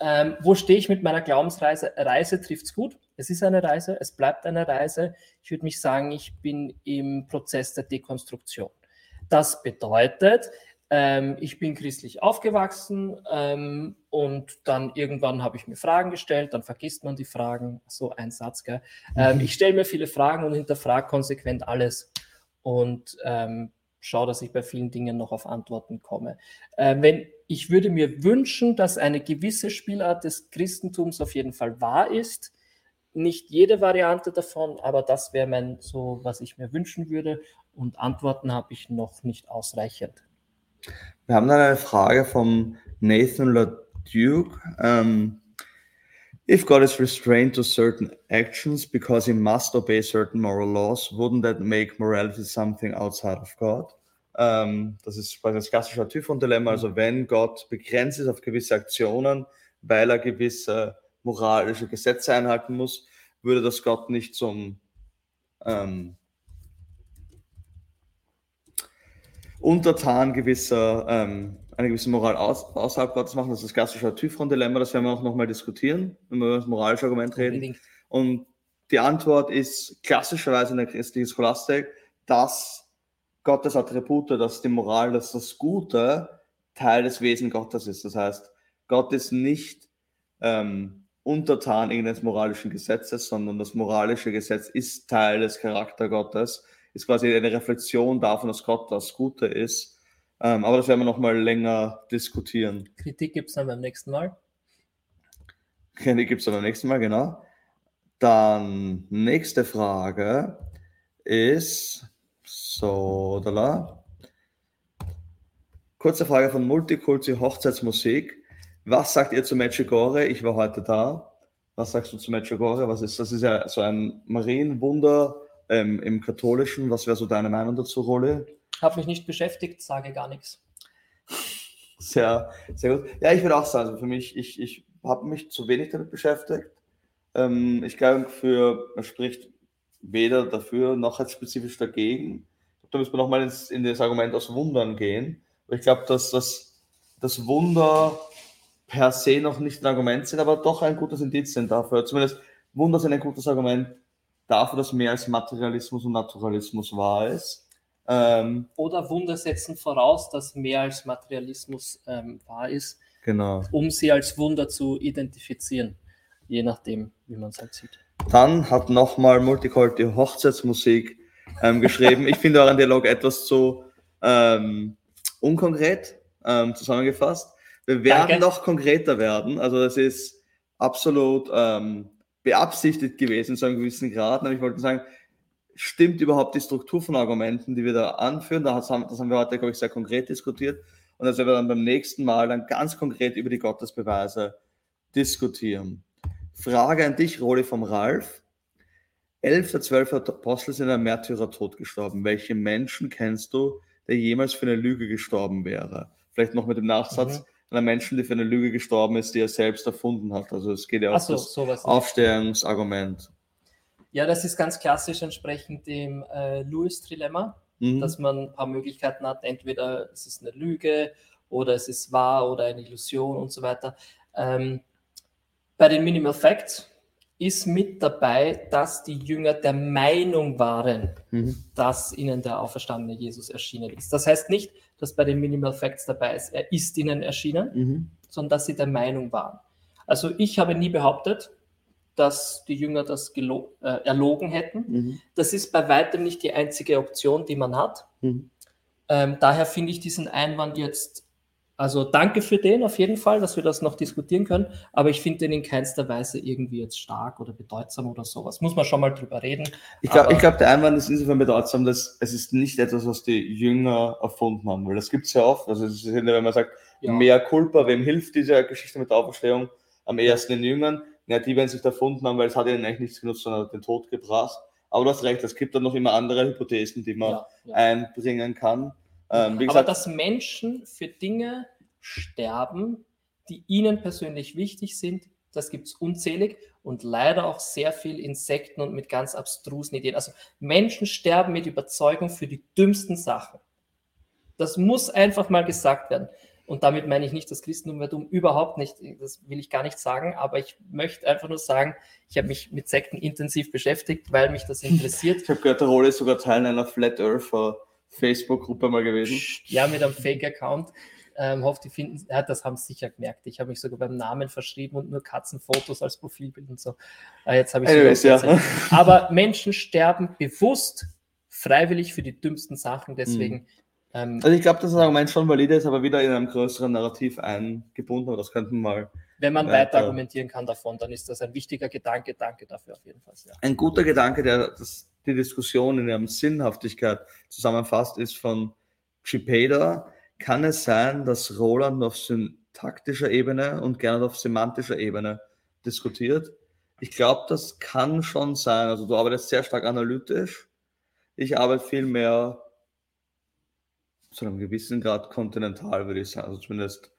Ähm, wo stehe ich mit meiner Glaubensreise? Reise trifft es gut. Es ist eine Reise, es bleibt eine Reise. Ich würde mich sagen, ich bin im Prozess der Dekonstruktion. Das bedeutet, ähm, ich bin christlich aufgewachsen ähm, und dann irgendwann habe ich mir Fragen gestellt, dann vergisst man die Fragen, so ein Satz, gell? Ähm, ich stelle mir viele Fragen und hinterfrage konsequent alles und ähm, schaue, dass ich bei vielen Dingen noch auf Antworten komme. Äh, wenn ich würde mir wünschen, dass eine gewisse Spielart des Christentums auf jeden Fall wahr ist, nicht jede Variante davon, aber das wäre mein so, was ich mir wünschen würde. Und Antworten habe ich noch nicht ausreichend. Wir haben dann eine Frage vom Nathan LaDuke. Um, if God is restrained to certain actions because he must obey certain moral laws, wouldn't that make morality something outside of God? Um, das ist quasi das klassische Typhon-Dilemma. Also wenn Gott begrenzt ist auf gewisse Aktionen, weil er gewisse moralische Gesetze einhalten muss, würde das Gott nicht zum ähm, untertan gewisser, ähm, einer gewissen Moral aus, außerhalb Gottes machen. Das ist das klassische Typhon-Dilemma, das werden wir auch nochmal diskutieren, wenn wir über das moralische Argument reden. Unbedingt. Und die Antwort ist klassischerweise in der christlichen Scholastik, dass Gottes Attribute, dass die Moral, dass das Gute Teil des Wesen Gottes ist. Das heißt, Gott ist nicht ähm, untertan irgendeines moralischen Gesetzes, sondern das moralische Gesetz ist Teil des Charakter Gottes ist quasi eine Reflexion davon, dass Gott das Gute ist. Ähm, aber das werden wir nochmal länger diskutieren. Kritik gibt es dann beim nächsten Mal. Kritik gibt es dann beim nächsten Mal, genau. Dann nächste Frage ist so, da Kurze Frage von Multikulti Hochzeitsmusik. Was sagt ihr zu Medjugorje? Ich war heute da. Was sagst du zu Medjugorje? Was ist das? Ist ja so ein Marienwunder ähm, im Katholischen. Was wäre so deine Meinung dazu, Rolle? Habe mich nicht beschäftigt, sage gar nichts. Sehr, sehr gut. Ja, ich würde auch sagen, also für mich, ich, ich habe mich zu wenig damit beschäftigt. Ähm, ich glaube, für, man spricht weder dafür noch jetzt spezifisch dagegen. Da müssen wir nochmal in das Argument aus Wundern gehen. Aber ich glaube, dass das das Wunder per se noch nicht ein Argument sind, aber doch ein gutes Indiz sind dafür. Zumindest Wunder sind ein gutes Argument dafür, dass mehr als Materialismus und Naturalismus wahr ist. Ähm, Oder Wunder setzen voraus, dass mehr als Materialismus ähm, wahr ist, genau. um sie als Wunder zu identifizieren, je nachdem, wie man es halt sieht. Dann hat nochmal Multiculti Hochzeitsmusik ähm, geschrieben. ich finde euren Dialog etwas zu ähm, unkonkret ähm, zusammengefasst. Wir werden Danke. noch konkreter werden. Also das ist absolut ähm, beabsichtigt gewesen zu einem gewissen Grad. ich wollte sagen, stimmt überhaupt die Struktur von Argumenten, die wir da anführen? Das haben, das haben wir heute, glaube ich, sehr konkret diskutiert. Und das werden wir dann beim nächsten Mal dann ganz konkret über die Gottesbeweise diskutieren. Frage an dich, Roli vom Ralf. Elf der zwölf Apostel sind ein Märtyrertod gestorben. Welche Menschen kennst du, der jemals für eine Lüge gestorben wäre? Vielleicht noch mit dem Nachsatz, mhm. Einer Menschen, die für eine Lüge gestorben ist, die er selbst erfunden hat. Also es geht ja auch so, das Aufstehungsargument. Ja, das ist ganz klassisch entsprechend dem äh, Lewis-Trilemma, mhm. dass man ein paar Möglichkeiten hat. Entweder es ist eine Lüge oder es ist wahr oder eine Illusion und so weiter. Ähm, bei den Minimal Facts ist mit dabei, dass die Jünger der Meinung waren, mhm. dass ihnen der auferstandene Jesus erschienen ist. Das heißt nicht, dass bei den Minimal Facts dabei ist, er ist ihnen erschienen, mhm. sondern dass sie der Meinung waren. Also ich habe nie behauptet, dass die Jünger das äh, erlogen hätten. Mhm. Das ist bei weitem nicht die einzige Option, die man hat. Mhm. Ähm, daher finde ich diesen Einwand jetzt also danke für den auf jeden Fall, dass wir das noch diskutieren können, aber ich finde den in keinster Weise irgendwie jetzt stark oder bedeutsam oder sowas. Muss man schon mal drüber reden. Ich glaube, glaub, der Einwand ist insofern bedeutsam, dass es ist nicht etwas, was die Jünger erfunden haben, weil das gibt es ja oft. Also es ist, wenn man sagt, ja. mehr Culpa, wem hilft diese Geschichte mit der Auferstehung? Am ehesten den Jüngern. Ja, die werden sich erfunden haben, weil es hat ihnen eigentlich nichts genutzt, sondern den Tod gebracht. Aber du hast recht, es gibt dann noch immer andere Hypothesen, die man ja, ja. einbringen kann. Ähm, gesagt, Aber dass Menschen für Dinge sterben, die ihnen persönlich wichtig sind, das gibt es unzählig und leider auch sehr viel Insekten und mit ganz abstrusen Ideen. Also Menschen sterben mit Überzeugung für die dümmsten Sachen. Das muss einfach mal gesagt werden. Und damit meine ich nicht das Christentum wäre dumm, überhaupt nicht. Das will ich gar nicht sagen, aber ich möchte einfach nur sagen, ich habe mich mit Sekten intensiv beschäftigt, weil mich das interessiert. Ich habe gehört, der Rolle ist sogar Teil einer Flat Earther Facebook-Gruppe mal gewesen. Ja, mit einem Fake-Account. Ähm, hoffe, die finden, ja, das haben sie sicher gemerkt. Ich habe mich sogar beim Namen verschrieben und nur Katzenfotos als Profilbild und so. Äh, jetzt habe ich Anyways, ja. Aber Menschen sterben bewusst, freiwillig für die dümmsten Sachen. Deswegen. Mhm. Ähm, also ich glaube, dass das Argument schon valide ist, aber wieder in einem größeren Narrativ eingebunden. Aber das könnten wir mal. Wenn man weiter, weiter argumentieren kann davon, dann ist das ein wichtiger Gedanke. Danke dafür auf jeden Fall. Ja. Ein guter Gedanke, der das die Diskussion in ihrem Sinnhaftigkeit zusammenfasst, ist von Chipeda. Kann es sein, dass Roland auf syntaktischer Ebene und gerne auf semantischer Ebene diskutiert? Ich glaube, das kann schon sein. Also du arbeitest sehr stark analytisch. Ich arbeite viel mehr zu einem gewissen Grad kontinental, würde ich sagen. Also zumindest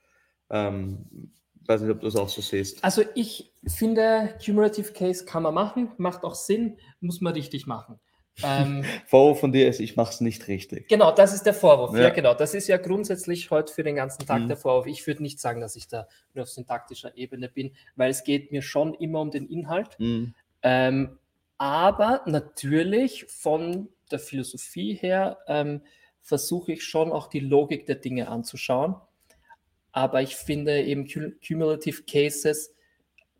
ähm, weiß nicht, ob du das auch so siehst. Also ich finde, Cumulative Case kann man machen, macht auch Sinn, muss man richtig machen. Ähm, Vorwurf von dir ist, ich mache es nicht richtig. Genau, das ist der Vorwurf. Ja. ja. genau. Das ist ja grundsätzlich heute für den ganzen Tag mhm. der Vorwurf. Ich würde nicht sagen, dass ich da nur auf syntaktischer Ebene bin, weil es geht mir schon immer um den Inhalt. Mhm. Ähm, aber natürlich von der Philosophie her ähm, versuche ich schon auch die Logik der Dinge anzuschauen aber ich finde eben Cumulative Cases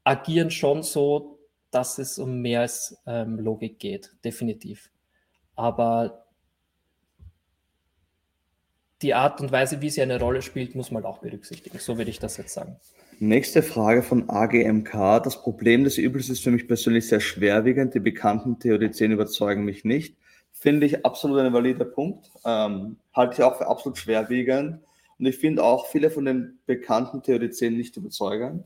agieren schon so, dass es um mehr als ähm, Logik geht, definitiv. Aber die Art und Weise, wie sie eine Rolle spielt, muss man auch berücksichtigen. So würde ich das jetzt sagen. Nächste Frage von AGMK. Das Problem des Übels ist für mich persönlich sehr schwerwiegend. Die bekannten Theodizeen überzeugen mich nicht. Finde ich absolut ein valider Punkt. Ähm, halte ich auch für absolut schwerwiegend. Und ich finde auch viele von den bekannten Theodizeen nicht überzeugend.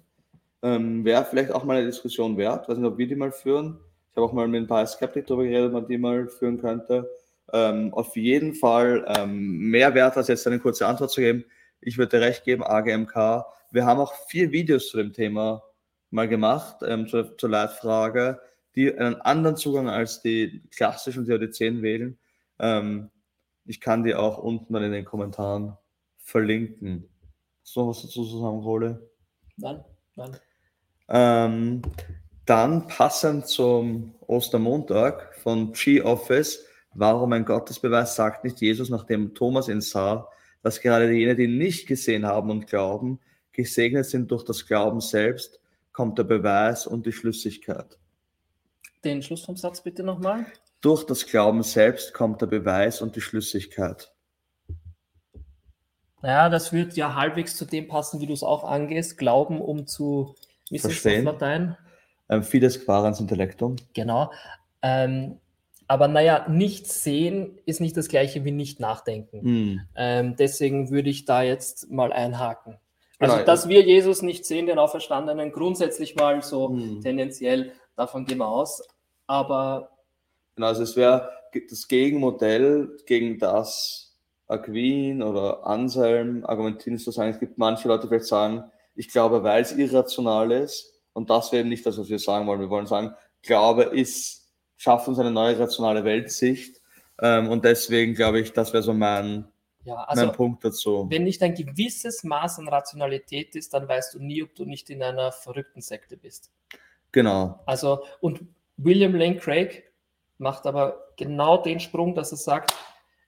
Ähm, Wäre vielleicht auch mal eine Diskussion wert. Ich weiß nicht, ob wir die mal führen. Ich habe auch mal mit ein paar Skeptik darüber geredet, ob man die mal führen könnte. Ähm, auf jeden Fall ähm, mehr wert, als jetzt eine kurze Antwort zu geben. Ich würde recht geben, AGMK. Wir haben auch vier Videos zu dem Thema mal gemacht, ähm, zur, zur Leitfrage, die einen anderen Zugang als die klassischen Theodizeen wählen. Ähm, ich kann die auch unten dann in den Kommentaren verlinken. Noch was dazu zu sagen, Role? Nein, nein. Ähm, dann passend zum Ostermontag von G-Office, warum ein Gottesbeweis sagt nicht Jesus, nachdem Thomas ihn sah, dass gerade jene, die nicht gesehen haben und glauben, gesegnet sind durch das Glauben selbst, kommt der Beweis und die Schlüssigkeit. Den Schluss vom Satz bitte nochmal. Durch das Glauben selbst kommt der Beweis und die Schlüssigkeit. Naja, das wird ja halbwegs zu dem passen, wie du es auch angehst. Glauben, um zu wie verstehen. Latein? Ähm, fides quarans intellectum. Genau. Ähm, aber naja, nicht sehen ist nicht das gleiche wie nicht nachdenken. Hm. Ähm, deswegen würde ich da jetzt mal einhaken. Also, genau. dass wir Jesus nicht sehen, den Auferstandenen, grundsätzlich mal so hm. tendenziell, davon gehen wir aus. Aber. Genau, also es wäre das Gegenmodell gegen das Aquin oder Anselm argumentieren zu sagen, es gibt manche Leute, die vielleicht sagen, ich glaube, weil es irrational ist, und das wäre nicht das, was wir sagen wollen. Wir wollen sagen, Glaube ist, schafft uns eine neue rationale Weltsicht. Ähm, und deswegen glaube ich, das wäre so mein, ja, also, mein Punkt dazu. Wenn nicht ein gewisses Maß an Rationalität ist, dann weißt du nie, ob du nicht in einer verrückten Sekte bist. Genau. Also, und William Lane Craig macht aber genau den Sprung, dass er sagt,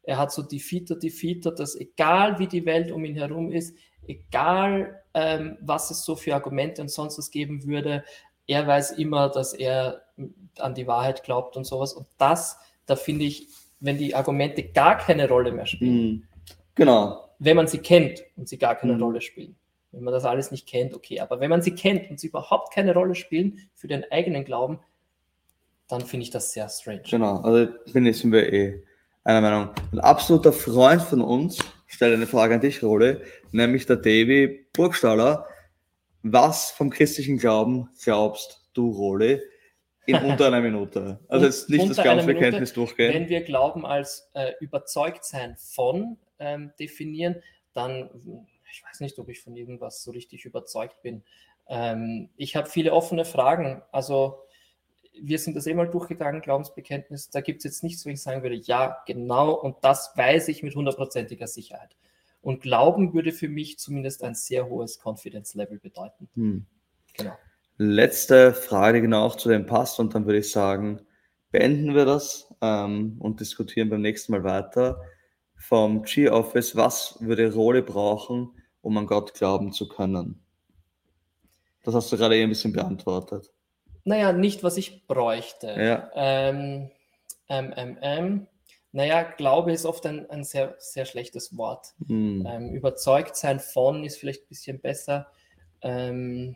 er hat so Defeater, Defeater, dass egal wie die Welt um ihn herum ist, egal ähm, was es so für Argumente und sonst was geben würde, er weiß immer, dass er an die Wahrheit glaubt und sowas. Und das, da finde ich, wenn die Argumente gar keine Rolle mehr spielen. Mhm. Genau. Wenn man sie kennt und sie gar keine mhm. Rolle spielen. Wenn man das alles nicht kennt, okay. Aber wenn man sie kennt und sie überhaupt keine Rolle spielen für den eigenen Glauben, dann finde ich das sehr strange. Genau, also bin ich, sind wir eh einer Meinung. Ein absoluter Freund von uns stellt eine Frage an dich, Rode, nämlich der Davy Burgstaller. Was vom christlichen Glauben glaubst du, Rode, in unter einer Minute? Also jetzt nicht das Glaubensbekenntnis durchgehen. Wenn wir Glauben als äh, überzeugt sein von ähm, definieren, dann, ich weiß nicht, ob ich von irgendwas so richtig überzeugt bin. Ähm, ich habe viele offene Fragen. Also wir sind das eh mal durchgegangen, Glaubensbekenntnis. Da gibt es jetzt nichts, wo ich sagen würde, ja, genau, und das weiß ich mit hundertprozentiger Sicherheit. Und Glauben würde für mich zumindest ein sehr hohes Confidence-Level bedeuten. Hm. Genau. Letzte Frage, die genau auch zu dem passt, und dann würde ich sagen, beenden wir das ähm, und diskutieren beim nächsten Mal weiter. Vom G-Office, was würde Rolle brauchen, um an Gott glauben zu können? Das hast du gerade eh ein bisschen beantwortet. Naja, nicht, was ich bräuchte. Ja. Ähm, ähm, naja, Glaube ist oft ein, ein sehr, sehr schlechtes Wort. Hm. Ähm, überzeugt sein von ist vielleicht ein bisschen besser. Ähm,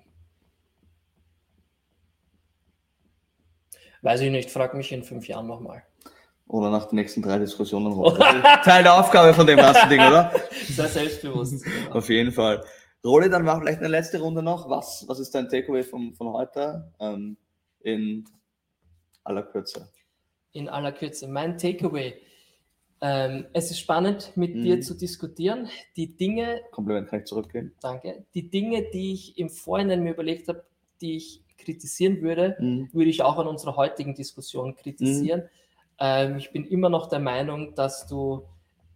weiß ich nicht, frag mich in fünf Jahren nochmal. Oder nach den nächsten drei Diskussionen. Teil der Aufgabe von dem ganzen Ding, oder? Sehr selbstbewusst. Genau. Auf jeden Fall. Roli, dann mach vielleicht eine letzte Runde noch. Was, was ist dein Takeaway von, von heute ähm, in aller Kürze? In aller Kürze. Mein Takeaway. Ähm, es ist spannend, mit mhm. dir zu diskutieren. Die Dinge. Kompliment kann ich zurückgehen. Danke. Die Dinge, die ich im Vorhinein mir überlegt habe, die ich kritisieren würde, mhm. würde ich auch an unserer heutigen Diskussion kritisieren. Mhm. Ähm, ich bin immer noch der Meinung, dass du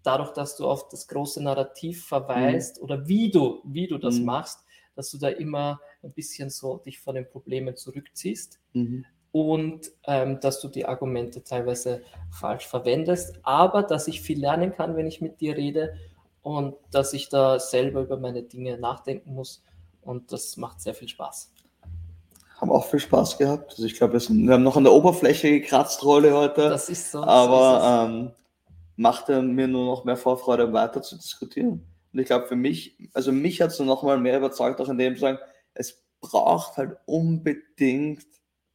dadurch, dass du auf das große Narrativ verweist mhm. oder wie du, wie du das mhm. machst, dass du da immer ein bisschen so dich von den Problemen zurückziehst mhm. und ähm, dass du die Argumente teilweise falsch verwendest, aber dass ich viel lernen kann, wenn ich mit dir rede und dass ich da selber über meine Dinge nachdenken muss und das macht sehr viel Spaß. Haben auch viel Spaß gehabt. Also ich glaube, wir, wir, haben noch an der Oberfläche gekratzt, Rolle heute. Das ist so. Aber so ist ähm, machte mir nur noch mehr Vorfreude, weiter zu diskutieren. Und ich glaube, für mich, also mich hat es noch mal mehr überzeugt, auch in dem zu sagen, es braucht halt unbedingt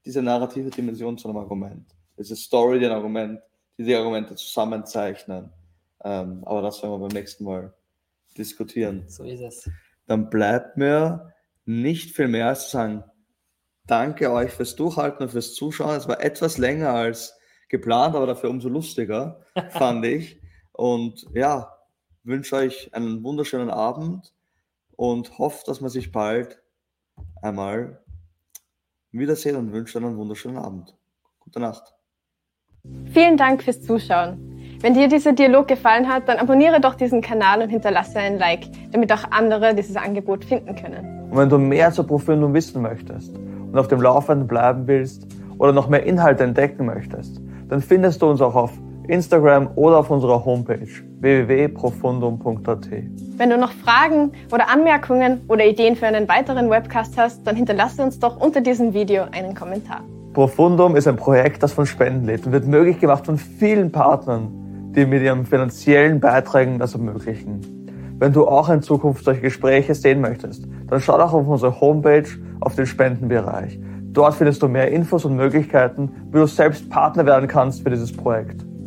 diese narrative Dimension zu einem Argument. Diese Story, den Argument, die die Argumente zusammenzeichnen. Ähm, aber das werden wir beim nächsten Mal diskutieren. So ist es. Dann bleibt mir nicht viel mehr als zu sagen, danke euch fürs Durchhalten und fürs Zuschauen. Es war etwas länger als geplant, aber dafür umso lustiger, fand ich. Und ja, wünsche euch einen wunderschönen Abend und hoffe, dass man sich bald einmal wiedersehen und wünsche einen wunderschönen Abend. Gute Nacht. Vielen Dank fürs Zuschauen. Wenn dir dieser Dialog gefallen hat, dann abonniere doch diesen Kanal und hinterlasse ein Like, damit auch andere dieses Angebot finden können. Und wenn du mehr zur Profundum wissen möchtest und auf dem Laufenden bleiben willst oder noch mehr Inhalte entdecken möchtest, dann findest du uns auch auf Instagram oder auf unserer Homepage www.profundum.at. Wenn du noch Fragen oder Anmerkungen oder Ideen für einen weiteren Webcast hast, dann hinterlasse uns doch unter diesem Video einen Kommentar. Profundum ist ein Projekt, das von Spenden lebt und wird möglich gemacht von vielen Partnern, die mit ihren finanziellen Beiträgen das ermöglichen. Wenn du auch in Zukunft solche Gespräche sehen möchtest, dann schau doch auf unsere Homepage auf den Spendenbereich. Dort findest du mehr Infos und Möglichkeiten, wie du selbst Partner werden kannst für dieses Projekt.